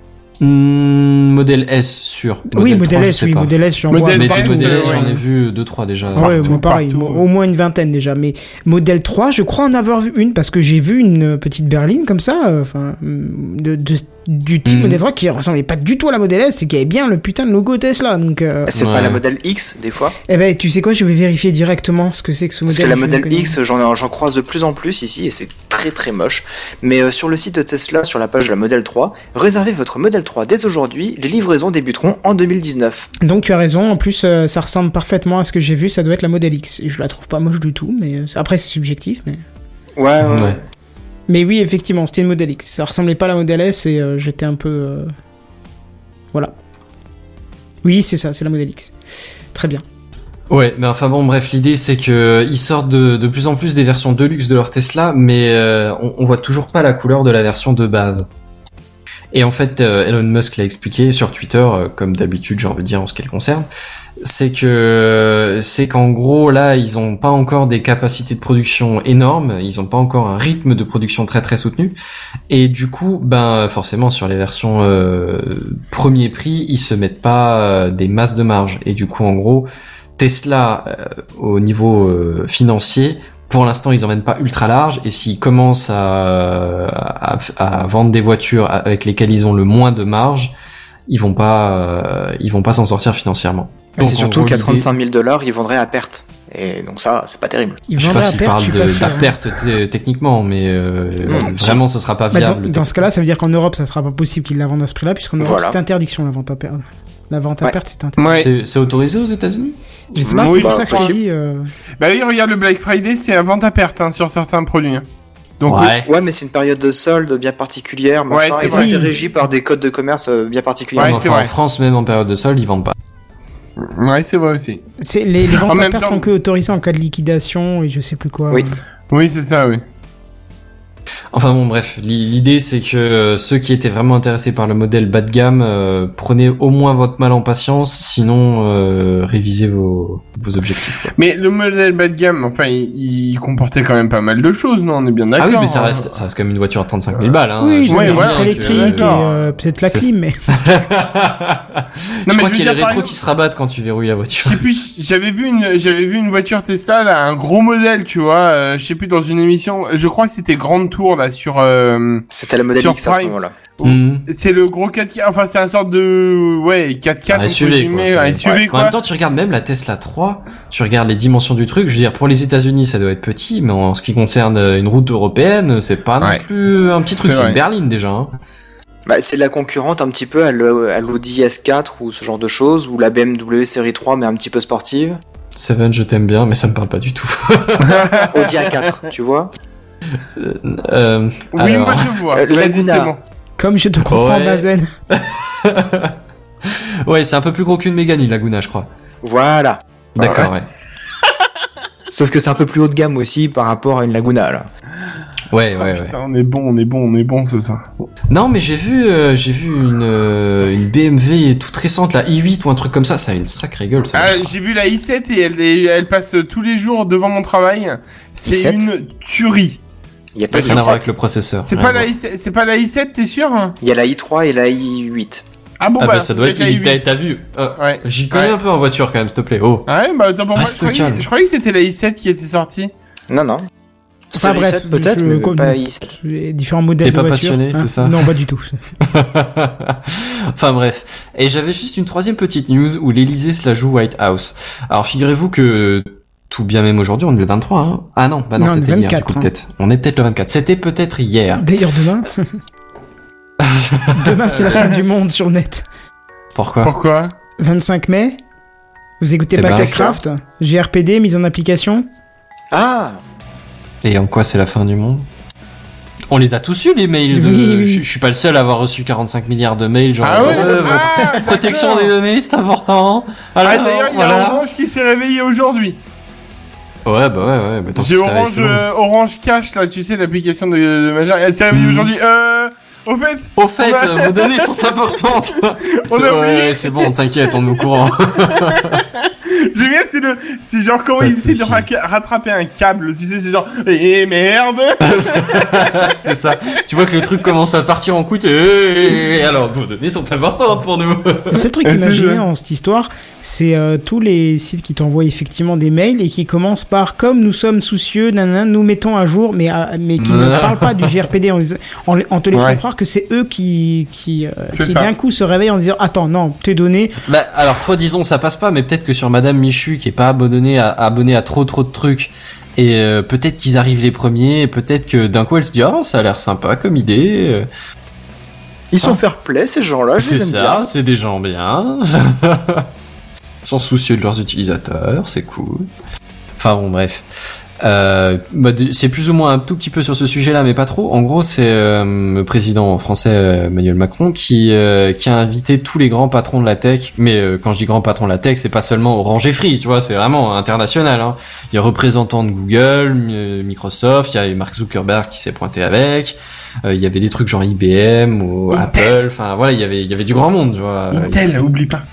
Speaker 4: Hmm, modèle S, sûr.
Speaker 1: oui,
Speaker 4: 3,
Speaker 1: modèle
Speaker 4: je
Speaker 1: S,
Speaker 4: sais
Speaker 1: oui,
Speaker 4: pas.
Speaker 1: modèle S, j'en vois.
Speaker 4: Mais
Speaker 3: Partout,
Speaker 4: S,
Speaker 3: ouais.
Speaker 4: j'en ai vu 2-3 déjà.
Speaker 1: Ah ouais,
Speaker 3: Partout,
Speaker 1: moi pareil,
Speaker 3: partout,
Speaker 1: au moins une vingtaine déjà. Mais modèle 3, je crois en avoir vu une parce que j'ai vu une petite berline comme ça, euh, enfin, de, de- du type
Speaker 4: Mhm.
Speaker 1: modèle 3 qui ressemblait pas du tout à la modèle S et qui avait bien le putain de logo Tesla. Donc, euh,
Speaker 2: C'est
Speaker 4: Ouais.
Speaker 2: pas la modèle X, des fois
Speaker 1: eh ben, tu sais quoi, je vais vérifier directement ce que c'est que ce
Speaker 2: Parce
Speaker 1: modèle.
Speaker 2: que la modèle X, j'en j'en croise de plus en plus ici et c'est très très moche. Mais euh, sur le site de Tesla, sur la page de la modèle 3, réservez votre modèle 3 dès aujourd'hui. Les livraisons débuteront en 2019.
Speaker 1: pas. Donc tu as raison, en plus euh, ça ressemble parfaitement à ce que j'ai vu, ça doit être la modèle X. Et je la trouve pas moche du tout, mais après c'est subjectif. Mais...
Speaker 2: Ouais, ouais. ouais.
Speaker 1: Mais oui, effectivement, c'était une modèle X. Ça ressemblait pas à la modèle S et euh, j'étais un peu. euh, Voilà. Oui, c'est ça, c'est la modèle X. Très bien.
Speaker 4: Ouais, mais enfin bon, bref, l'idée c'est que ils sortent de, de plus en plus des versions deluxe de leur Tesla, mais euh, on, on voit toujours pas la couleur de la version de base. Et en fait, euh, Elon Musk l'a expliqué sur Twitter, euh, comme d'habitude, j'ai envie de dire en ce qui le concerne, c'est que c'est qu'en gros là, ils ont pas encore des capacités de production énormes, ils ont pas encore un rythme de production très très soutenu, et du coup, ben forcément sur les versions euh, premier prix, ils se mettent pas euh, des masses de marge, et du coup en gros Tesla, euh, au niveau euh, financier, pour l'instant, ils emmènent pas ultra large. Et s'ils commencent à, à, à vendre des voitures avec lesquelles ils ont le moins de marge, ils vont pas, ils vont pas s'en sortir financièrement.
Speaker 2: C'est surtout
Speaker 4: gros,
Speaker 2: qu'à
Speaker 4: l'idée-
Speaker 2: 35 000 dollars, ils vendraient à perte. Et donc ça, c'est pas terrible.
Speaker 1: Ils
Speaker 4: Je sais pas s'ils parlent de, la perte t- techniquement, mais euh,
Speaker 2: si.
Speaker 4: vraiment, ce sera pas
Speaker 1: Bah,
Speaker 4: viable.
Speaker 1: dans, dans ce cas-là, ça veut dire qu'en Europe, ça sera pas possible qu'ils la vendent à ce prix-là, puisqu'en Europe,
Speaker 2: Voilà.
Speaker 1: c'est interdiction la vente à perte. La vente à
Speaker 2: Ouais.
Speaker 1: perte, c'est interdit.
Speaker 3: Ouais.
Speaker 4: C'est c'est autorisé aux États-Unis?
Speaker 1: Je sais pas,
Speaker 3: Oui,
Speaker 1: c'est pour
Speaker 2: bah,
Speaker 1: ça que je dis. euh,
Speaker 3: Bah oui, regarde le Black Friday, c'est à vente à perte hein, sur certains produits. hein. Oui.
Speaker 2: Ouais, mais c'est une période de solde bien particulière, machin,
Speaker 3: Ouais, c'est
Speaker 2: et ça c'est régi par des codes de commerce euh, bien particuliers.
Speaker 3: Ouais,
Speaker 4: Enfin,
Speaker 3: c'est
Speaker 4: en. France, même en période de solde, ils vendent pas.
Speaker 3: Ouais, c'est vrai aussi.
Speaker 1: c'est les, les ventes
Speaker 3: En
Speaker 1: à perte
Speaker 3: temps-
Speaker 1: sont que autorisées en cas de liquidation et je sais plus quoi.
Speaker 2: Oui.
Speaker 3: Oui, c'est ça, oui.
Speaker 4: Enfin bon, bref, l'i- l'idée c'est que euh, ceux qui étaient vraiment intéressés par le modèle bas de gamme, euh, prenez au moins votre mal en patience, sinon euh, révisez vos, vos objectifs. Quoi.
Speaker 3: Mais le modèle bas de gamme, enfin, il, il comportait quand même pas mal de choses, non On est bien d'accord.
Speaker 4: Ah oui, mais ça
Speaker 3: hein.
Speaker 4: reste, ça reste quand même une voiture à 35 000 balles. Hein.
Speaker 1: Oui,
Speaker 3: ouais, voilà,
Speaker 4: que-
Speaker 1: électrique et
Speaker 3: d'accord.
Speaker 1: euh, peut-être la clim, mais.
Speaker 4: Je
Speaker 3: mais
Speaker 4: crois qu'il y a les rétros qui se rabattent quand tu verrouilles la voiture.
Speaker 3: Je sais plus, j'avais vu une, j'avais vu une voiture Tesla, là, un gros modèle, tu vois, euh, je sais plus, dans une émission, je crois que c'était Grande Tour, là, sur, euh,
Speaker 2: C'était la modèle
Speaker 3: Sur
Speaker 2: X à ce moment-là.
Speaker 4: Mhm.
Speaker 3: c'est le gros 4x4, enfin, c'est un sorte de, ouais, 4x4,
Speaker 4: Un SUV, quoi,
Speaker 3: un
Speaker 4: c'est-
Speaker 3: SUV,
Speaker 2: ouais.
Speaker 4: En même temps, tu regardes même la Tesla 3, tu regardes les dimensions du truc. Je veux dire, pour les États-Unis, ça doit être petit, mais en ce qui concerne euh, une route européenne, c'est pas
Speaker 3: Ouais.
Speaker 4: non plus un petit truc.
Speaker 3: C'est
Speaker 4: une berline déjà. Hein.
Speaker 2: Bah, c'est la concurrente un petit peu à l'Audi S4 ou ce genre de choses, ou la BMW série 3 mais un petit peu sportive.
Speaker 4: Seven, je t'aime bien, mais ça me parle pas du tout.
Speaker 2: Audi A4, tu vois
Speaker 4: euh,
Speaker 3: Oui,
Speaker 4: alors-
Speaker 3: moi, je vois.
Speaker 2: Euh, Laguna.
Speaker 1: Comme je te comprends,
Speaker 4: Ouais.
Speaker 1: Mazen.
Speaker 4: Ouais, c'est un peu plus gros qu'une Mégane, une Laguna, je crois.
Speaker 2: Voilà.
Speaker 4: D'accord, ouais.
Speaker 2: Sauf que c'est un peu plus haut de gamme aussi par rapport à une Laguna là.
Speaker 4: Ouais, ouais,
Speaker 3: Ah,
Speaker 4: ouais.
Speaker 3: On est bon, on est bon, on est bon ce soir.
Speaker 4: Non, mais j'ai vu, euh, j'ai vu une, euh, une BMW toute récente, la i8 ou un truc comme ça. Ça a une sacrée gueule, ça.
Speaker 3: Ah, j'ai vu la i7 et elle, passe tous les jours devant mon travail. C'est
Speaker 2: i7?
Speaker 3: une tuerie.
Speaker 2: Il y a pas de
Speaker 4: Rien à voir
Speaker 2: i7.
Speaker 4: avec le processeur.
Speaker 3: C'est pas la
Speaker 4: voir.
Speaker 3: i7, c'est pas la i7, t'es sûr
Speaker 2: Il y a la i3 et la i8.
Speaker 3: Ah bon
Speaker 4: Ah
Speaker 3: bah,
Speaker 4: bah ça doit être.
Speaker 3: la
Speaker 4: il- T'as
Speaker 3: i8.
Speaker 4: t'as vu euh,
Speaker 3: Ouais.
Speaker 4: J'y connais
Speaker 3: Ouais.
Speaker 4: un peu en voiture quand même, s'il te plaît. Oh.
Speaker 3: Ah ouais, bah attends, pour moi, je croyais, je croyais que c'était la i7 qui était sortie.
Speaker 2: Non, non.
Speaker 1: Enfin, bref,
Speaker 2: 7 peut-être, mais
Speaker 1: comme-
Speaker 2: pas i7.
Speaker 1: Les différents modèles
Speaker 4: T'es
Speaker 1: de
Speaker 4: pas passionné, c'est ça?
Speaker 1: Non, pas du tout.
Speaker 4: enfin bref. Et j'avais juste une troisième petite news où l'Elysée se la joue White House. Alors figurez-vous que tout bien même aujourd'hui, on est le 23, hein Ah non, bah non,
Speaker 1: Non, on est
Speaker 4: c'était hier, du
Speaker 1: 24,
Speaker 4: coup
Speaker 1: hein.
Speaker 4: peut-être. On est peut-être le 24. C'était peut-être hier.
Speaker 1: D'ailleurs, demain. demain, c'est la fin du monde sur net.
Speaker 4: Pourquoi?
Speaker 3: Pourquoi?
Speaker 1: 25 mai. Vous écoutez
Speaker 4: Eh
Speaker 1: pas
Speaker 4: ben,
Speaker 1: GRPD, mise en application
Speaker 2: Ah
Speaker 4: Et en quoi c'est la fin du monde? On les a tous eu les mails de.
Speaker 1: Oui, oui.
Speaker 4: Je, je suis pas le seul à avoir reçu 45 milliards de mails genre.
Speaker 3: Ah ouais
Speaker 4: euh, votre
Speaker 3: Ah,
Speaker 4: protection des données, c'est important. Alors,
Speaker 3: Ah d'ailleurs, il y a
Speaker 4: voilà.
Speaker 3: Orange qui s'est réveillé aujourd'hui.
Speaker 4: Ouais, bah ouais, ouais. Bah,
Speaker 3: J'ai Orange, euh, Orange Cash là, tu sais l'application de, de Major. Elle s'est réveillée aujourd'hui. Euh, au fait,
Speaker 4: Au fait,
Speaker 3: a-
Speaker 4: euh, vos données sont importantes.
Speaker 3: On a
Speaker 4: ouais,
Speaker 3: oublié.
Speaker 4: c'est bon, t'inquiète, on est au courant.
Speaker 3: J'aime bien, c'est le, c'est genre comment il
Speaker 4: de
Speaker 3: essaie de ra- rattraper un câble, tu sais, c'est genre, eh merde!
Speaker 4: c'est ça. Tu vois que le truc commence à partir en couille. Et alors, vos données sont importantes pour nous.
Speaker 1: Le seul truc qui m'a gêné dans cette histoire, c'est euh, tous les sites qui t'envoient effectivement des mails et qui commencent par comme nous sommes soucieux, nanana, nous mettons à jour, mais, euh, mais qui ne parlent pas du GRPD en, en, en te laissant
Speaker 3: Ouais.
Speaker 1: croire que c'est eux qui, qui, euh, qui d'un coup se réveillent en disant Attends, non, tes données,
Speaker 4: Bah, alors, toi, disons, ça passe pas, mais peut-être que sur Madame Michu, qui est pas abonnée à, abonnée à trop trop de trucs, et euh, peut-être qu'ils arrivent les premiers, et peut-être que d'un coup elle se dit, oh, ça a l'air sympa comme idée.
Speaker 2: Ils sont fair play, ces gens-là, je
Speaker 4: C'est
Speaker 2: les aime
Speaker 4: ça,
Speaker 2: bien.
Speaker 4: c'est des gens bien. Ils sont soucieux de leurs utilisateurs, c'est cool. Enfin bon, bref. Euh, bah, c'est plus ou moins un tout petit peu sur ce sujet-là, mais pas trop. En gros, c'est euh, le président français euh, Emmanuel Macron qui euh, qui a invité tous les grands patrons de la tech. Mais euh, quand je dis grands patrons de la tech, c'est pas seulement Orange et Free, tu vois, c'est vraiment international. Hein. Il y a représentants de Google, Mi- Microsoft, il y a Mark Zuckerberg qui s'est pointé avec. Euh, il y avait des trucs genre IBM ou
Speaker 3: Intel.
Speaker 4: Apple. Enfin voilà, il y avait il y avait du grand monde, tu vois.
Speaker 3: Intel, oublie pas.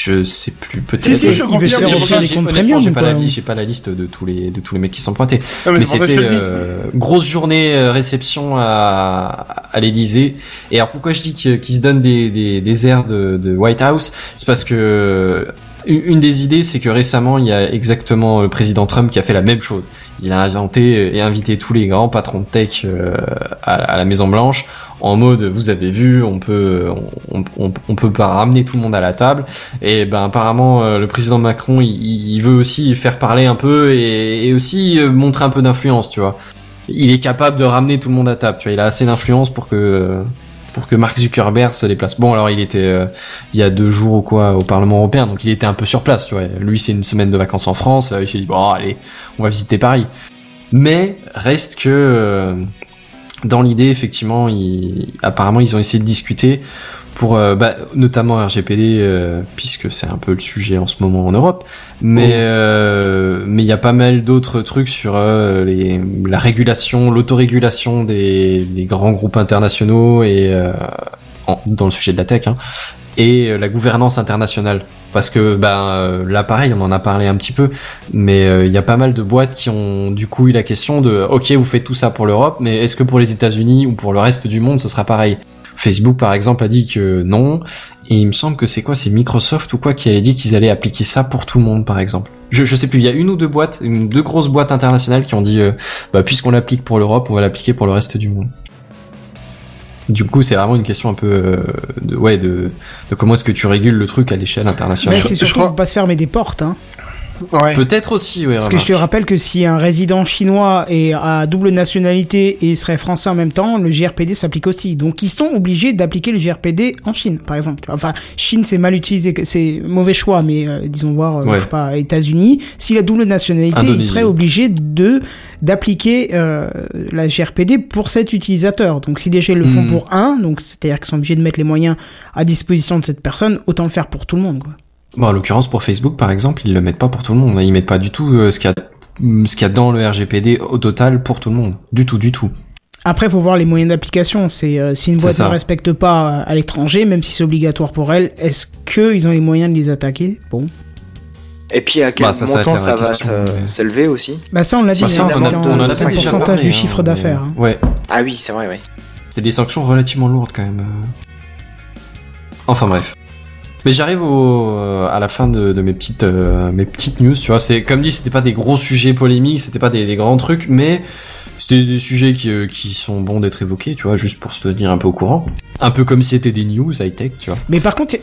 Speaker 4: Je sais plus peut-être.
Speaker 3: Si, si, je
Speaker 1: il veut se faire des
Speaker 4: J'ai-
Speaker 1: comptes
Speaker 4: honnêtement,
Speaker 1: premium
Speaker 4: j'ai
Speaker 1: ou
Speaker 4: pas, la, li- j'ai pas la liste de tous les de tous les mecs qui sont pointés.
Speaker 3: Non,
Speaker 4: Mais c'était euh, grosse journée euh, réception à, à l'Élysée. Et alors pourquoi je dis qu'ils se donnent des, des, des airs de, de White House, c'est parce que euh, une des idées, c'est que récemment, il y a exactement le président Trump qui a fait la même chose. Il a inventé et invité tous les grands patrons de tech euh, à, la Maison Blanche en mode vous avez vu, on peut on, peut pas ramener tout le monde à la table. Et ben apparemment euh, le président Macron, il, veut aussi faire parler un peu et, et aussi euh, montrer un peu d'influence, tu vois. Il est capable de ramener tout le monde à table, tu vois. Il a assez d'influence pour que pour que Mark Zuckerberg se déplace. Bon, alors il était euh, il y a deux jours ou quoi au Parlement européen, donc il était un peu sur place, tu vois. Lui, c'est une semaine de vacances en France. euh, il s'est dit bon, allez, on va visiter Paris. Mais reste que euh, dans l'idée, effectivement, il, apparemment, ils ont essayé de discuter pour, euh, bah, notamment RGPD, euh, puisque c'est un peu le sujet en ce moment en Europe. Mais euh, mais il y a pas mal d'autres trucs sur les, la régulation, l'autorégulation des, des grands groupes internationaux et en- dans le sujet de la tech, hein, et la gouvernance internationale. Parce que ben euh, là pareil, on en a parlé un petit peu, mais euh, il y a pas mal de boîtes qui ont du coup eu la question de ok vous faites tout ça pour l'Europe, mais est-ce que pour les États-Unis ou pour le reste du monde ce sera pareil? Facebook par exemple a dit que non, et il me semble que c'est quoi, c'est Microsoft ou quoi qui avait dit qu'ils allaient appliquer ça pour tout le monde par exemple. Je, je sais plus, il y a une ou deux boîtes, une, deux grosses boîtes internationales qui ont dit euh, bah puisqu'on l'applique pour l'Europe, on va l'appliquer pour le reste du monde. Du coup, c'est vraiment une question un peu euh, de ouais de, de comment est-ce que tu régules le truc à l'échelle internationale.
Speaker 1: bah, c'est
Speaker 3: je
Speaker 1: surtout
Speaker 3: crois-
Speaker 1: pour pas se fermer des portes. Hein.
Speaker 3: Ouais.
Speaker 4: Peut-être aussi, oui.
Speaker 1: Parce que je te rappelle que si un résident chinois est à double nationalité et serait français en même temps, le GRPD s'applique aussi. Donc ils sont obligés d'appliquer le GRPD en Chine, par exemple. Enfin, Chine c'est mal utilisé, c'est mauvais choix, mais euh, disons voir, euh,
Speaker 4: Ouais.
Speaker 1: je sais pas, États-Unis, s'il a double nationalité, il
Speaker 4: Indonésie.
Speaker 1: serait obligé de d'appliquer euh, la GRPD pour cet utilisateur. Donc si déjà ils le font
Speaker 4: Hmm.
Speaker 1: pour un, donc c'est-à-dire qu'ils sont obligés de mettre les moyens à disposition de cette personne, autant le faire pour tout le monde, quoi.
Speaker 4: Bon, en l'occurrence, pour Facebook, par exemple, ils le mettent pas pour tout le monde. Ils mettent pas du tout euh, ce qu'il y a, ce qu'il y a dans le RGPD au total pour tout le monde. Du tout, du tout.
Speaker 1: Après, faut voir les moyens d'application. C'est euh, si une boîte
Speaker 4: ça.
Speaker 1: ne respecte pas euh, à l'étranger, même si c'est obligatoire pour elle, est-ce qu'ils ont les moyens de les attaquer? Bon,
Speaker 2: Et puis à quel
Speaker 4: Bah, ça,
Speaker 2: montant ça va s'élever aussi?
Speaker 1: Bah ça on l'a dit.
Speaker 2: Bah,
Speaker 1: hein,
Speaker 2: ça, on
Speaker 1: c'était
Speaker 2: en a-
Speaker 1: en-
Speaker 2: on en a
Speaker 1: c'est un
Speaker 2: déjà
Speaker 1: pourcentage
Speaker 4: parlé,
Speaker 1: du
Speaker 4: hein,
Speaker 1: chiffre d'affaires. hein.
Speaker 4: Ouais.
Speaker 2: Ah oui, c'est vrai, oui.
Speaker 4: C'est des sanctions relativement lourdes quand même. Enfin bref. Mais j'arrive euh, à la fin de, de mes petites euh, mes petites news, tu vois. C'est comme dit, c'était pas des gros sujets polémiques, c'était pas des, des grands trucs, mais c'était des sujets qui, euh, qui sont bons d'être évoqués, tu vois, juste pour se tenir un peu au courant. Un peu comme si c'était des news high tech, tu vois.
Speaker 1: Mais par contre,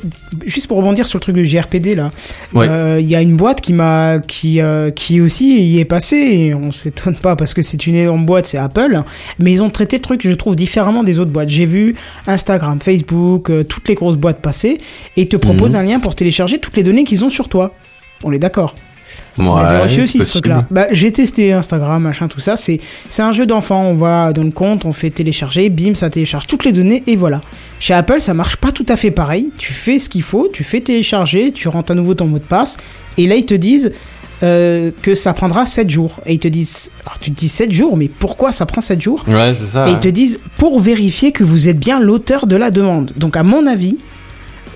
Speaker 1: juste pour rebondir sur le truc de GRPD là,
Speaker 4: Ouais.
Speaker 1: euh, il y a une boîte qui m'a, qui, euh, qui aussi y est passée. Et on s'étonne pas parce que c'est une énorme boîte, c'est Apple. Mais ils ont traité le truc, je trouve, différemment des autres boîtes. J'ai vu Instagram, Facebook, euh, toutes les grosses boîtes passer et ils te proposent
Speaker 4: Mhm.
Speaker 1: un lien pour télécharger toutes les données qu'ils ont sur toi. On est d'accord.
Speaker 4: Ouais,
Speaker 1: aussi ce truc-là. Bah, j'ai testé Instagram, machin, tout ça. C'est, c'est un jeu d'enfant. On va dans le compte, on fait télécharger, bim, ça télécharge toutes les données et voilà. Chez Apple, ça marche pas tout à fait pareil. Tu fais ce qu'il faut, tu fais télécharger, tu rentres à nouveau ton mot de passe et là ils te disent euh, que ça prendra 7 jours. Et ils te disent, alors tu te dis 7 jours, mais pourquoi ça prend 7 jours?
Speaker 4: Ouais, c'est ça.
Speaker 1: et ils te disent pour vérifier que vous êtes bien l'auteur de la demande. Donc à mon avis,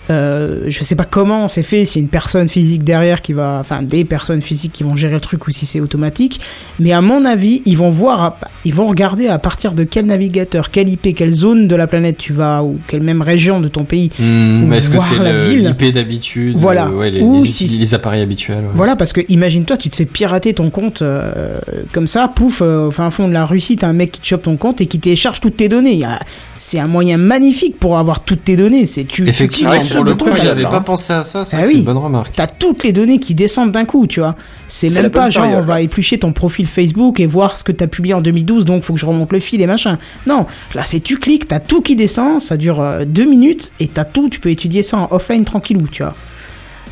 Speaker 1: Euh, je sais pas comment c'est fait, s'il y a une personne physique derrière qui va, enfin des personnes physiques qui vont gérer le truc ou si c'est automatique. Mais à mon avis, ils vont voir, ils vont regarder à partir de quel navigateur, quelle IP, quelle zone de la planète tu vas ou quelle même région de ton pays.
Speaker 4: Mais est-ce que c'est
Speaker 1: la
Speaker 4: le-
Speaker 1: ville.
Speaker 4: l'IP d'habitude
Speaker 1: Voilà.
Speaker 4: euh, ouais, les,
Speaker 1: Ou
Speaker 4: les,
Speaker 1: si-
Speaker 4: les appareils habituels. ouais.
Speaker 1: Voilà, parce que imagine-toi, tu te fais pirater ton compte euh, comme ça, pouf, euh, au fond de la Russie, t'as un mec qui te chope ton compte et qui télécharge toutes tes données. C'est un moyen magnifique pour avoir toutes tes données. C'est tu, tu
Speaker 4: Effectivement,
Speaker 1: sur
Speaker 4: pour le coup, j'avais pas
Speaker 2: hein.
Speaker 4: pensé à ça. Ça,
Speaker 1: Ah
Speaker 4: c'est
Speaker 1: oui.
Speaker 4: une bonne remarque.
Speaker 1: T'as toutes les données qui descendent d'un coup, tu vois. C'est même pas genre
Speaker 2: période,
Speaker 1: on va éplucher ton profil Facebook et voir ce que t'as publié en 2012, donc faut que je remonte le fil et machin. Non, là c'est tu cliques, t'as tout qui descend, ça dure euh, deux minutes et t'as tout, tu peux étudier ça en offline tranquillou, tu vois.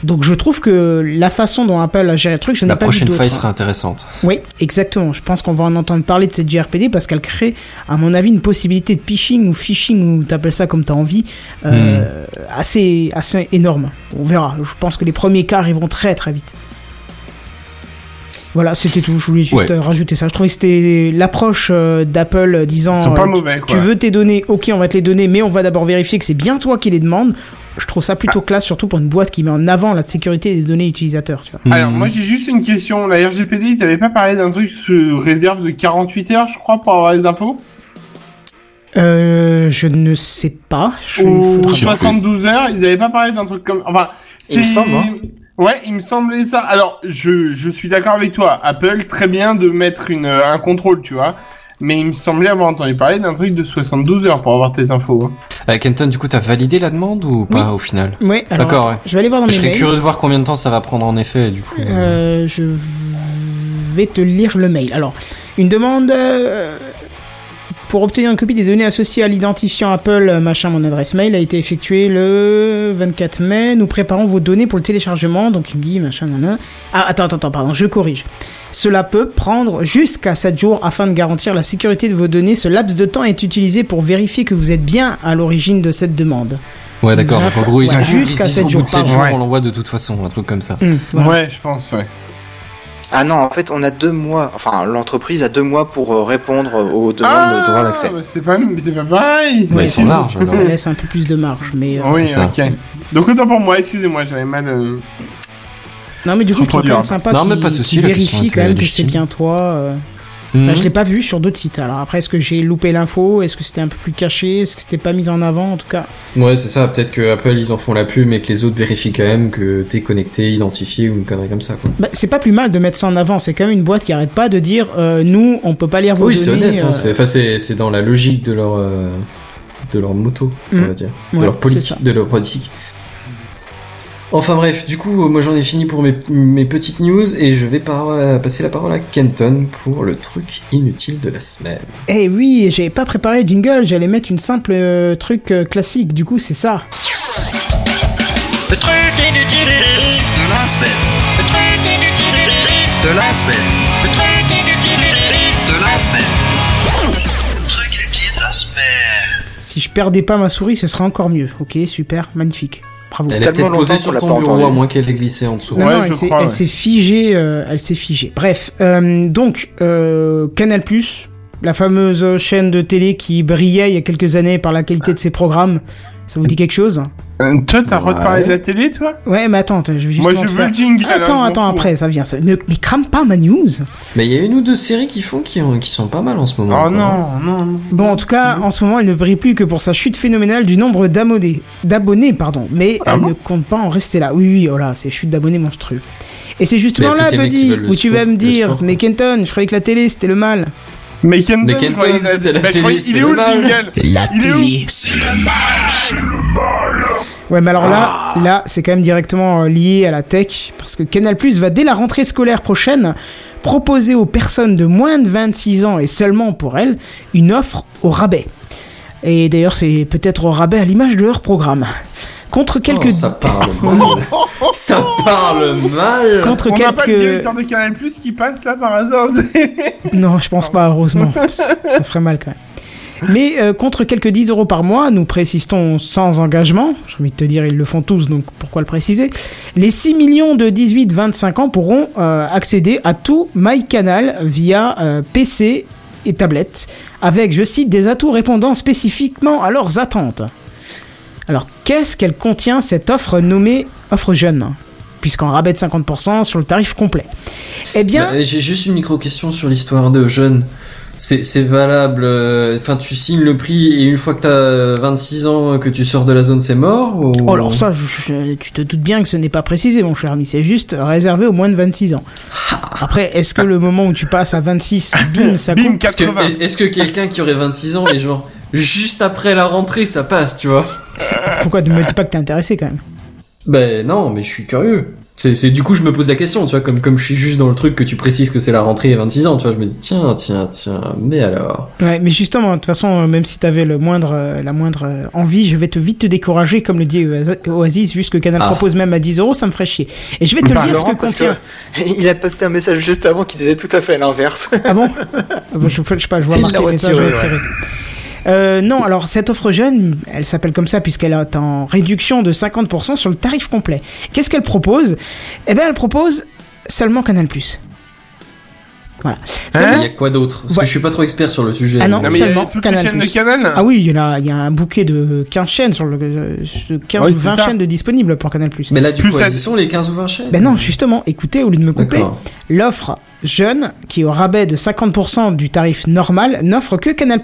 Speaker 1: Donc je trouve que la façon dont Apple a géré le truc, je n'ai
Speaker 4: La
Speaker 1: pas vu
Speaker 4: prochaine faille sera intéressante.
Speaker 1: Oui, exactement. Je pense qu'on va en entendre parler de cette GRPD parce qu'elle crée, à mon avis, une possibilité de phishing ou phishing ou t'appelles ça comme t'as envie, euh, assez, assez énorme. On verra. Je pense que les premiers cas arriveront très très vite. Voilà, c'était tout. Je voulais juste
Speaker 4: Ouais.
Speaker 1: euh, rajouter ça. Je trouvais que c'était l'approche euh, d'Apple disant
Speaker 3: Ils sont pas mauvais, quoi.
Speaker 1: tu veux tes données, ok, on va te les donner, mais on va d'abord vérifier que c'est bien toi qui les demande. Je trouve ça plutôt classe, surtout pour une boîte qui met en avant la sécurité des données utilisateurs. Tu vois.
Speaker 3: Alors,
Speaker 4: Hmm.
Speaker 3: moi, j'ai juste une question. La RGPD, ils avaient pas parlé d'un truc sous réserve de 48 heures, je crois, pour avoir les infos?
Speaker 1: Euh, je ne sais pas. Je-
Speaker 3: Ou
Speaker 1: faudra-
Speaker 4: Je sais
Speaker 3: 72 heures, ils avaient pas parlé d'un truc comme... Enfin,
Speaker 2: Il me
Speaker 3: c'est-
Speaker 2: semble, hein.
Speaker 3: Ouais, il me semblait ça. Alors, je, je suis d'accord avec toi. Apple, très bien de mettre une, euh, un contrôle, tu vois. Mais il me semblait avoir entendu parler d'un truc de 72 heures pour avoir tes infos. hein.
Speaker 4: Euh, Kenton, du coup, t'as validé la demande ou pas au final
Speaker 1: Ouais, alors
Speaker 4: D'accord,
Speaker 1: attends,
Speaker 4: ouais.
Speaker 1: je vais aller voir dans
Speaker 4: Je
Speaker 1: mes
Speaker 4: serais
Speaker 1: mails.
Speaker 4: curieux de voir combien de temps ça va prendre en effet, du coup.
Speaker 1: Euh, je vais te lire le mail. Alors, une demande euh, pour obtenir une copie des données associées à l'identifiant Apple, machin, mon adresse mail a été effectuée le 24 mai. Nous préparons vos données pour le téléchargement. Donc, il me dit, machin, nanana. Ah, attends, attends, attends, pardon, je corrige. Cela peut prendre jusqu'à 7 jours afin de garantir la sécurité de vos données. Ce laps de temps est utilisé pour vérifier que vous êtes bien à l'origine de cette demande.
Speaker 4: Ouais, d'accord. En gros, ils
Speaker 1: ouais,
Speaker 4: sont
Speaker 1: jusqu'à
Speaker 4: ils se disent,
Speaker 1: sept
Speaker 4: au bout
Speaker 1: jours,
Speaker 4: de 7
Speaker 1: pardon.
Speaker 4: jours,
Speaker 3: Ouais.
Speaker 4: on l'envoie de toute façon, un truc comme ça.
Speaker 1: Voilà.
Speaker 3: Ouais, je pense, ouais.
Speaker 2: Ah non, en fait, on a deux mois. Enfin, l'entreprise a deux mois pour euh, répondre aux demandes
Speaker 3: ah,
Speaker 2: de droit d'accès.
Speaker 3: C'est pas, c'est pas pareil.
Speaker 4: Ouais, ils sont larges.
Speaker 1: Ça laisse un peu plus de marge, mais... euh,
Speaker 3: Oui,
Speaker 4: c'est ça.
Speaker 3: ok. Donc autant pour moi, excusez-moi, j'avais mal. euh,
Speaker 1: Non, mais du coup, trouve quand même sympa
Speaker 4: Non, mais pas de souci,
Speaker 1: qu'il
Speaker 4: la question
Speaker 1: vérifie quand même que c'est bien toi. euh.
Speaker 4: Mhm.
Speaker 1: Enfin, je l'ai pas vu sur d'autres sites. Alors après, est-ce que j'ai loupé l'info? Est-ce que c'était un peu plus caché? Est-ce que c'était pas mis en avant? En tout cas,
Speaker 4: Ouais, c'est ça. Peut-être que Apple, ils en font la pub, mais que les autres vérifient quand même que t'es connecté, identifié ou une connerie comme ça, quoi.
Speaker 1: bah, c'est pas plus mal de mettre ça en avant. C'est quand même une boîte qui arrête pas de dire euh, nous, on peut pas lire vos
Speaker 4: Oui, c'est
Speaker 1: données.
Speaker 4: honnête. hein,
Speaker 1: euh,
Speaker 4: c'est- Enfin, c'est c'est dans la logique de leur de leur moto, on
Speaker 1: Mm.
Speaker 4: va dire, de leur
Speaker 1: c'est
Speaker 4: politique, de leur politique. Enfin bref, du coup, moi j'en ai fini pour mes, mes petites news et je vais par- euh, passer la parole à Kenton pour le truc inutile de la semaine.
Speaker 1: Eh oui, j'avais pas préparé le jingle. J'allais mettre une simple euh, truc euh, classique. Du coup, c'est ça.
Speaker 7: Le truc inutile de la semaine. Le truc inutile de la semaine. Le truc inutile de la semaine. Le truc inutile de la semaine.
Speaker 1: Si je perdais pas ma souris, ce serait encore mieux. Ok, super, magnifique. Bravo.
Speaker 4: Elle est peut-être posée sur ton bureau à moins qu'elle l'ait glissée en dessous.
Speaker 1: Non,
Speaker 3: Ouais,
Speaker 1: non, elle
Speaker 3: ouais.
Speaker 1: s'est figée, euh, elle s'est figée. Bref, euh, donc euh, Canal+, la fameuse chaîne de télé qui brillait il y a quelques années par la qualité de ses programmes, ça vous dit quelque chose?
Speaker 3: Euh, toi, t'as
Speaker 4: Ouais.
Speaker 3: reparlé de la télé, toi?
Speaker 1: Ouais, mais attends, je vais justement
Speaker 3: Moi, je veux
Speaker 1: faire...
Speaker 3: le jingle. je
Speaker 1: Attends, attends, après, ça vient. Ça... Mais, mais crame pas ma news
Speaker 4: Mais il y a une ou deux séries qui font qui, ont- qui sont pas mal en ce moment.
Speaker 3: Oh
Speaker 4: quoi.
Speaker 3: non, non, non.
Speaker 1: Bon, en tout cas, en ce moment, elle ne brille plus que pour sa chute phénoménale du nombre d'abonnés. D'abonnés, pardon. Mais
Speaker 3: Ah
Speaker 1: elle
Speaker 3: bon
Speaker 1: ne compte pas en rester là. Oui, oui, oh là, c'est chute d'abonnés monstrueux. Et c'est justement là, Buddy,
Speaker 4: le
Speaker 1: où tu vas me
Speaker 4: le
Speaker 1: dire,
Speaker 4: sport,
Speaker 1: mais Kenton, je croyais que la télé, c'était le mal.
Speaker 3: Mais Kenton,
Speaker 4: Mais
Speaker 3: je
Speaker 4: Kenton,
Speaker 3: croyais-
Speaker 4: c'est la
Speaker 3: bah,
Speaker 4: télé, c'est
Speaker 3: Il est
Speaker 4: le
Speaker 3: où le
Speaker 4: mal.
Speaker 3: jingle?
Speaker 6: La
Speaker 3: Il est où
Speaker 6: télé, c'est le mal.
Speaker 1: Ouais, mais alors là,
Speaker 4: Ah.
Speaker 1: là, c'est quand même directement euh, lié à la tech, parce que Canal+ va dès la rentrée scolaire prochaine proposer aux personnes de moins de 26 ans et seulement pour elles une offre au rabais. Et d'ailleurs, c'est peut-être au rabais à l'image de leur programme. Contre quelques
Speaker 4: Oh, ça parle mal. ça parle mal.
Speaker 1: contre
Speaker 3: On n'a pas le
Speaker 1: quelques
Speaker 3: directeur de Canal Plus qui passe là par hasard.
Speaker 1: Non, je pense pas, heureusement. Ça ferait mal quand même. Mais euh, contre quelques 10 euros par mois, nous précisons sans engagement, j'ai envie de te dire, ils le font tous, donc pourquoi le préciser Les 6 millions de 18-25 ans pourront euh, accéder à tout MyCanal via euh, PC et tablette, avec, je cite, des atouts répondant spécifiquement à leurs attentes. Alors, qu'est-ce qu'elle contient cette offre nommée offre jeune? Puisqu'en rabais de 50% sur le tarif complet. Eh bien,
Speaker 4: Bah, J'ai juste une micro-question sur l'histoire de jeunes. C'est c'est valable, euh, enfin tu signes le prix et une fois que t'as 26 ans que tu sors de la zone c'est mort ou...
Speaker 1: oh, alors ça, je- je- tu te doutes bien que ce n'est pas précisé, mon cher ami. C'est juste réservé aux moins de 26 ans. Après, est-ce que le moment où tu passes à 26, bim, ça
Speaker 3: Bim,
Speaker 1: compte?
Speaker 4: Est-ce que,
Speaker 3: 80.
Speaker 4: est-ce que quelqu'un qui aurait 26 ans et genre juste après la rentrée ça passe tu vois?
Speaker 1: Pourquoi tu me dis pas que t'es intéressé quand même?
Speaker 4: Ben non mais je suis curieux. C'est du coup je me pose la question tu vois comme comme je suis juste dans le truc que tu précises que c'est la rentrée à 26 ans tu vois je me dis tiens tiens tiens mais alors
Speaker 1: Ouais, mais justement, de toute façon, euh, même si t'avais le moindre, euh, la moindre euh, envie, je vais te vite te décourager, comme le dit Oas- Oasis, vu ce que Canal
Speaker 4: Ah.
Speaker 1: propose même à 10 euros, ça me ferait chier. Et je vais te
Speaker 2: Bah,
Speaker 1: dire ce
Speaker 2: Laurent,
Speaker 1: que
Speaker 2: parce
Speaker 1: contient.
Speaker 2: que il a posté un message juste avant qui disait tout à fait l'inverse.
Speaker 1: Ah bon? Ah bon, je, je sais pas, je vois
Speaker 2: Il l'a
Speaker 1: le message
Speaker 2: retiré,
Speaker 1: retiré. Euh, non, alors cette offre jeune, elle s'appelle comme ça puisqu'elle est en réduction de 50% sur le tarif complet. Qu'est-ce qu'elle propose? Eh bien, elle propose seulement Canal+. Voilà.
Speaker 3: Hein?
Speaker 4: Il y a quoi d'autre? Parce
Speaker 1: Ouais.
Speaker 4: que je suis pas trop expert sur le sujet.
Speaker 1: Ah non,
Speaker 3: Non, mais il y a
Speaker 1: seulement
Speaker 3: toutes
Speaker 1: Canal+.
Speaker 3: les chaînes de Canal.
Speaker 1: Ah oui, il y, a, il y a un bouquet de 15 chaînes sur le, euh, de 15
Speaker 3: Ouais,
Speaker 1: ou
Speaker 3: c'est
Speaker 1: 20
Speaker 3: ça.
Speaker 1: chaînes de disponibles pour Canal+.
Speaker 4: Mais là du
Speaker 3: Plus
Speaker 4: coup y sont les 15 ou 20 chaînes?
Speaker 1: Ben non, justement, écoutez, au lieu de me couper, l'offre jeune, qui au rabais de 50% du tarif normal, n'offre que Canal+,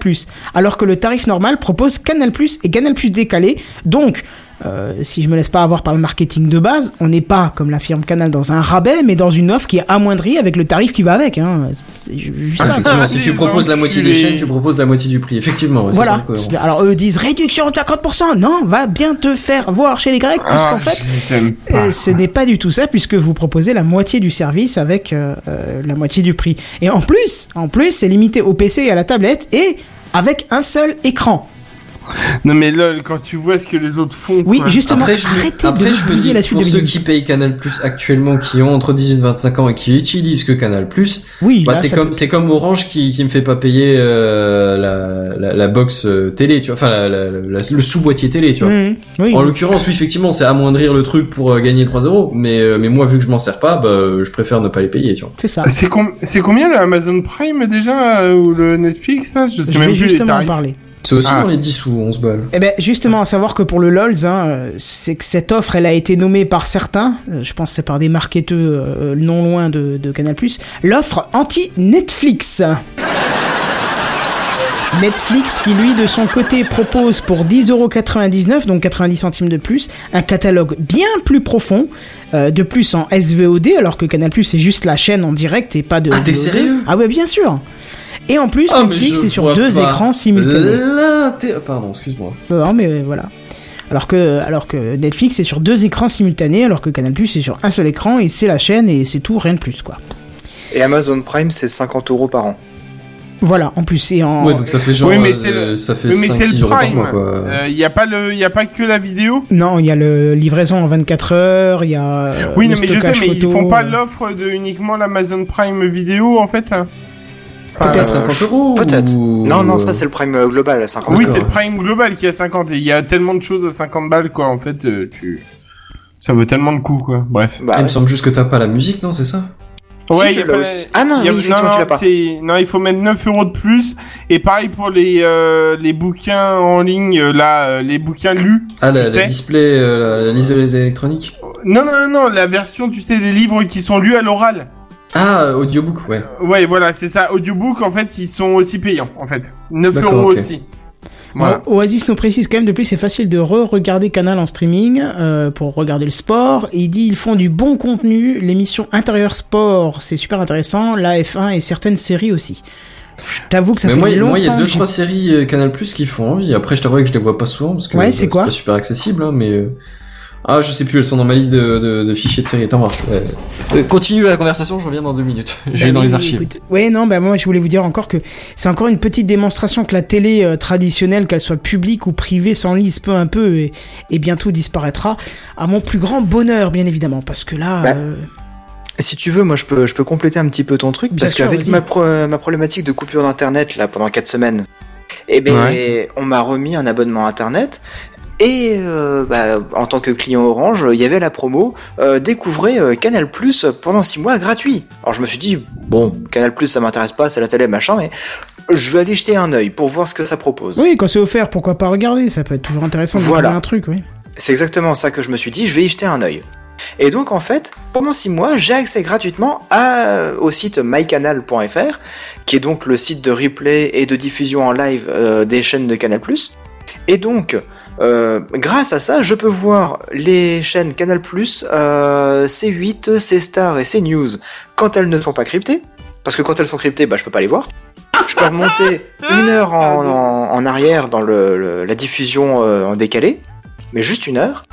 Speaker 1: alors que le tarif normal propose Canal+, et Canal+, décalé, donc... euh, si je me laisse pas avoir par le marketing de base, on n'est pas, comme l'affirme Canal, dans un rabais, mais dans une offre qui est amoindrie avec le tarif qui va avec. Hein. C'est ju- juste ça.
Speaker 4: Si tu proposes la moitié des chaînes, tu proposes la moitié du prix. Effectivement, ouais,
Speaker 1: Voilà. Alors eux disent réduction de 50%. Non, va bien te faire voir chez les Grecs, puisqu'en
Speaker 3: Ah,
Speaker 1: fait. Euh, ce n'est pas du tout ça puisque vous proposez la moitié du service avec euh, euh, la moitié du prix. Et en plus, en plus, c'est limité au PC et à la tablette et avec un seul écran.
Speaker 3: Non mais lol, quand tu vois ce que les autres font.
Speaker 1: Oui,
Speaker 3: quoi.
Speaker 1: justement,
Speaker 4: Après, je me,
Speaker 1: arrêtez
Speaker 4: après,
Speaker 1: de
Speaker 4: je me dis,
Speaker 1: la suite
Speaker 4: pour
Speaker 1: de
Speaker 4: ceux qui payent Canal Plus actuellement, qui ont entre 18 et 25 ans et qui utilisent que Canal Plus,
Speaker 1: Oui,
Speaker 4: bah, c'est comme,
Speaker 1: peut-
Speaker 4: c'est comme Orange qui, qui me fait pas payer, euh, la, la, la box euh, télé, tu vois, enfin, la, la- la- le sous-boîtier télé, tu vois.
Speaker 1: Oui.
Speaker 4: En l'occurrence, oui, effectivement, c'est amoindrir le truc pour euh, gagner 3 euros, mais, euh, mais moi, vu que je m'en sers pas, bah, je préfère ne pas les payer, tu vois.
Speaker 1: C'est ça.
Speaker 3: C'est com- c'est combien le Amazon Prime déjà euh, ou le Netflix là? Je sais
Speaker 1: Je
Speaker 3: même
Speaker 1: vais
Speaker 3: plus les
Speaker 1: justement en
Speaker 3: tarifs.
Speaker 1: parler.
Speaker 4: C'est aussi
Speaker 3: Ah.
Speaker 4: dans les 10 ou 11 balles.
Speaker 1: Eh ben, justement, à savoir que pour le LOLs, hein, c'est que cette offre, elle a été nommée par certains, euh, je pense que c'est par des marketeurs euh, non loin de, de Canal+, l'offre anti-Netflix. Netflix qui lui de son côté propose pour 10,99€, donc 90 centimes de plus, un catalogue bien plus profond, euh, de plus en SVOD, alors que Canal c'est juste la chaîne en direct et pas de
Speaker 4: Ah, t'es sérieux?
Speaker 1: Ah ouais bien sûr Et en plus
Speaker 4: Ah,
Speaker 1: Netflix
Speaker 4: je
Speaker 1: est sur deux écrans simultanés.
Speaker 4: L'inté- Pardon, excuse-moi.
Speaker 1: Non, mais euh, voilà. Alors que, alors que Netflix est sur deux écrans simultanés, alors que Canal Plus est sur un seul écran et c'est la chaîne et c'est tout, rien de plus quoi.
Speaker 2: Et Amazon Prime, c'est 50 euros par an.
Speaker 1: Voilà, en plus c'est en.
Speaker 4: Ouais, donc ça fait genre,
Speaker 3: Oui, mais
Speaker 4: euh,
Speaker 3: c'est le-
Speaker 4: ça fait
Speaker 3: Oui, mais c'est
Speaker 4: 5-6
Speaker 3: le
Speaker 4: euros par
Speaker 3: Prime.
Speaker 4: mois, quoi.
Speaker 3: Il y a pas le, y a pas que la vidéo?
Speaker 1: Non, il y a le livraison en 24 heures, il y a. euh,
Speaker 3: oui, non, mais je sais, mais ils font pas
Speaker 1: euh,
Speaker 3: l'offre de uniquement l'Amazon Prime vidéo en fait.
Speaker 4: Peut-être
Speaker 2: Euh,
Speaker 4: 50
Speaker 2: je-
Speaker 4: euros
Speaker 2: Peut-être.
Speaker 4: ou-
Speaker 2: Non, non, ça c'est le Prime euh, global à 50
Speaker 3: Oui, c'est le Prime global qui est à 50 et il y a tellement de choses à 50 balles quoi. En fait, euh, tu... ça vaut tellement de coups quoi. Bref.
Speaker 2: Bah,
Speaker 4: Ah, il me semble juste que t'as pas la musique, non, c'est ça?
Speaker 3: Ouais,
Speaker 2: tu
Speaker 3: il y a
Speaker 2: l'as
Speaker 3: pas-
Speaker 2: aussi. Ah non,
Speaker 3: il y a-
Speaker 2: oui,
Speaker 3: non,
Speaker 2: tu
Speaker 3: non,
Speaker 2: l'as pas.
Speaker 3: Non, il faut mettre 9 euros de plus. Et pareil pour les, euh, les bouquins en ligne, là, euh, les bouquins lus.
Speaker 4: Ah, la,
Speaker 3: Tu
Speaker 4: la display, euh, la, la liste des électroniques
Speaker 3: Non, non, non, non, la version, tu sais, des livres qui sont lus à l'oral.
Speaker 4: Ah, audiobook, ouais.
Speaker 3: Ouais, voilà, c'est ça. Audiobook, en fait, ils sont aussi payants, en fait. 9
Speaker 4: D'accord,
Speaker 3: euros aussi. Voilà.
Speaker 1: Bon, Oasis nous précise quand même depuis c'est facile de re-regarder Canal en streaming euh, pour regarder le sport. Et il dit ils font du bon contenu, l'émission Intérieur Sport c'est super intéressant, la F1 et certaines séries aussi. Je t'avoue que ça
Speaker 4: Mais
Speaker 1: fait
Speaker 4: moi,
Speaker 1: longtemps
Speaker 4: moi, il y a deux trois séries euh, Canal Plus qui font envie. Après, je t'avoue que je les vois pas souvent parce que
Speaker 1: Ouais,
Speaker 4: bah,
Speaker 1: c'est
Speaker 4: pas super accessible, hein, mais euh, ah, je sais plus. Elles sont dans ma liste de, de, de fichiers de séries. Attends, marche. continue la conversation. Je reviens dans deux minutes. Je vais
Speaker 1: Bah
Speaker 4: dans
Speaker 1: oui,
Speaker 4: les
Speaker 1: oui,
Speaker 4: archives.
Speaker 1: écoute. Ouais, non, bah moi je voulais vous dire encore que c'est encore une petite démonstration que la télé euh, traditionnelle, qu'elle soit publique ou privée, s'enlise peu un peu et, et bientôt disparaîtra. À mon plus grand bonheur, bien évidemment, parce que là,
Speaker 2: Bah,
Speaker 1: euh,
Speaker 2: Si tu veux, moi je peux, je peux compléter un petit peu ton truc
Speaker 1: Bien
Speaker 2: parce qu'avec
Speaker 1: vas-y.
Speaker 2: ma, pro- ma problématique de coupure d'internet là pendant 4 semaines, eh ben on m'a remis un abonnement internet et euh, bah, en tant que client Orange, il y avait la promo euh, découvrez euh, Canal Plus pendant 6 mois gratuit. Alors je me suis dit bon Canal Plus ça m'intéresse pas, c'est la télé machin, mais je vais aller jeter un œil pour voir ce que ça propose.
Speaker 1: Oui, quand c'est offert, pourquoi pas regarder Ça peut être toujours intéressant de
Speaker 2: Voilà.
Speaker 1: un truc, oui.
Speaker 2: C'est exactement ça que je me suis dit, je vais y jeter un œil. Et donc en fait, pendant 6 mois, j'ai accès gratuitement à, au site mycanal.fr, qui est donc le site de replay et de diffusion en live euh, des chaînes de Canal+. Et donc, euh, grâce à ça, je peux voir les chaînes Canal+, euh, C8, C-Star et C-News quand elles ne sont pas cryptées. Parce que quand elles sont cryptées, bah, je peux pas les voir. Je peux remonter une heure en, en- en arrière dans le, le- la diffusion euh, en décalé, mais juste une heure.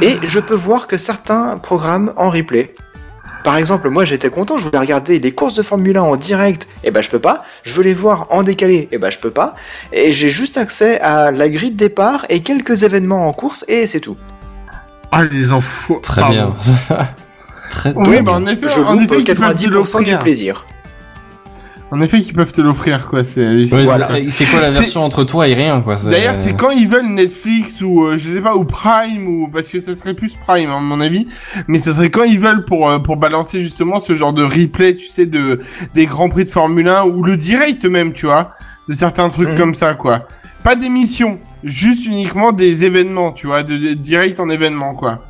Speaker 2: Et je peux voir que certains programmes en replay. Par exemple, moi j'étais content, je voulais regarder les courses de Formule 1 en direct, et ben je peux pas. Je veux les voir en décalé, et ben je peux pas. Et j'ai juste accès à la grille de départ et quelques événements en course, et c'est tout.
Speaker 3: Ah, les enfants.
Speaker 4: Très
Speaker 3: Pardon.
Speaker 4: bien. Très
Speaker 3: Oui, bah
Speaker 4: bien.
Speaker 3: en effet,
Speaker 2: Je
Speaker 3: en
Speaker 2: loupe
Speaker 3: effet, ils peuvent te
Speaker 2: 90% du plaisir.
Speaker 3: En effet, qu'ils peuvent te l'offrir, quoi. C'est
Speaker 4: Ouais,
Speaker 2: Voilà.
Speaker 4: c'est- C'est quoi la version entre toi et rien, quoi c'est-
Speaker 3: D'ailleurs, c'est quand ils veulent Netflix ou euh, je sais pas ou Prime ou parce que ça serait plus Prime à mon avis, mais ça serait quand ils veulent pour euh, pour balancer justement ce genre de replay, tu sais, de des grands prix de Formule 1 ou le direct même, tu vois, de certains trucs
Speaker 2: Mhm.
Speaker 3: comme ça, quoi. Pas d'émissions, juste uniquement des événements, tu vois, de, de direct en événement, quoi.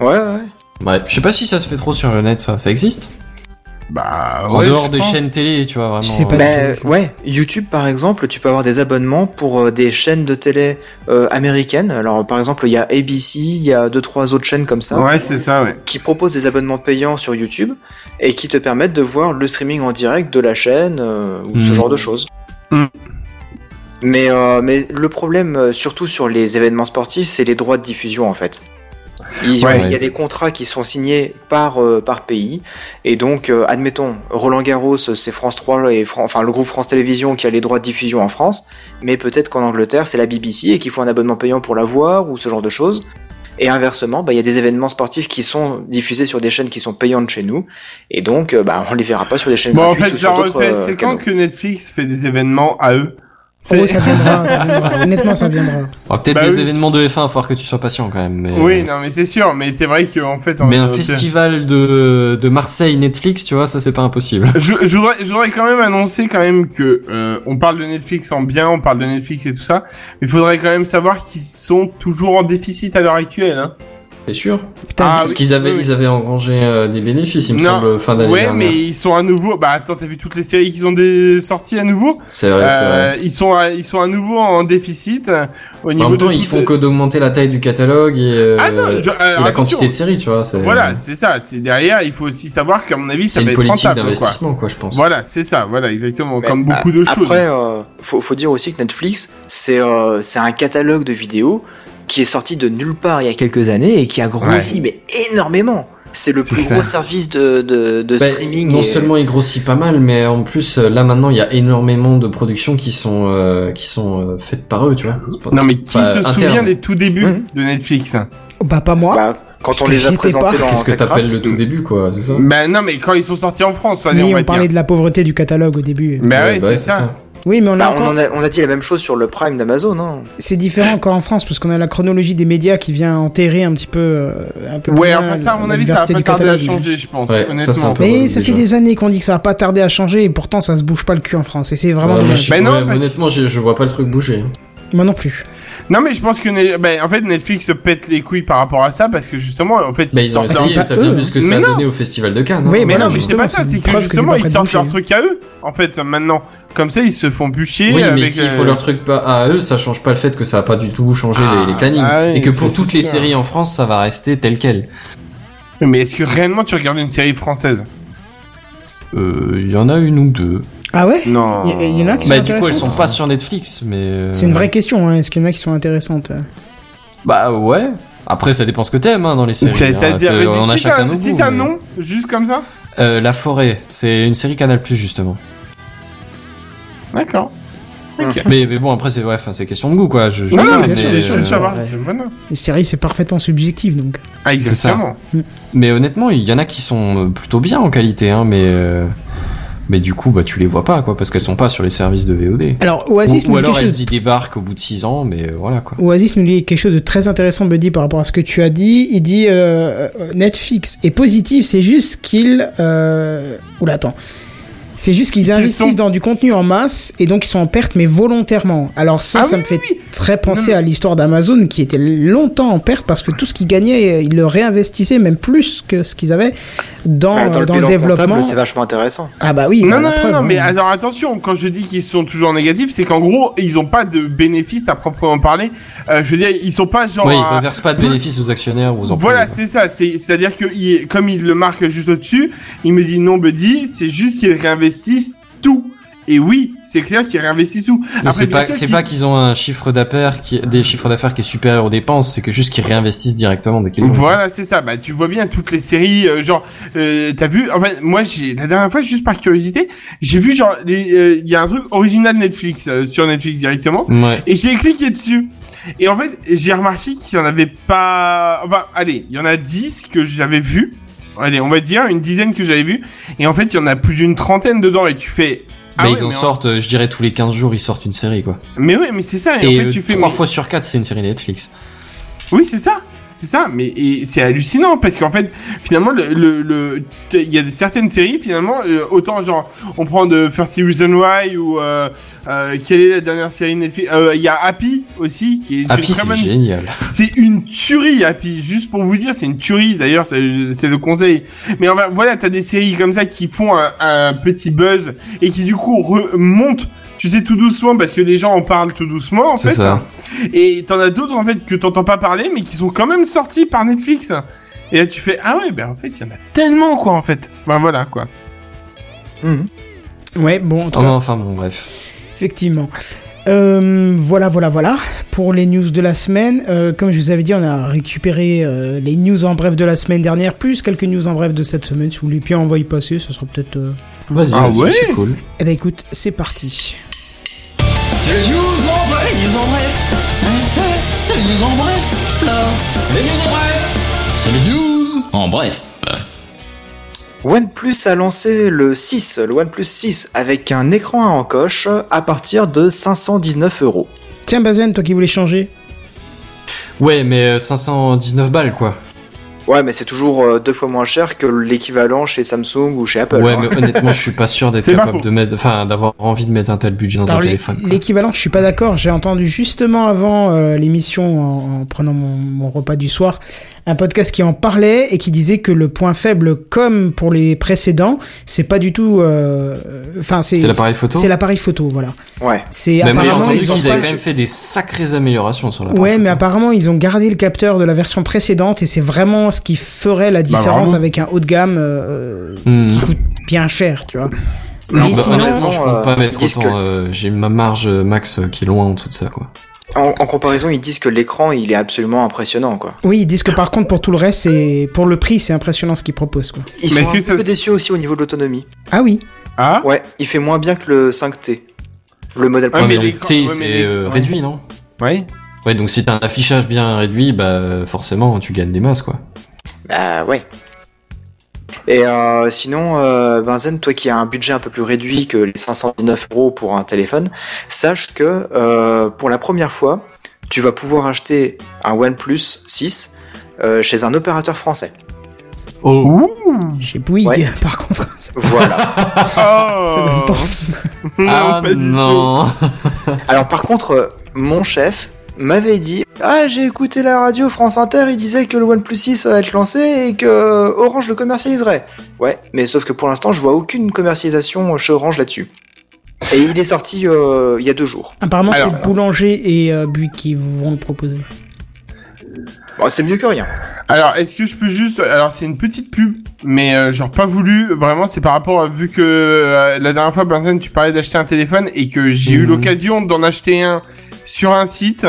Speaker 2: Ouais, ouais.
Speaker 4: Ouais, je sais pas si ça se fait trop sur le net, ça. Ça existe?
Speaker 3: Bah,
Speaker 4: En
Speaker 3: ouais,
Speaker 4: dehors des
Speaker 3: pense.
Speaker 4: chaînes télé, tu vois, vraiment.
Speaker 1: Je sais pas
Speaker 4: euh,
Speaker 1: tout.
Speaker 2: ouais, YouTube par exemple, tu peux avoir des abonnements pour euh, des chaînes de télé euh, américaines. Alors par exemple, il y a ABC, il y a deux trois autres chaînes comme ça
Speaker 3: Ouais, c'est ça, ouais.
Speaker 2: qui proposent des abonnements payants sur YouTube et qui te permettent de voir le streaming en direct de la chaîne euh, ou ce
Speaker 4: Mhm.
Speaker 2: genre de choses.
Speaker 3: Mhm.
Speaker 2: Mais euh, mais le problème surtout sur les événements sportifs, c'est les droits de diffusion en fait. Il,
Speaker 3: Ouais.
Speaker 2: il y a des contrats qui sont signés par euh, par pays. Et donc euh, admettons Roland Garros c'est France 3 et Fran- enfin le groupe France Télévisions qui a les droits de diffusion en France. Mais peut-être qu'en Angleterre c'est la BBC et qu'il faut un abonnement payant pour la voir ou ce genre de choses. Et inversement bah, il y a des événements sportifs qui sont diffusés sur des chaînes qui sont payantes chez nous. Et donc euh, bah on les verra pas sur des chaînes
Speaker 3: Bon, en
Speaker 2: gratuites
Speaker 3: fait,
Speaker 2: ou sur
Speaker 3: genre,
Speaker 2: d'autres
Speaker 3: fait,
Speaker 2: euh,
Speaker 3: c'est quand que Netflix fait des événements à eux?
Speaker 1: Oh, ça viendra, ça viendra. Honnêtement, ça viendra.
Speaker 4: Peut-être
Speaker 3: Bah
Speaker 4: des
Speaker 3: oui.
Speaker 4: événements de F1, il va falloir que tu sois patient quand même. Mais...
Speaker 3: Oui, non, mais c'est sûr, mais c'est vrai qu'en fait... en-
Speaker 4: Mais un
Speaker 3: euh,
Speaker 4: festival de, de Marseille Netflix, tu vois, ça c'est pas impossible.
Speaker 3: Je, je voudrais, je voudrais quand même annoncer quand même que euh, on parle de Netflix en bien, on parle de Netflix et tout ça, mais il faudrait quand même savoir qu'ils sont toujours en déficit à l'heure actuelle. Hein.
Speaker 4: C'est sûr.
Speaker 1: Putain,
Speaker 3: Ah,
Speaker 4: Parce
Speaker 3: oui,
Speaker 4: qu'ils avaient,
Speaker 3: oui,
Speaker 4: ils avaient engrangé euh, des bénéfices, il me
Speaker 3: Non,
Speaker 4: semble, fin d'année
Speaker 3: ouais,
Speaker 4: dernière.
Speaker 3: mais ils sont à nouveau. Bah attends, t'as vu toutes les séries qu'ils ont des... sorties à nouveau?
Speaker 4: C'est vrai, c'est
Speaker 3: Euh,
Speaker 4: vrai.
Speaker 3: Ils sont, à, ils sont à nouveau en déficit euh, au niveau
Speaker 4: En même temps,
Speaker 3: de
Speaker 4: ils font que d'augmenter la taille du catalogue et, euh,
Speaker 3: Ah non, je- euh,
Speaker 4: et la quantité de séries, tu vois. c'est-
Speaker 3: Voilà, c'est ça. C'est derrière. Il faut aussi savoir qu'à mon avis, ça
Speaker 4: C'est
Speaker 3: va
Speaker 4: une
Speaker 3: être
Speaker 4: politique
Speaker 3: rentable, quoi.
Speaker 4: d'investissement, quoi, je pense.
Speaker 3: Voilà, c'est ça. Voilà, exactement.
Speaker 2: Mais,
Speaker 3: Comme
Speaker 2: bah,
Speaker 3: beaucoup de choses.
Speaker 2: Après, euh, faut, faut dire aussi que Netflix, c'est euh, c'est un catalogue de vidéos qui est sorti de nulle part il y a quelques années et qui a grossi mais énormément. C'est le plus
Speaker 4: clair.
Speaker 2: gros service de, de, de
Speaker 4: Bah,
Speaker 2: streaming.
Speaker 4: non
Speaker 2: et-
Speaker 4: seulement il grossit pas mal, mais en plus euh, là maintenant il y a énormément de productions qui sont euh, qui sont euh, faites par eux, tu vois. Pas-
Speaker 3: Non, mais qui se
Speaker 4: interne.
Speaker 3: souvient des tout débuts de Netflix
Speaker 1: Bah, pas moi.
Speaker 2: Bah, quand
Speaker 1: Parce
Speaker 2: on les a présentés dans
Speaker 4: Qu'est-ce que t'appelles le tout début, quoi, c'est ça?
Speaker 3: Ben non, mais quand ils sont sortis en France,
Speaker 1: Mais
Speaker 3: on va
Speaker 1: on parlait
Speaker 3: dire.
Speaker 1: de la pauvreté du catalogue au début.
Speaker 3: Ben
Speaker 4: Ouais,
Speaker 3: ouais,
Speaker 4: bah
Speaker 3: c'est
Speaker 4: ouais,
Speaker 3: ça.
Speaker 1: Oui, mais on a
Speaker 2: bah,
Speaker 1: encore-
Speaker 2: on, en a, on a dit la même chose sur le Prime d'Amazon, hein.
Speaker 1: C'est différent encore en France parce qu'on a la chronologie des médias qui vient enterrer un petit peu, euh, un peu
Speaker 3: Ouais, ça, à mon
Speaker 1: la
Speaker 3: avis, ça va pas
Speaker 1: du
Speaker 3: tarder à changer, je pense,
Speaker 4: Ouais, ça,
Speaker 3: honnêtement.
Speaker 4: c'est un peu-
Speaker 1: Mais ça fait des années qu'on dit que ça va pas tarder à changer et pourtant ça se bouge pas le cul en France et c'est vraiment dommage.
Speaker 4: je-
Speaker 3: Ben non,
Speaker 4: ouais,
Speaker 3: parce-
Speaker 4: honnêtement, je, je vois pas le truc bouger.
Speaker 1: Moi non plus.
Speaker 3: Non, mais je pense que ben, en fait Netflix se pète les couilles par rapport à ça parce que justement, en fait,
Speaker 4: Mais ils ont
Speaker 3: sortent
Speaker 4: essayé,
Speaker 1: pas
Speaker 4: t'as bien vu ce que ça a
Speaker 3: Mais non.
Speaker 4: donné au festival de Cannes.
Speaker 1: Oui,
Speaker 4: hein.
Speaker 3: Mais
Speaker 1: voilà,
Speaker 3: non, mais c'est
Speaker 1: justement,
Speaker 3: pas ça,
Speaker 1: c'est
Speaker 3: que justement ils sortent leur truc à eux, en fait, maintenant. Comme ça, ils se font plus chier.
Speaker 4: Oui, mais
Speaker 3: avec,
Speaker 4: s'il
Speaker 3: euh,
Speaker 4: faut leur truc pas à eux, ça change pas le fait que ça a pas du tout changé
Speaker 3: Ah,
Speaker 4: les, les plannings.
Speaker 3: ah oui,
Speaker 4: et que pour toutes les séries en France, ça va rester tel quel.
Speaker 3: Mais est-ce que réellement tu regardes une série française?
Speaker 4: Euh, il y en a une ou deux.
Speaker 1: Ah ouais
Speaker 3: Non.
Speaker 1: Il y- en a qui
Speaker 4: Bah,
Speaker 1: sont
Speaker 4: du coup, elles sont pas sur Netflix, mais. euh,
Speaker 1: C'est une vraie question, hein. est-ce qu'il y en a qui sont intéressantes
Speaker 4: Bah, ouais. Après, ça dépend ce que t'aimes, hein, dans les séries. hein.
Speaker 3: C'est-à-dire, vas-y,
Speaker 4: on a
Speaker 3: cite
Speaker 4: chacun
Speaker 3: un-
Speaker 4: nos
Speaker 3: cite
Speaker 4: goûts,
Speaker 3: un
Speaker 4: mais-
Speaker 3: nom, juste comme ça
Speaker 4: Euh, La Forêt, c'est une série Canal Plus justement.
Speaker 3: D'accord.
Speaker 4: Mais, mais bon, après, c'est bref, hein, c'est question de goût, quoi. Je, je
Speaker 3: Non, non, bien
Speaker 1: mais,
Speaker 3: sûr,
Speaker 4: mais,
Speaker 3: bien sûr,
Speaker 4: euh,
Speaker 3: ça va,
Speaker 1: ouais.
Speaker 3: c'est bon.
Speaker 1: Une série, c'est parfaitement subjectif donc.
Speaker 3: Ah, exactement.
Speaker 4: mais honnêtement, il y en a qui sont euh, plutôt bien en qualité, hein, mais. euh, Mais du coup, bah, tu les vois pas, quoi, parce qu'elles sont pas sur les services de VOD.
Speaker 1: Alors,
Speaker 4: Ou,
Speaker 1: Oasis,
Speaker 4: ou
Speaker 1: nous dit
Speaker 4: alors elles
Speaker 1: chose...
Speaker 4: y débarquent au bout de 6 ans, mais euh, voilà, quoi.
Speaker 1: Oasis nous dit quelque chose de très intéressant, Buddy, par rapport à ce que tu as dit. Il dit euh, euh, Netflix est positif, c'est juste qu'il. Euh... Oula, attends. C'est juste qu'ils investissent
Speaker 3: sont-
Speaker 1: dans du contenu en masse et donc ils sont en perte mais volontairement. Alors ça,
Speaker 3: Ah
Speaker 1: ça
Speaker 3: oui,
Speaker 1: me fait
Speaker 3: oui,
Speaker 1: très penser
Speaker 3: Non,
Speaker 1: à l'histoire d'Amazon qui était longtemps en perte parce que tout ce qu'ils gagnaient, ils le réinvestissaient même plus que ce qu'ils avaient dans,
Speaker 2: Bah, dans le
Speaker 1: dans
Speaker 2: bilan
Speaker 1: le développement.
Speaker 2: c'est vachement intéressant.
Speaker 1: Ah bah oui,
Speaker 3: Non,
Speaker 1: bah,
Speaker 3: non, non,
Speaker 1: preuve,
Speaker 3: non,
Speaker 1: hein.
Speaker 3: mais alors attention, quand je dis qu'ils sont toujours négatifs, c'est qu'en gros, ils ont pas de bénéfices à proprement parler. Euh, je veux dire, ils sont pas genre.
Speaker 4: Oui,
Speaker 3: à-
Speaker 4: ils ne versent pas de bénéfices aux actionnaires ou aux employés.
Speaker 3: Voilà, c'est ça. C'est, c'est-à-dire que comme il le marque juste au-dessus, il me dit non, Buddy, c'est juste qu'ils réinvestissent tout. Et oui, c'est clair qu'ils réinvestissent tout.
Speaker 4: C'est pas, c'est
Speaker 3: qu'ils-
Speaker 4: pas qu'ils ont un chiffre d'affaires qui, des chiffres d'affaires qui est supérieur aux dépenses, c'est que juste qu'ils réinvestissent directement dès qu'ils.
Speaker 3: Voilà, c'est ça. Bah, tu vois bien toutes les séries, euh, genre, euh, t'as vu En fait, moi, j'ai la dernière fois, juste par curiosité, j'ai vu genre, les- euh, il y a un truc original Netflix sur Netflix directement,
Speaker 4: Ouais.
Speaker 3: et j'ai cliqué dessus. Et en fait, j'ai remarqué qu'il y en avait pas. Enfin, allez, il y en a 10 que j'avais vu. Allez, on va dire une dizaine que j'avais vu. Et en fait, il y en a plus d'une trentaine dedans. Et tu fais. Ah
Speaker 4: mais
Speaker 3: ouais,
Speaker 4: ils en sortent, euh, je dirais tous les 15 jours, ils sortent une série, quoi.
Speaker 3: Mais ouais, mais c'est ça. Et,
Speaker 4: Et,
Speaker 3: en fait,
Speaker 4: euh,
Speaker 3: tu fais.
Speaker 4: trois
Speaker 3: mais-
Speaker 4: fois sur quatre, c'est une série Netflix.
Speaker 3: Oui, c'est ça. C'est ça, mais c'est hallucinant parce qu'en fait, finalement, le, le, le- il y a certaines séries finalement, euh, autant genre, on prend de 30 Reasons Why ou euh, euh, quelle est la dernière série Netflix Euh, Il y a Happy aussi qui est
Speaker 4: Happy, c'est
Speaker 3: bonne-
Speaker 4: génial.
Speaker 3: C'est une tuerie, Happy. Juste pour vous dire, c'est une tuerie. D'ailleurs, c'est le conseil. Mais enfin, voilà, t'as des séries comme ça qui font un, un petit buzz et qui du coup remontent, tu sais, tout doucement parce que les gens en parlent tout doucement, en
Speaker 4: C'est ça.
Speaker 3: Et t'en as d'autres en fait que t'entends pas parler, mais qui sont quand même sortis par Netflix. Et là, tu fais ah ouais, ben en fait, il y en a tellement quoi, en fait. Ben voilà quoi.
Speaker 2: Mhm.
Speaker 1: Ouais, bon, en tout
Speaker 4: Oh
Speaker 1: cas,
Speaker 4: enfin bon, bref.
Speaker 1: effectivement. Euh, voilà, voilà, voilà. Pour les news de la semaine, euh, comme je vous avais dit, on a récupéré euh, les news en bref de la semaine dernière, plus quelques news en bref de cette semaine. Si vous voulez bien envoyer passer, ce sera peut-être. euh,
Speaker 4: Vas-y,
Speaker 3: Ah ouais
Speaker 4: c'est cool.
Speaker 1: Eh ben écoute, c'est parti.
Speaker 6: C'est les news en bref, les news en bref. C'est les news en bref, Flo. Les news en bref. C'est les news en bref.
Speaker 2: OnePlus a lancé le 6, le OnePlus 6, avec un écran à encoche à partir de 519 euros.
Speaker 1: Tiens, Bazen, toi qui voulais changer.
Speaker 4: Ouais, mais euh, 519 balles, quoi.
Speaker 2: Ouais, mais c'est toujours euh, deux fois moins cher que l'équivalent chez Samsung ou chez Apple.
Speaker 4: Ouais,
Speaker 2: hein.
Speaker 4: mais honnêtement, je suis pas sûr d'être
Speaker 3: C'est pas
Speaker 4: capable de mettre, enfin, d'avoir envie de mettre un tel budget dans
Speaker 1: Alors,
Speaker 4: un
Speaker 1: l'é-
Speaker 4: téléphone.
Speaker 1: L'équivalent, je suis pas d'accord. J'ai entendu justement avant euh, l'émission, en, en prenant mon, mon repas du soir, un podcast qui en parlait et qui disait que le point faible, comme pour les précédents, c'est pas du tout. euh, Enfin, c'est
Speaker 4: C'est l'appareil photo
Speaker 1: c'est l'appareil photo, voilà.
Speaker 2: Ouais.
Speaker 1: C'est apparemment ils ont
Speaker 4: qu'ils
Speaker 1: pas.
Speaker 4: avaient quand même fait des sacrées améliorations sur l'appareil
Speaker 1: Ouais,
Speaker 4: photo.
Speaker 1: mais apparemment ils ont gardé le capteur de la version précédente et c'est vraiment ce qui ferait la différence
Speaker 3: vraiment.
Speaker 1: avec un haut de gamme euh,
Speaker 4: Hmm.
Speaker 1: qui coûte bien cher, tu vois.
Speaker 2: Non,
Speaker 1: Mais
Speaker 2: bah,
Speaker 1: sinon,
Speaker 2: honnêtement,
Speaker 4: je compte pas mettre autant.
Speaker 2: que-
Speaker 4: euh, J'ai ma marge euh, max qui est loin en dessous de ça, quoi.
Speaker 2: En, en comparaison, ils disent que l'écran, il est absolument impressionnant, quoi.
Speaker 1: Oui, ils disent que par contre pour tout le reste, c'est pour le prix, c'est impressionnant ce qu'ils proposent, quoi.
Speaker 2: Ils
Speaker 3: Mais
Speaker 2: sont un
Speaker 3: ça
Speaker 2: peu déçus aussi au niveau de l'autonomie.
Speaker 1: Ah oui.
Speaker 3: Ah.
Speaker 2: Ouais, il fait moins bien que le 5T. Le modèle précédent.
Speaker 3: mais ouais,
Speaker 4: c'est euh,
Speaker 3: ouais.
Speaker 4: réduit, non?
Speaker 3: Ouais.
Speaker 4: Ouais, donc si t'as un affichage bien réduit, bah forcément tu gagnes des masses, quoi.
Speaker 2: Bah ouais. Et euh, sinon, euh, Benzen, toi qui as un budget un peu plus réduit que les 519 euros pour un téléphone, sache que euh, pour la première fois, tu vas pouvoir acheter un OnePlus 6 euh, chez un opérateur français.
Speaker 4: Oh,
Speaker 1: Chez Bouygues,
Speaker 2: Ouais.
Speaker 1: par contre.
Speaker 2: Voilà.
Speaker 3: Oh.
Speaker 1: ça donne pas envie.
Speaker 3: Non,
Speaker 4: ah non
Speaker 2: Alors par contre, mon chef m'avait dit Ah, j'ai écouté la radio France Inter, il disait que le OnePlus 6 va être lancé et que euh, Orange le commercialiserait. Ouais, mais sauf que pour l'instant, je vois aucune commercialisation chez Orange là-dessus. Et il est sorti euh, il y a deux jours.
Speaker 1: Apparemment, c'est Boulanger et euh, qui vont le proposer.
Speaker 2: Bon, c'est mieux que rien.
Speaker 3: Alors, est-ce que je peux juste... Alors, c'est une petite pub, mais euh, genre pas voulu. Vraiment, c'est par rapport... à- Vu que euh, la dernière fois, Benzen, tu parlais d'acheter un téléphone et que j'ai eu
Speaker 4: Mhm.
Speaker 3: l'occasion d'en acheter un sur un site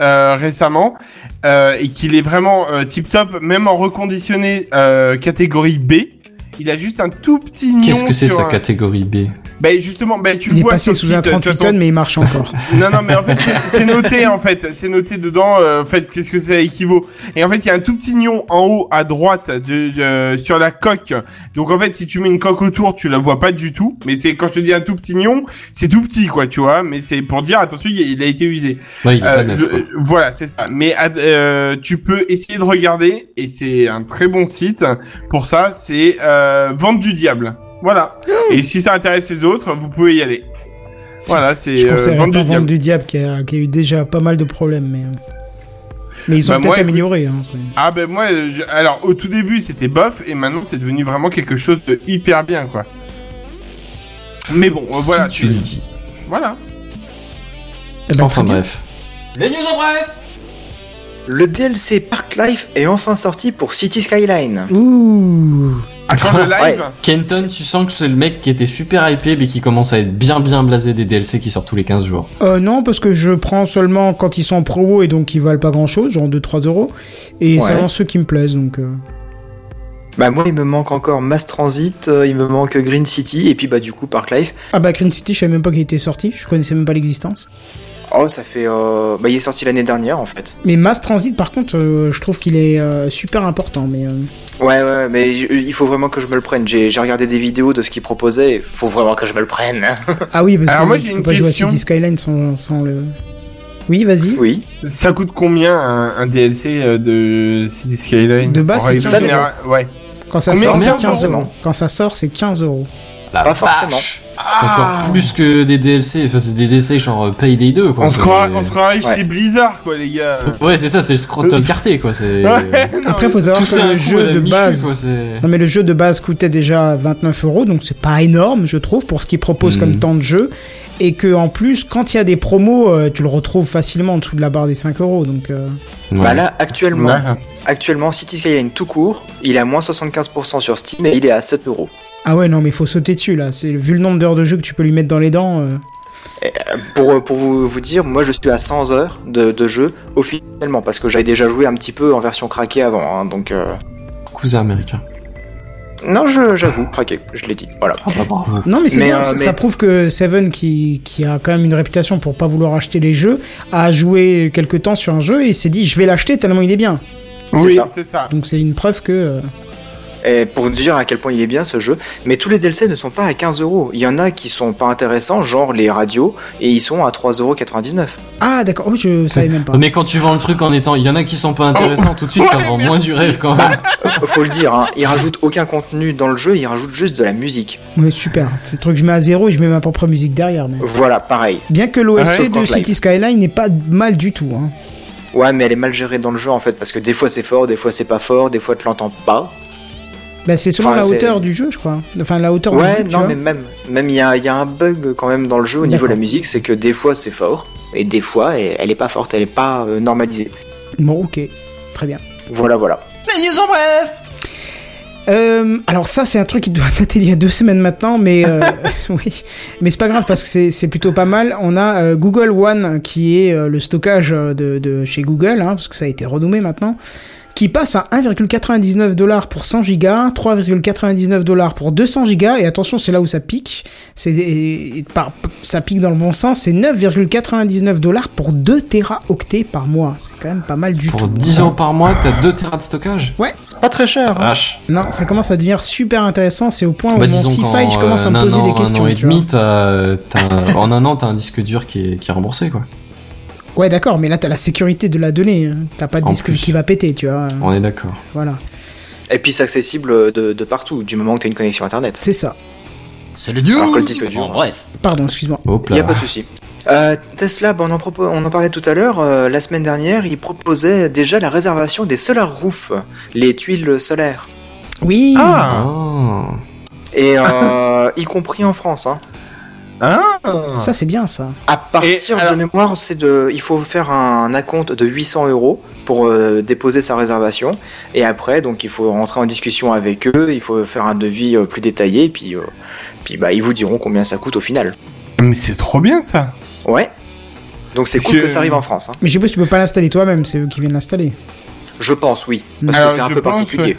Speaker 3: euh, récemment euh, et qu'il est vraiment tip top, même en reconditionné euh, catégorie B. Il a juste un tout petit nion
Speaker 4: Qu'est-ce que c'est sa
Speaker 3: un-
Speaker 4: catégorie B?
Speaker 3: Ben justement, ben tu
Speaker 1: Il
Speaker 3: le
Speaker 1: est
Speaker 3: vois
Speaker 1: passé
Speaker 3: sur
Speaker 1: sous un
Speaker 3: site, de toute
Speaker 1: 38
Speaker 3: façon,
Speaker 1: tonnes, mais il marche encore.
Speaker 3: non, non, mais en fait, c'est- c'est noté, en fait. C'est noté dedans, euh, en fait, qu'est-ce que ça équivaut. Et en fait, il y a un tout petit nion en haut, à droite, de, de- sur la coque. Donc, en fait, si tu mets une coque autour, tu la vois pas du tout. Mais c'est, quand je te dis un tout petit nion, c'est tout petit, quoi, tu vois. Mais c'est pour dire, attention, il, il a été usé.
Speaker 4: Ouais, il est
Speaker 3: Euh,
Speaker 4: pas neuf,
Speaker 3: le-
Speaker 4: quoi.
Speaker 3: voilà, c'est ça. Mais euh, tu peux essayer de regarder, et c'est un très bon site pour ça, c'est euh, Vente du Diable. Voilà. Et si ça intéresse les autres, vous pouvez y aller. Voilà, c'est euh, Vente du
Speaker 1: Vendre
Speaker 3: Diable.
Speaker 1: du Diable qui a, qui a eu déjà pas mal de problèmes, mais. Mais ils ont
Speaker 3: Bah,
Speaker 1: peut-être
Speaker 3: moi, écoute-
Speaker 1: amélioré. Hein,
Speaker 3: Ah ben moi, je- alors au tout début c'était bof et maintenant c'est devenu vraiment quelque chose de hyper bien quoi. Mais bon,
Speaker 4: Si
Speaker 3: voilà,
Speaker 4: tu le dis.
Speaker 3: voilà.
Speaker 1: Eh ben,
Speaker 4: Enfin bref.
Speaker 6: Les news en bref
Speaker 2: Le DLC Park Life est enfin sorti pour City Skyline.
Speaker 1: Ouh.
Speaker 3: Attends le live.
Speaker 2: Ouais.
Speaker 4: Kenton, tu sens que c'est le mec qui était super hypé mais qui commence à être bien bien blasé des DLC qui sortent tous les 15 jours.
Speaker 1: Euh, non, parce que je prends seulement quand ils sont en promo et donc ils valent pas grand chose, genre 2-3 euros. Et
Speaker 2: Ouais.
Speaker 1: c'est vraiment ceux qui me plaisent, donc. euh,
Speaker 2: Bah moi il me manque encore Mass Transit, euh, il me manque Green City et puis bah du coup Park Life.
Speaker 1: Ah bah Green City, je savais même pas qu'il était sorti, je connaissais même pas l'existence.
Speaker 2: Oh ça fait... Euh... Bah il est sorti l'année dernière en fait.
Speaker 1: Mais Mass Transit, par contre, euh, je trouve qu'il est euh, super important, mais. euh,
Speaker 2: Ouais ouais mais il faut vraiment que je me le prenne. J'ai j'ai regardé des vidéos de ce qu'il proposait, il faut vraiment que je me le prenne.
Speaker 1: Ah oui, parce
Speaker 3: Alors
Speaker 1: que
Speaker 3: moi, j'ai
Speaker 1: peux
Speaker 3: une
Speaker 1: pas jouer à
Speaker 3: question.
Speaker 1: City Skyline sans, sans le. Oui, vas-y.
Speaker 2: oui.
Speaker 3: Ça coûte combien un, un DLC de City Skyline
Speaker 1: De base, c'est
Speaker 3: Ouais.
Speaker 1: Quand ça sort, c'est
Speaker 2: Combien
Speaker 1: 15
Speaker 2: forcément
Speaker 1: euros. Quand ça sort, c'est 15 euros.
Speaker 4: La
Speaker 2: Pas forcément.
Speaker 4: C'est encore plus que des DLC, enfin c'est des DLC genre euh, Payday 2 quoi.
Speaker 3: On se
Speaker 4: c'est-
Speaker 3: croirait, on se croirait
Speaker 2: Ouais.
Speaker 3: chez Blizzard quoi les gars.
Speaker 4: Ouais c'est ça, c'est le scrotum carté quoi. C'est...
Speaker 3: Ouais,
Speaker 1: Après, faut savoir que le jeu de base.
Speaker 4: quoi.
Speaker 1: Non mais le jeu de base coûtait déjà 29 euros, donc c'est pas énorme, je trouve, pour ce qu'il propose
Speaker 4: Mhm.
Speaker 1: comme temps de jeu. Et que en plus, quand il y a des promos, euh, tu le retrouves facilement en dessous de la barre des 5 euros. Donc euh,
Speaker 4: Ouais.
Speaker 2: Bah là actuellement,
Speaker 3: Ouais.
Speaker 2: actuellement City Skyline tout court, il est à moins 75% sur Steam et il est à 7 euros.
Speaker 1: Ah ouais non mais il faut sauter dessus là. C'est vu le nombre d'heures de jeu que tu peux lui mettre dans les dents. euh,
Speaker 2: Pour, pour vous, vous dire, moi je suis à 100 heures de, de jeu officiellement parce que j'avais déjà joué un petit peu en version craquée avant, hein, donc euh...
Speaker 4: Cousin américain.
Speaker 2: non, je- j'avoue, craqué, je l'ai dit, voilà.
Speaker 4: Ah bah.
Speaker 1: Non mais c'est
Speaker 2: Mais,
Speaker 1: bien,
Speaker 2: euh,
Speaker 1: ça,
Speaker 2: mais-
Speaker 1: ça prouve que Seven qui, qui a quand même une réputation pour pas vouloir acheter les jeux, a joué quelques temps sur un jeu et s'est dit je vais l'acheter tellement il est bien.
Speaker 2: C'est
Speaker 3: Oui,
Speaker 2: ça.
Speaker 3: c'est ça.
Speaker 1: Donc c'est une preuve que euh,
Speaker 2: Et pour dire à quel point il est bien ce jeu, mais tous les DLC ne sont pas à 15 euros. Il y en a qui sont pas intéressants, genre les radios, et ils sont à 3,99€.
Speaker 1: ah d'accord, oh, je savais même pas.
Speaker 4: Mais quand tu vends le truc en étant, il y en a qui sont pas intéressants, tout de suite ça vend moins du rêve quand même.
Speaker 2: Faut, faut le dire, hein, ils rajoutent aucun contenu dans le jeu, ils rajoutent juste de la musique.
Speaker 1: Ouais, super. C'est le truc que je mets à zéro et je mets ma propre musique derrière. Mais...
Speaker 2: Voilà, pareil.
Speaker 1: Bien que l'OSC
Speaker 2: Ouais,
Speaker 1: de City. Skyline n'est pas mal du tout. Hein.
Speaker 2: Ouais, mais elle est mal gérée dans le jeu en fait, parce que des fois c'est fort, des fois c'est pas fort, des fois tu l'entends pas.
Speaker 1: Bah, c'est selon
Speaker 2: Enfin,
Speaker 1: la hauteur du jeu, je crois. Enfin, la hauteur du
Speaker 2: Ouais,
Speaker 1: jeu, tu
Speaker 2: non, mais même, même il y a, il y a un bug quand même dans le jeu au niveau de la musique, c'est que des fois c'est fort, et des fois elle, est pas forte, elle est pas euh, normalisée.
Speaker 1: Bon, ok. Très bien.
Speaker 2: Voilà, voilà.
Speaker 6: Les news en bref
Speaker 1: Euh, alors ça, c'est un truc qui doit dater d'il y a deux semaines maintenant, mais euh, oui, mais c'est pas grave parce que c'est- c'est plutôt pas mal. On a euh, Google One qui est euh, le stockage de, de chez Google, hein, parce que ça a été renommé maintenant, qui passe à 1,99 dollars pour 100 gigas, 3,99 dollars pour 200 gigas, et attention, c'est là où ça pique. C'est ça pique dans le bon sens. C'est 9,99 dollars pour 2 téraoctets par mois. C'est quand même pas mal du tout.
Speaker 4: Pour 10 euros par mois, t'as 2 terras de stockage
Speaker 2: C'est pas très cher. hein.
Speaker 4: Vache.
Speaker 1: Non, ça commence à devenir super intéressant. C'est au point où
Speaker 4: Bah
Speaker 1: mon C-File, je commence à
Speaker 4: euh,
Speaker 1: me
Speaker 4: un
Speaker 1: poser
Speaker 4: an,
Speaker 1: des questions.
Speaker 4: un an et en un an, t'as un disque dur qui est, qui est remboursé quoi.
Speaker 1: Ouais, d'accord, mais là, t'as la sécurité de la donnée. hein. T'as pas de
Speaker 4: En
Speaker 1: disque
Speaker 4: plus.
Speaker 1: qui va péter, tu vois.
Speaker 4: On est d'accord.
Speaker 1: Voilà,
Speaker 2: Et puis c'est accessible de, de partout, du moment que t'as une connexion internet.
Speaker 1: c'est ça.
Speaker 6: C'est les news
Speaker 2: Alors que le disque dur,
Speaker 6: bref.
Speaker 1: Pardon, excuse-moi.
Speaker 2: Y a pas de souci. Euh, Tesla, bah, on, en on en parlait tout à l'heure, euh, la semaine dernière, il proposait déjà la réservation des solar roofs, les tuiles solaires.
Speaker 1: Oui.
Speaker 3: Ah.
Speaker 4: Ah.
Speaker 2: Et euh, y compris en France. Hein.
Speaker 3: Ah.
Speaker 1: Ça, c'est bien, ça.
Speaker 2: À partir
Speaker 3: Et alors-
Speaker 2: de mémoire, c'est de, il faut faire un acompte de 800 euros pour euh, déposer sa réservation. Et après, donc, il faut rentrer en discussion avec eux, il faut faire un devis euh, plus détaillé, et puis, euh, puis bah, ils vous diront combien ça coûte au final.
Speaker 3: Mais c'est trop bien ça.
Speaker 2: Ouais. Donc c'est cool
Speaker 3: que-
Speaker 2: que ça arrive en France. hein.
Speaker 1: Mais je suppose que tu peux pas l'installer toi-même, c'est eux qui viennent l'installer.
Speaker 2: Je pense, oui. Parce
Speaker 3: Alors,
Speaker 2: que c'est un peu
Speaker 3: pense,
Speaker 2: particulier.
Speaker 3: ouais.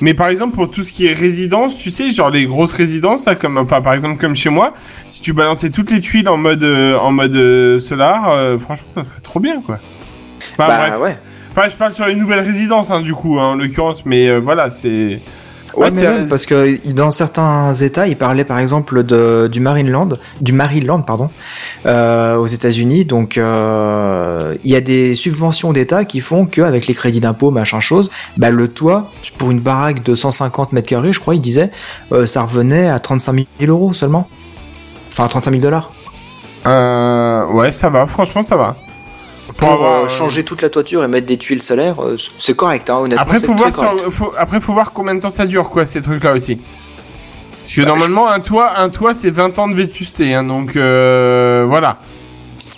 Speaker 3: Mais par exemple, pour tout ce qui est résidence, tu sais, genre les grosses résidences, là, comme, enfin, par exemple, comme chez moi, si tu balançais toutes les tuiles en mode, euh, en mode euh, solar, euh, franchement, ça serait trop bien, quoi. Enfin,
Speaker 2: bah
Speaker 3: bref.
Speaker 2: ouais.
Speaker 3: Enfin, je parle sur les nouvelles résidences, hein, du coup, hein, en l'occurrence, mais voilà, c'est.
Speaker 2: Ouais, mais même parce que dans certains États, il parlait par exemple de, du Maryland, du Maryland, pardon, euh, aux États-Unis. Donc, euh, il y a des subventions d'État qui font qu'avec les crédits d'impôt, machin chose, bah, le toit pour une baraque de 150 mètres carrés, je crois, il disait, euh, ça revenait à 35 000 euros seulement. Enfin, à 35 000 dollars.
Speaker 3: Euh, ouais, ça va, franchement, ça va.
Speaker 2: Pour
Speaker 3: avoir,
Speaker 2: euh,
Speaker 3: euh,
Speaker 2: changer toute la toiture et mettre des tuiles solaires, euh, c'est correct, hein, honnêtement,
Speaker 3: Après, faut voir, sur- faut, après, faut voir combien de temps ça dure, quoi, ces trucs-là aussi. Parce que normalement, un toit, un toit, c'est 20 ans de vétusté, hein, donc euh, voilà.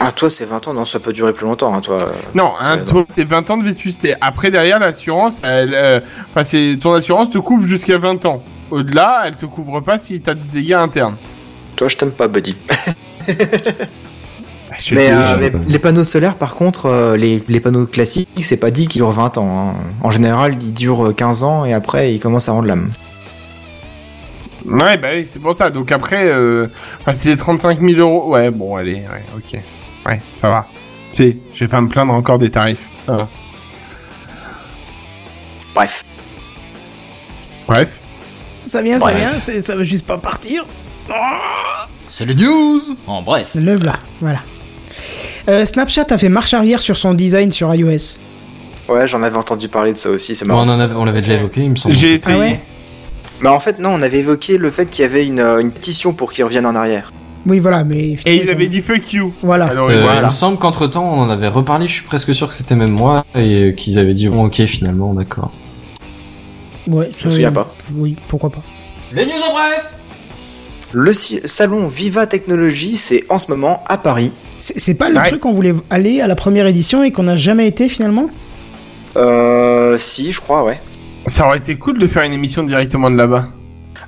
Speaker 2: Ah, toi, c'est 20 ans, non, ça peut durer plus longtemps, toi.
Speaker 3: Non, un toit, c'est 20 ans de vétusté. Après, derrière, l'assurance, elle, euh, enfin, c'est ton assurance te couvre jusqu'à 20 ans. Au-delà, elle te couvre pas si t'as des dégâts internes.
Speaker 2: Toi, je t'aime pas, buddy.
Speaker 3: Je
Speaker 2: Mais, euh, mais les panneaux solaires, par contre, euh, les, les panneaux classiques, c'est pas dit qu'ils durent 20 ans. hein. En général, ils durent 15 ans et après, ils commencent à rendre l'âme.
Speaker 3: Ouais, bah oui, c'est pour ça. Donc après, euh... enfin, si c'est 35 000 euros, ouais, bon, allez, ouais, ok. Ouais, ça va. Tu sais, je vais pas me plaindre encore des tarifs. Ça va.
Speaker 2: Bref.
Speaker 3: Bref.
Speaker 1: Ça vient,
Speaker 2: Bref.
Speaker 1: ça vient, ça veut juste pas partir.
Speaker 6: C'est les news En bref.
Speaker 1: Le voilà, voilà. Euh, Snapchat a fait marche arrière sur son design sur iOS.
Speaker 2: Ouais, j'en avais entendu parler de ça aussi, c'est
Speaker 4: Bon,
Speaker 2: marrant.
Speaker 4: on en avait- on l'avait déjà évoqué, il me semble.
Speaker 3: J'ai essayé.
Speaker 1: Ah ouais
Speaker 2: Mais en fait, non, on avait évoqué le fait qu'il y avait une, euh, une pétition pour qu'ils reviennent en arrière.
Speaker 1: Oui, voilà, mais.
Speaker 3: Et ils avaient dit fuck you.
Speaker 1: Voilà.
Speaker 3: Alors,
Speaker 4: Euh,
Speaker 2: Voilà.
Speaker 4: Il me semble qu'entre temps, on en avait reparlé, je suis presque sûr que c'était même moi, et qu'ils avaient dit bon, ok, finalement, d'accord.
Speaker 1: Ouais,
Speaker 2: Je me souviens pas.
Speaker 1: Oui, pourquoi pas.
Speaker 6: Les news en bref
Speaker 2: Le si- salon Viva Technologie, c'est en ce moment à Paris.
Speaker 1: C'est pas le
Speaker 3: Ouais.
Speaker 1: truc qu'on voulait aller à la première édition et qu'on n'a jamais été finalement?
Speaker 2: Euh, si, je crois, ouais.
Speaker 3: Ça aurait été cool de faire une émission directement de là-bas.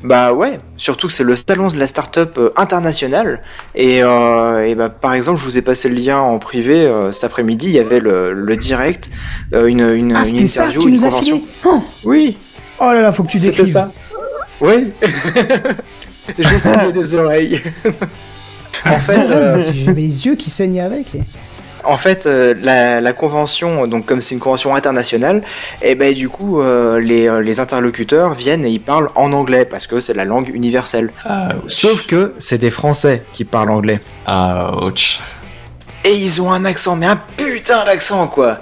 Speaker 2: Bah ouais, surtout que c'est le salon de la start-up euh, internationale. Et, euh, et bah, par exemple, je vous ai passé le lien en privé euh, cet après-midi. Il y avait le, le direct, euh, une, une,
Speaker 1: Ah,
Speaker 2: une
Speaker 1: c'était ça que
Speaker 2: interview,
Speaker 1: tu
Speaker 2: une
Speaker 1: nous as
Speaker 2: convention.
Speaker 1: oh,
Speaker 2: Oui,
Speaker 1: oh là là, faut que tu
Speaker 2: c'était
Speaker 1: décrives.
Speaker 2: ça. Oui. J'ai saigné des oreilles. en fait, euh,
Speaker 1: J'avais les yeux qui saignaient avec. et-
Speaker 2: En fait, euh, la, la convention, donc comme c'est une convention internationale, et ben du coup, euh, les, euh, les interlocuteurs viennent et ils parlent en anglais parce que c'est la langue universelle. Sauf que c'est des Français qui parlent anglais.
Speaker 4: Ouch.
Speaker 2: Et ils ont un accent, mais un putain d'accent quoi.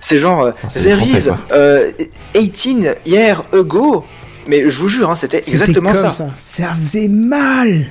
Speaker 2: C'est genre euh,
Speaker 4: Ah,
Speaker 2: There is
Speaker 4: Français, quoi.
Speaker 2: euh, 18 years ago. Mais je vous jure, hein, c'était
Speaker 1: C'était
Speaker 2: exactement
Speaker 1: comme
Speaker 2: ça.
Speaker 1: Ça faisait mal.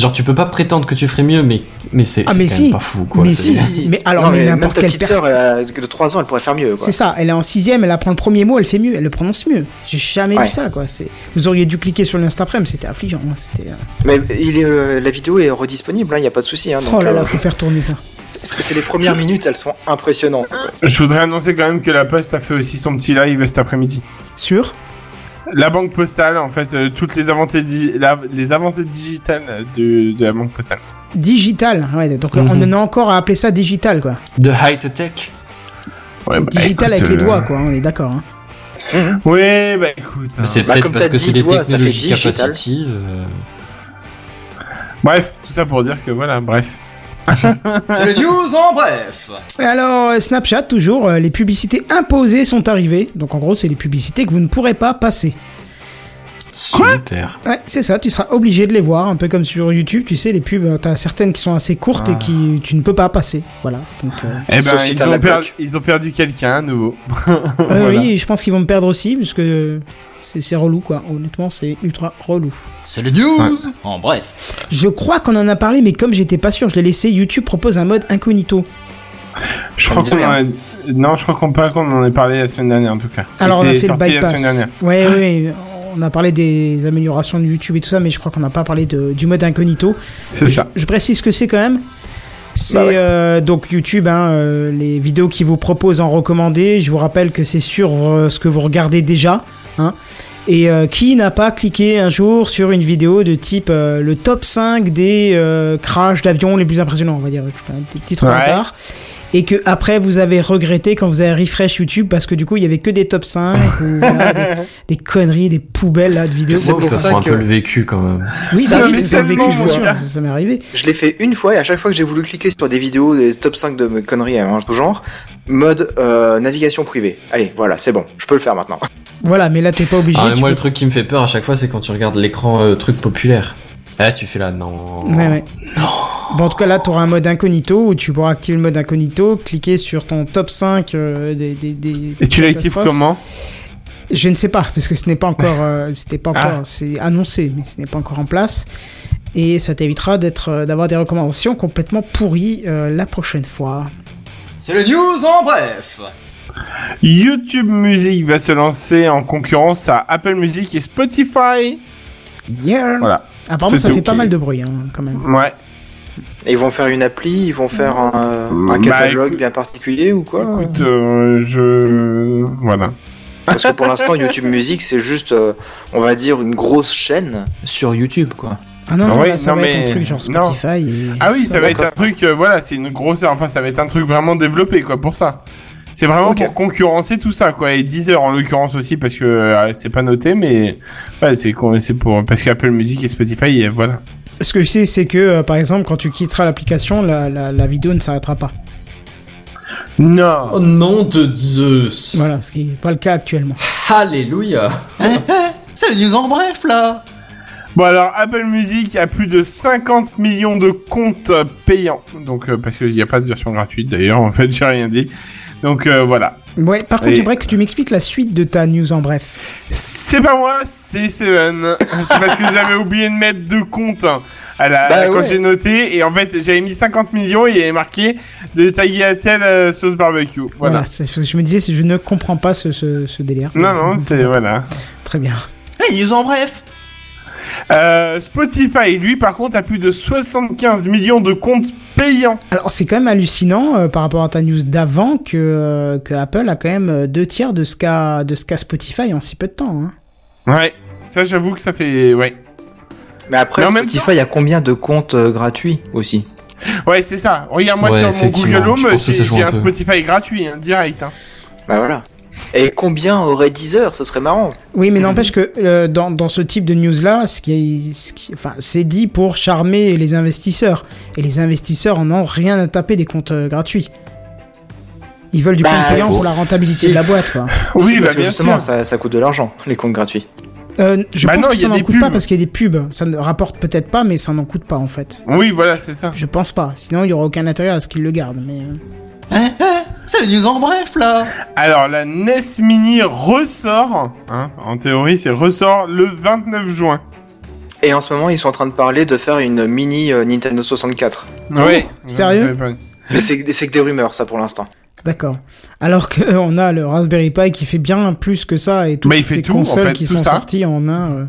Speaker 4: Genre, tu peux pas prétendre que tu ferais mieux, mais, mais c'est
Speaker 1: Ah,
Speaker 4: quand
Speaker 1: si.
Speaker 4: même pas fou, quoi.
Speaker 1: Mais
Speaker 4: C'est-
Speaker 1: si, Mais alors,
Speaker 2: Non,
Speaker 1: mais
Speaker 2: même
Speaker 1: n'importe
Speaker 2: ta
Speaker 1: quelle
Speaker 2: petite sœur a- de 3 ans, elle pourrait faire mieux quoi.
Speaker 1: C'est ça, elle est en sixième, elle apprend le premier mot, elle fait mieux, elle le prononce mieux. J'ai jamais
Speaker 2: Ouais.
Speaker 1: vu ça, quoi. C'est... Vous auriez dû cliquer sur l'Instaprem, c'était affligeant. hein, C'était... euh,
Speaker 2: Mais il est, euh, la vidéo est redisponible, il n'y a pas de souci. Hein, donc,
Speaker 1: Oh là là,
Speaker 2: euh,
Speaker 1: faut faire tourner ça.
Speaker 2: c'est les premières minutes, elles sont impressionnantes. quoi.
Speaker 3: Je voudrais annoncer quand même que la Poste a fait aussi son petit live cet après-midi.
Speaker 1: Sûr
Speaker 3: La banque postale, en fait, euh, toutes les avancées, di- la- les avancées digitales de, de la banque postale.
Speaker 1: Digital, ouais, donc
Speaker 4: Mhm.
Speaker 1: on en a encore à appeler ça digital, quoi.
Speaker 4: De high tech.
Speaker 3: Ouais, bah,
Speaker 1: digital
Speaker 3: écoute,
Speaker 1: avec les
Speaker 3: euh,
Speaker 1: doigts, quoi, on est d'accord. Hein.
Speaker 3: Ouais, bah écoute. hein.
Speaker 4: C'est
Speaker 2: Bah,
Speaker 4: peut-être parce que c'est des technologies
Speaker 2: digital.
Speaker 4: capacitives. euh,
Speaker 3: Bref, tout ça pour dire que voilà, bref.
Speaker 6: C'est news en bref
Speaker 1: Alors, euh, Snapchat, toujours, euh, les publicités imposées sont arrivées. Donc en gros, c'est les publicités que vous ne pourrez pas passer.
Speaker 4: Super.
Speaker 1: Ouais, c'est ça, tu seras obligé de les voir, un peu comme sur YouTube, tu sais, les pubs, euh, t'as certaines qui sont assez courtes et qui tu ne peux pas passer. Voilà. Donc, euh,
Speaker 3: Eh ben,
Speaker 2: si
Speaker 3: ils, ont
Speaker 2: la
Speaker 3: per-
Speaker 2: bloque.
Speaker 3: ils ont perdu quelqu'un à nouveau.
Speaker 1: euh,
Speaker 3: Voilà.
Speaker 1: Oui, je pense qu'ils vont me perdre aussi, parce que c'est, relou, quoi. Honnêtement, c'est ultra relou.
Speaker 6: C'est les news en bref
Speaker 1: Je crois qu'on en a parlé, mais comme j'étais pas sûr, je l'ai laissé. YouTube propose un mode incognito.
Speaker 3: Je crois qu'on a... Non, je crois qu'on pas qu'on en ait parlé la semaine dernière en tout cas.
Speaker 1: Alors, on a fait le
Speaker 3: sorti la
Speaker 1: bypass.
Speaker 3: semaine dernière.
Speaker 1: Ouais, ouais, ouais, on a parlé des améliorations de YouTube et tout ça, mais je crois qu'on n'a pas parlé de- du mode incognito.
Speaker 3: C'est ça.
Speaker 1: je précise ce que c'est quand même. C'est
Speaker 2: Bah ouais.
Speaker 1: euh, donc YouTube, hein, euh, les vidéos qui vous proposent en recommandé. Je vous rappelle que c'est sur euh, ce que vous regardez déjà. Hein. Et qui n'a pas cliqué un jour sur une vidéo de type le top 5 des crashs d'avions les plus impressionnants, on va dire, un titre
Speaker 3: Ouais.
Speaker 1: hasard. Et que après vous avez regretté quand vous avez refresh YouTube parce que du coup il y avait que des top 5 ou voilà, des, des conneries, des poubelles là de vidéos.
Speaker 2: C'est pour
Speaker 4: ça
Speaker 2: ça
Speaker 4: sent un
Speaker 2: que-
Speaker 4: peu le vécu quand même.
Speaker 1: Oui,
Speaker 2: Ça,
Speaker 1: bah oui, vécu, ça, ça m'est arrivé.
Speaker 2: Je l'ai fait une fois et à chaque fois que j'ai voulu cliquer sur des vidéos des top 5 de conneries à un peu genre, mode euh, navigation privée. Allez, voilà, c'est bon, je peux le faire maintenant.
Speaker 1: Voilà, mais là t'es pas obligé.
Speaker 4: Ah, mais moi,
Speaker 1: peux-
Speaker 4: le truc qui me fait peur à chaque fois, c'est quand tu regardes l'écran euh, truc populaire. Et là, tu fais là, non.
Speaker 1: Ouais, ouais. Bon, en tout cas, là, tu auras un mode incognito où tu pourras activer le mode incognito, cliquer sur ton top 5 euh, des, des, des
Speaker 3: Et tu l'actives comment?
Speaker 1: Je ne sais pas, parce que ce n'est pas encore, euh, c'était pas encore,
Speaker 3: Ah.
Speaker 1: c'est annoncé, mais ce n'est pas encore en place. Et ça t'évitera d'être, euh, d'avoir des recommandations complètement pourries euh, la prochaine fois.
Speaker 6: C'est le news en bref.
Speaker 3: YouTube Music va se lancer en concurrence à Apple Music et Spotify.
Speaker 1: Yeah.
Speaker 3: Voilà.
Speaker 1: Apparemment, ça fait pas mal de bruit, hein, quand même.
Speaker 3: Ouais.
Speaker 2: Et ils vont faire une appli, ils vont faire un, un
Speaker 3: Bah,
Speaker 2: catalogue
Speaker 3: écoute-
Speaker 2: bien particulier ou quoi
Speaker 3: Écoute, euh, je... Voilà.
Speaker 2: Parce que pour l'instant, YouTube Music, c'est juste, euh, on va dire, une grosse chaîne sur YouTube, quoi.
Speaker 1: Ah non,
Speaker 3: Ah
Speaker 1: non,
Speaker 3: ouais,
Speaker 1: là, ça
Speaker 3: non,
Speaker 1: va être
Speaker 3: mais-
Speaker 1: un truc genre
Speaker 3: non.
Speaker 1: Spotify. Et...
Speaker 3: Ah oui, ça va être un truc, euh, voilà, c'est une grosse, enfin, ça va être un truc vraiment développé, quoi, pour ça. C'est vraiment pour concurrencer tout ça, quoi. Et Deezer, en l'occurrence aussi, parce que euh, c'est pas noté, mais ouais, c'est pour parce qu'Apple Music et Spotify, et voilà.
Speaker 1: Ce que je sais, c'est que, euh, par exemple, quand tu quitteras l'application, la, la, la vidéo ne s'arrêtera pas.
Speaker 3: Non.
Speaker 4: Oh nom de Zeus.
Speaker 1: Voilà, ce qui n'est pas le cas actuellement.
Speaker 4: Alléluia.
Speaker 6: Eh, eh, c'est le news en bref là.
Speaker 3: Bon alors, Apple Music a plus de 50 millions de comptes payants, donc euh, parce qu'il n'y a pas de version gratuite d'ailleurs. En fait, j'ai rien dit. Donc euh, voilà.
Speaker 1: Ouais, par contre,
Speaker 3: Et-
Speaker 1: j'aimerais que tu m'expliques la suite de ta news en bref.
Speaker 3: C'est pas moi, c'est Seven. c'est parce que j'avais oublié de mettre deux comptes hein, à la,
Speaker 2: Bah
Speaker 3: quand
Speaker 2: ouais.
Speaker 3: j'ai noté. Et en fait, j'avais mis 50 millions et il y avait marqué de tailler à telle euh, sauce barbecue. Voilà.
Speaker 1: Voilà, c'est ce que je me disais, je ne comprends pas ce, ce, ce délire.
Speaker 3: Non, non, c'est... Voilà.
Speaker 1: Très bien.
Speaker 6: Les news en bref.
Speaker 3: Euh, Spotify, lui, par contre, a plus de 75 millions de comptes payants.
Speaker 1: Alors, c'est quand même hallucinant euh, par rapport à ta news d'avant que, euh, que Apple a quand même deux tiers de ce qu'a de ce qu'a Spotify en si peu de temps. Hein.
Speaker 3: Ouais. Ça, j'avoue que ça fait... Ouais.
Speaker 2: Mais après,
Speaker 3: Mais
Speaker 2: Spotify, il y a combien de comptes euh, gratuits aussi?
Speaker 3: Ouais, c'est ça. Regarde, moi,
Speaker 4: Ouais,
Speaker 3: sur mon Google Home, j'ai
Speaker 4: un
Speaker 3: un
Speaker 4: peu.
Speaker 3: Spotify gratuit, hein, direct. Hein.
Speaker 2: Bah voilà. Et combien aurait 10 heures? Ce serait marrant.
Speaker 1: Oui, mais n'empêche que euh, dans, dans ce type de news-là, ce qui est, ce qui- enfin, c'est dit pour charmer les investisseurs. Et les investisseurs en ont rien à taper des comptes euh, gratuits. Ils veulent du
Speaker 2: Bah,
Speaker 1: compte payant pour la rentabilité
Speaker 2: si.
Speaker 1: de la boîte, quoi.
Speaker 3: Oui,
Speaker 2: Si,
Speaker 3: bah,
Speaker 2: parce que
Speaker 3: bien
Speaker 2: justement, ça, ça coûte de l'argent, les comptes gratuits.
Speaker 1: Euh, je
Speaker 3: Bah
Speaker 1: pense
Speaker 3: non,
Speaker 1: que ça n'en coûte pas parce qu'il y a des pubs. Ça ne rapporte peut-être pas, mais ça n'en coûte pas en fait.
Speaker 3: Oui, voilà, c'est ça.
Speaker 1: Je pense pas. Sinon, il y aura aucun intérêt à ce qu'ils le gardent. Mais
Speaker 6: Eh, eh, c'est les news en bref là.
Speaker 3: Alors, la NES Mini ressort, hein, en théorie, c'est ressort le 29 juin.
Speaker 2: Et en ce moment, ils sont en train de parler de faire une mini euh, Nintendo 64.
Speaker 3: Ouais.
Speaker 1: sérieux
Speaker 2: Mais c'est c'est que des rumeurs, ça, pour l'instant.
Speaker 1: d'accord. Alors qu'on a le Raspberry Pi qui fait bien plus que ça et toutes
Speaker 3: Bah, il fait
Speaker 1: ces
Speaker 3: tout, en
Speaker 1: consoles
Speaker 3: fait,
Speaker 1: qui sont
Speaker 3: ça.
Speaker 1: sorties en un. euh,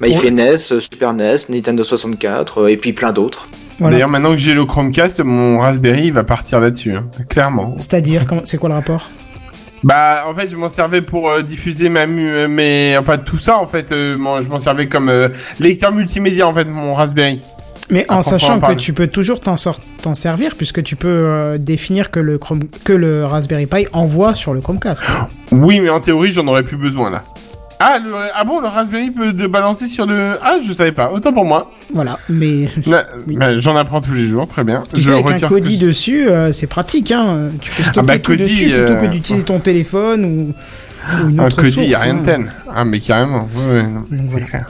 Speaker 2: Bah, il
Speaker 1: Ouais.
Speaker 2: fait NES, euh, Super NES, Nintendo 64, euh, et puis plein d'autres.
Speaker 1: Voilà.
Speaker 3: D'ailleurs, maintenant que j'ai le Chromecast, mon Raspberry, il va partir là-dessus, hein, clairement.
Speaker 1: C'est-à-dire, c'est quoi le rapport
Speaker 3: Bah, en fait, je m'en servais pour euh, diffuser ma mu, euh, mes, enfin tout ça, en fait, euh, moi, je m'en servais comme euh, lecteur multimédia, en fait, mon Raspberry.
Speaker 1: Mais en sachant que tu peux toujours t'en servir puisque tu peux définir que le Chrome que le Raspberry Pi envoie sur le Chromecast.
Speaker 3: Oui, mais en théorie, j'en aurais plus besoin là. Ah, le, ah bon, le Raspberry peut de balancer sur le. Ah, je savais pas. Autant pour moi.
Speaker 1: voilà. Mais Oui.
Speaker 3: bah, J'en apprends tous les jours, très bien.
Speaker 1: tu
Speaker 3: je
Speaker 1: sais, avec un
Speaker 3: que je-
Speaker 1: dessus, euh, c'est pratique. Hein. Tu peux stocker
Speaker 3: bah,
Speaker 1: tout dessus plutôt que
Speaker 3: euh,
Speaker 1: d'utiliser ton téléphone ou, ou une
Speaker 3: Un
Speaker 1: autre
Speaker 3: Kodi,
Speaker 1: source.
Speaker 3: y a rien de
Speaker 1: hein.
Speaker 3: tel. Ah, mais carrément. Ouais, ouais, non,
Speaker 1: Donc,
Speaker 3: c'est
Speaker 1: voilà.
Speaker 3: clair.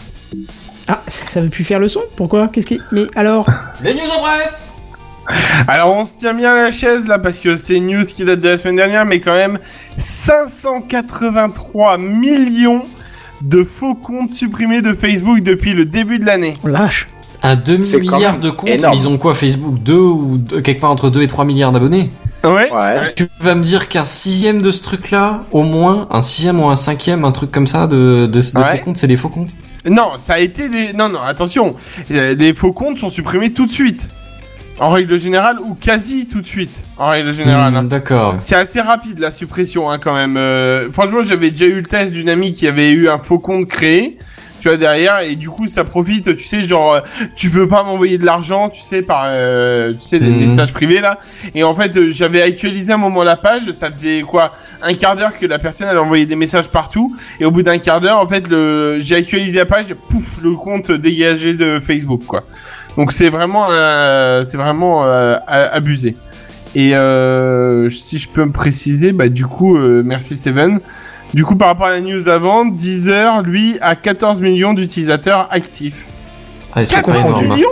Speaker 1: Ah, ça, ça veut plus faire le son? Pourquoi? Qu'est-ce qui Mais alors?
Speaker 6: Les news en bref.
Speaker 3: Alors, on se tient bien à la chaise là parce que c'est une news qui date de la semaine dernière, mais quand même 583 millions de faux comptes supprimés de Facebook depuis le début de l'année.
Speaker 1: lâche.
Speaker 4: Un demi-milliard de comptes,
Speaker 2: énorme.
Speaker 4: ils ont quoi Facebook? 2 ou deux- quelque part entre 2 et 3 milliards d'abonnés?
Speaker 3: Ouais.
Speaker 2: Ouais.
Speaker 4: Tu vas me dire qu'un sixième de ce truc-là, au moins, un sixième ou un cinquième, un truc comme ça, de, de, de
Speaker 3: Ouais.
Speaker 4: ces comptes, c'est des faux comptes?
Speaker 3: Non, ça a été des. Non, non, attention. Euh, Les faux comptes sont supprimés tout de suite. En règle générale, ou quasi tout de suite. En règle générale.
Speaker 4: Hmm,
Speaker 3: hein.
Speaker 4: D'accord.
Speaker 3: C'est assez rapide la suppression, hein, quand même. Euh, franchement, j'avais déjà eu le test d'une amie qui avait eu un faux compte créé. Tu vois derrière et du coup ça profite tu sais genre euh, tu peux pas m'envoyer de l'argent tu sais par euh, tu sais des
Speaker 4: Mhm.
Speaker 3: messages privés là et en fait euh, j'avais actualisé un moment la page ça faisait quoi un quart d'heure que la personne elle envoyait des messages partout et au bout d'un quart d'heure en fait le j'ai actualisé la page pouf le compte dégagé de Facebook quoi donc c'est vraiment euh, c'est vraiment euh, abusé et euh, si je peux me préciser bah du coup euh, merci Steven du coup, par rapport à la news d'avant, Deezer, lui, a 14 millions d'utilisateurs actifs.
Speaker 4: Ah, c'est pas
Speaker 2: 4
Speaker 4: énorme. hein.
Speaker 3: millions?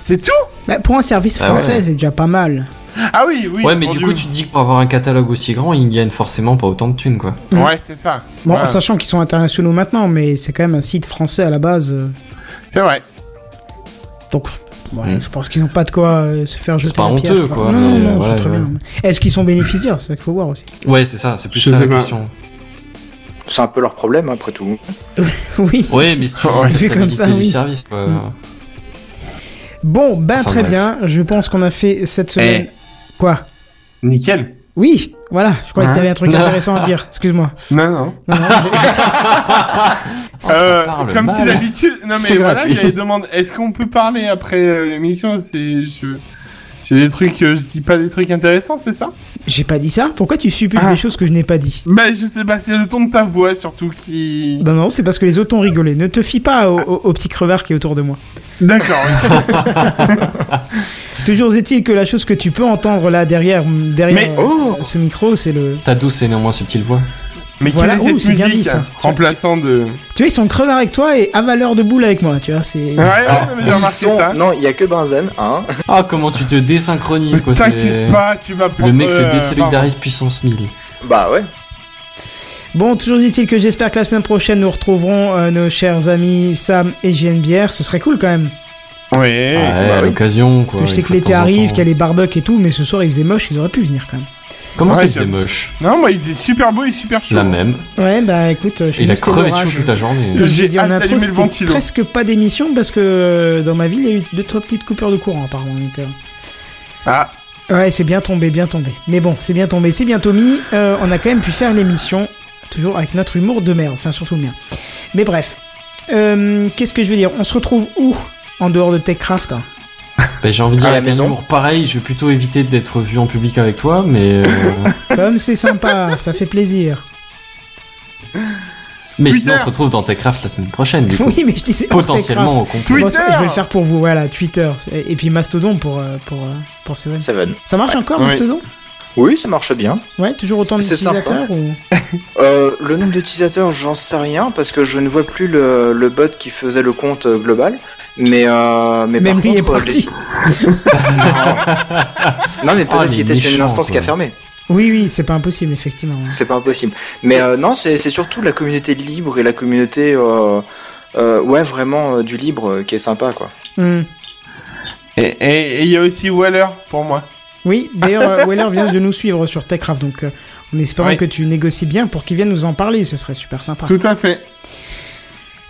Speaker 3: C'est tout?
Speaker 1: Bah, pour un service
Speaker 4: Ah ouais.
Speaker 1: français, c'est déjà pas mal.
Speaker 3: Ah oui, oui.
Speaker 4: Ouais, mais du coup, tu te dis que pour avoir un catalogue aussi grand, ils gagnent forcément pas autant de thunes, quoi.
Speaker 3: Ouais, c'est ça.
Speaker 1: Bon, sachant qu'ils sont internationaux maintenant, mais c'est quand même un site français à la base.
Speaker 3: C'est vrai.
Speaker 1: Donc, ouais,
Speaker 4: Mm.
Speaker 1: je pense qu'ils n'ont pas de quoi euh, se faire jeter
Speaker 4: C'est pas
Speaker 1: la pierre,
Speaker 4: honteux, quoi,
Speaker 1: Non, non, non,
Speaker 4: voilà,
Speaker 1: c'est très
Speaker 4: ouais.
Speaker 1: bien. Est-ce qu'ils sont bénéficiaires? C'est ça qu'il faut voir aussi.
Speaker 4: Ouais, c'est ça, c'est plus
Speaker 3: Je
Speaker 4: ça
Speaker 3: sais
Speaker 4: la
Speaker 3: pas.
Speaker 4: question.
Speaker 2: C'est un peu leur problème après tout.
Speaker 1: oui.
Speaker 4: Ouais, mais la
Speaker 1: comme ça,
Speaker 4: du
Speaker 1: oui.
Speaker 4: service, quoi.
Speaker 1: Mm. Bon, ben
Speaker 4: Enfin,
Speaker 1: très
Speaker 4: bref.
Speaker 1: bien. Je pense qu'on a fait cette semaine. Quoi?
Speaker 3: Nickel.
Speaker 1: Oui, voilà. Je croyais que
Speaker 3: Hein
Speaker 1: t'avais un truc intéressant à dire. Excuse-moi.
Speaker 3: Non, non.
Speaker 1: Non, non, j'ai-
Speaker 4: Oh,
Speaker 3: Euh, comme
Speaker 4: mal.
Speaker 3: si d'habitude. Non, mais
Speaker 2: C'est
Speaker 3: voilà, j'avais demandé. Est-ce qu'on peut parler après euh, l'émission? C'est. Je... J'ai des trucs. euh, je dis pas des trucs intéressants, c'est ça?
Speaker 1: J'ai pas dit ça. Pourquoi tu supputes
Speaker 3: Ah.
Speaker 1: des choses que je n'ai pas dit?
Speaker 3: Bah, je sais pas, c'est le ton de ta voix surtout qui.
Speaker 1: Non, non, c'est parce que les autres ont rigolé. Ne te fie pas au, au- au petit crevard qui est autour de moi.
Speaker 3: D'accord.
Speaker 1: Toujours est-il que la chose que tu peux entendre là derrière, derrière
Speaker 3: Mais-
Speaker 1: euh,
Speaker 2: oh
Speaker 1: ce micro, c'est le.
Speaker 4: Ta douce et néanmoins subtile voix.
Speaker 3: Mais
Speaker 1: Voilà.
Speaker 3: quelle est
Speaker 1: Oh,
Speaker 3: cette
Speaker 1: c'est bien dit,
Speaker 3: musique
Speaker 1: ça.
Speaker 3: remplaçant de.
Speaker 1: Tu vois, ils sont crevards avec toi et avaleurs de boules avec moi. Tu vois, c'est.
Speaker 3: Ouais, ouais, non, mais j'ai
Speaker 2: Ils
Speaker 3: remarqué
Speaker 2: sont-
Speaker 3: ça.
Speaker 2: Non, il y a que Benzen, hein.
Speaker 4: Ah, comment tu te désynchronises, quoi.
Speaker 3: T'inquiète
Speaker 4: c'est-
Speaker 3: pas, tu vas prendre.
Speaker 4: Le mec se
Speaker 3: euh,
Speaker 4: désolidarise puissance 1000.
Speaker 2: Bah ouais.
Speaker 1: Bon, toujours dit-il que j'espère que la semaine prochaine nous retrouverons euh, nos chers amis Sam et JNBR. Ce serait cool quand même.
Speaker 3: Ouais.
Speaker 4: Ouais,
Speaker 2: bah
Speaker 4: à
Speaker 2: oui.
Speaker 4: l'occasion,
Speaker 1: Parce
Speaker 4: quoi.
Speaker 1: que je sais que l'été arrive, qu'il y a les barbecues et tout, mais ce soir il faisait moche, ils auraient pu venir quand même.
Speaker 4: Comment
Speaker 3: Ouais,
Speaker 4: ça, il
Speaker 3: je-
Speaker 4: faisait moche
Speaker 3: Non, moi, il faisait super beau et super chaud.
Speaker 4: La même.
Speaker 1: Ouais, bah écoute, euh, chez
Speaker 4: Il a crevé de chaud toute la journée.
Speaker 3: J'ai
Speaker 1: dit en intro, c'était presque pas d'émission parce que euh, dans ma ville, il y a eu deux trois petites coupures de courant apparemment. Donc, euh,
Speaker 3: Ah,
Speaker 1: Ouais, c'est bien tombé, bien tombé. Mais bon, c'est bien tombé, c'est bien Tommy. Euh, on a quand même pu faire l'émission, toujours avec notre humour de merde, enfin surtout le mien. Mais bref, Euh, qu'est-ce que je veux dire? On se retrouve où? En dehors de TechCraft hein
Speaker 4: Bah, j'ai envie de dire,
Speaker 2: À la maison.
Speaker 4: humour pareil, je vais plutôt éviter d'être vu en public avec toi, mais. euh,
Speaker 1: Comme c'est sympa, ça fait plaisir.
Speaker 4: mais
Speaker 3: Twitter.
Speaker 4: sinon, on se retrouve dans Techcraft la semaine prochaine, du coup.
Speaker 1: Oui, mais je disais
Speaker 4: Potentiellement au.
Speaker 1: Bon,
Speaker 3: Twitter
Speaker 1: je vais le faire pour vous, voilà, Twitter. Et puis Mastodon pour, euh, pour, euh, pour Seven.
Speaker 2: Seven.
Speaker 1: Ça marche encore,
Speaker 3: Oui.
Speaker 1: Mastodon?
Speaker 2: Oui, ça marche bien.
Speaker 1: Ouais, toujours autant
Speaker 2: C'est
Speaker 1: d'utilisateurs ou...
Speaker 2: Euh, le nombre d'utilisateurs, j'en sais rien parce que je ne vois plus le, le bot qui faisait le compte global. Mais, euh, mais
Speaker 1: Même
Speaker 2: par
Speaker 1: lui est
Speaker 2: contre,
Speaker 1: parti.
Speaker 2: les- non, mais peut-être
Speaker 4: Ah,
Speaker 2: qu'il était sur une instance qui a fermé.
Speaker 1: Oui, oui, c'est pas impossible, effectivement. ouais.
Speaker 2: C'est pas impossible. Mais euh, non, c'est c'est surtout la communauté libre et la communauté, euh, euh, ouais, vraiment euh, du libre euh, qui est sympa, quoi.
Speaker 1: Hmm.
Speaker 3: et il y a aussi Waller pour moi.
Speaker 1: Oui, d'ailleurs, Weller vient de nous suivre sur TechCraft, donc euh, en espérant
Speaker 3: Oui.
Speaker 1: que tu négocies bien pour qu'il vienne nous en parler, ce serait super sympa.
Speaker 3: Tout à fait.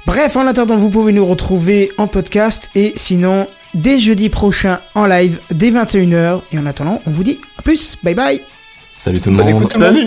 Speaker 1: Bref, en attendant, vous pouvez nous retrouver en podcast et sinon, dès jeudi prochain en live, dès 21h. Et en attendant, on vous dit à plus, bye bye
Speaker 4: Salut tout le monde.
Speaker 2: écoute.
Speaker 3: Salut.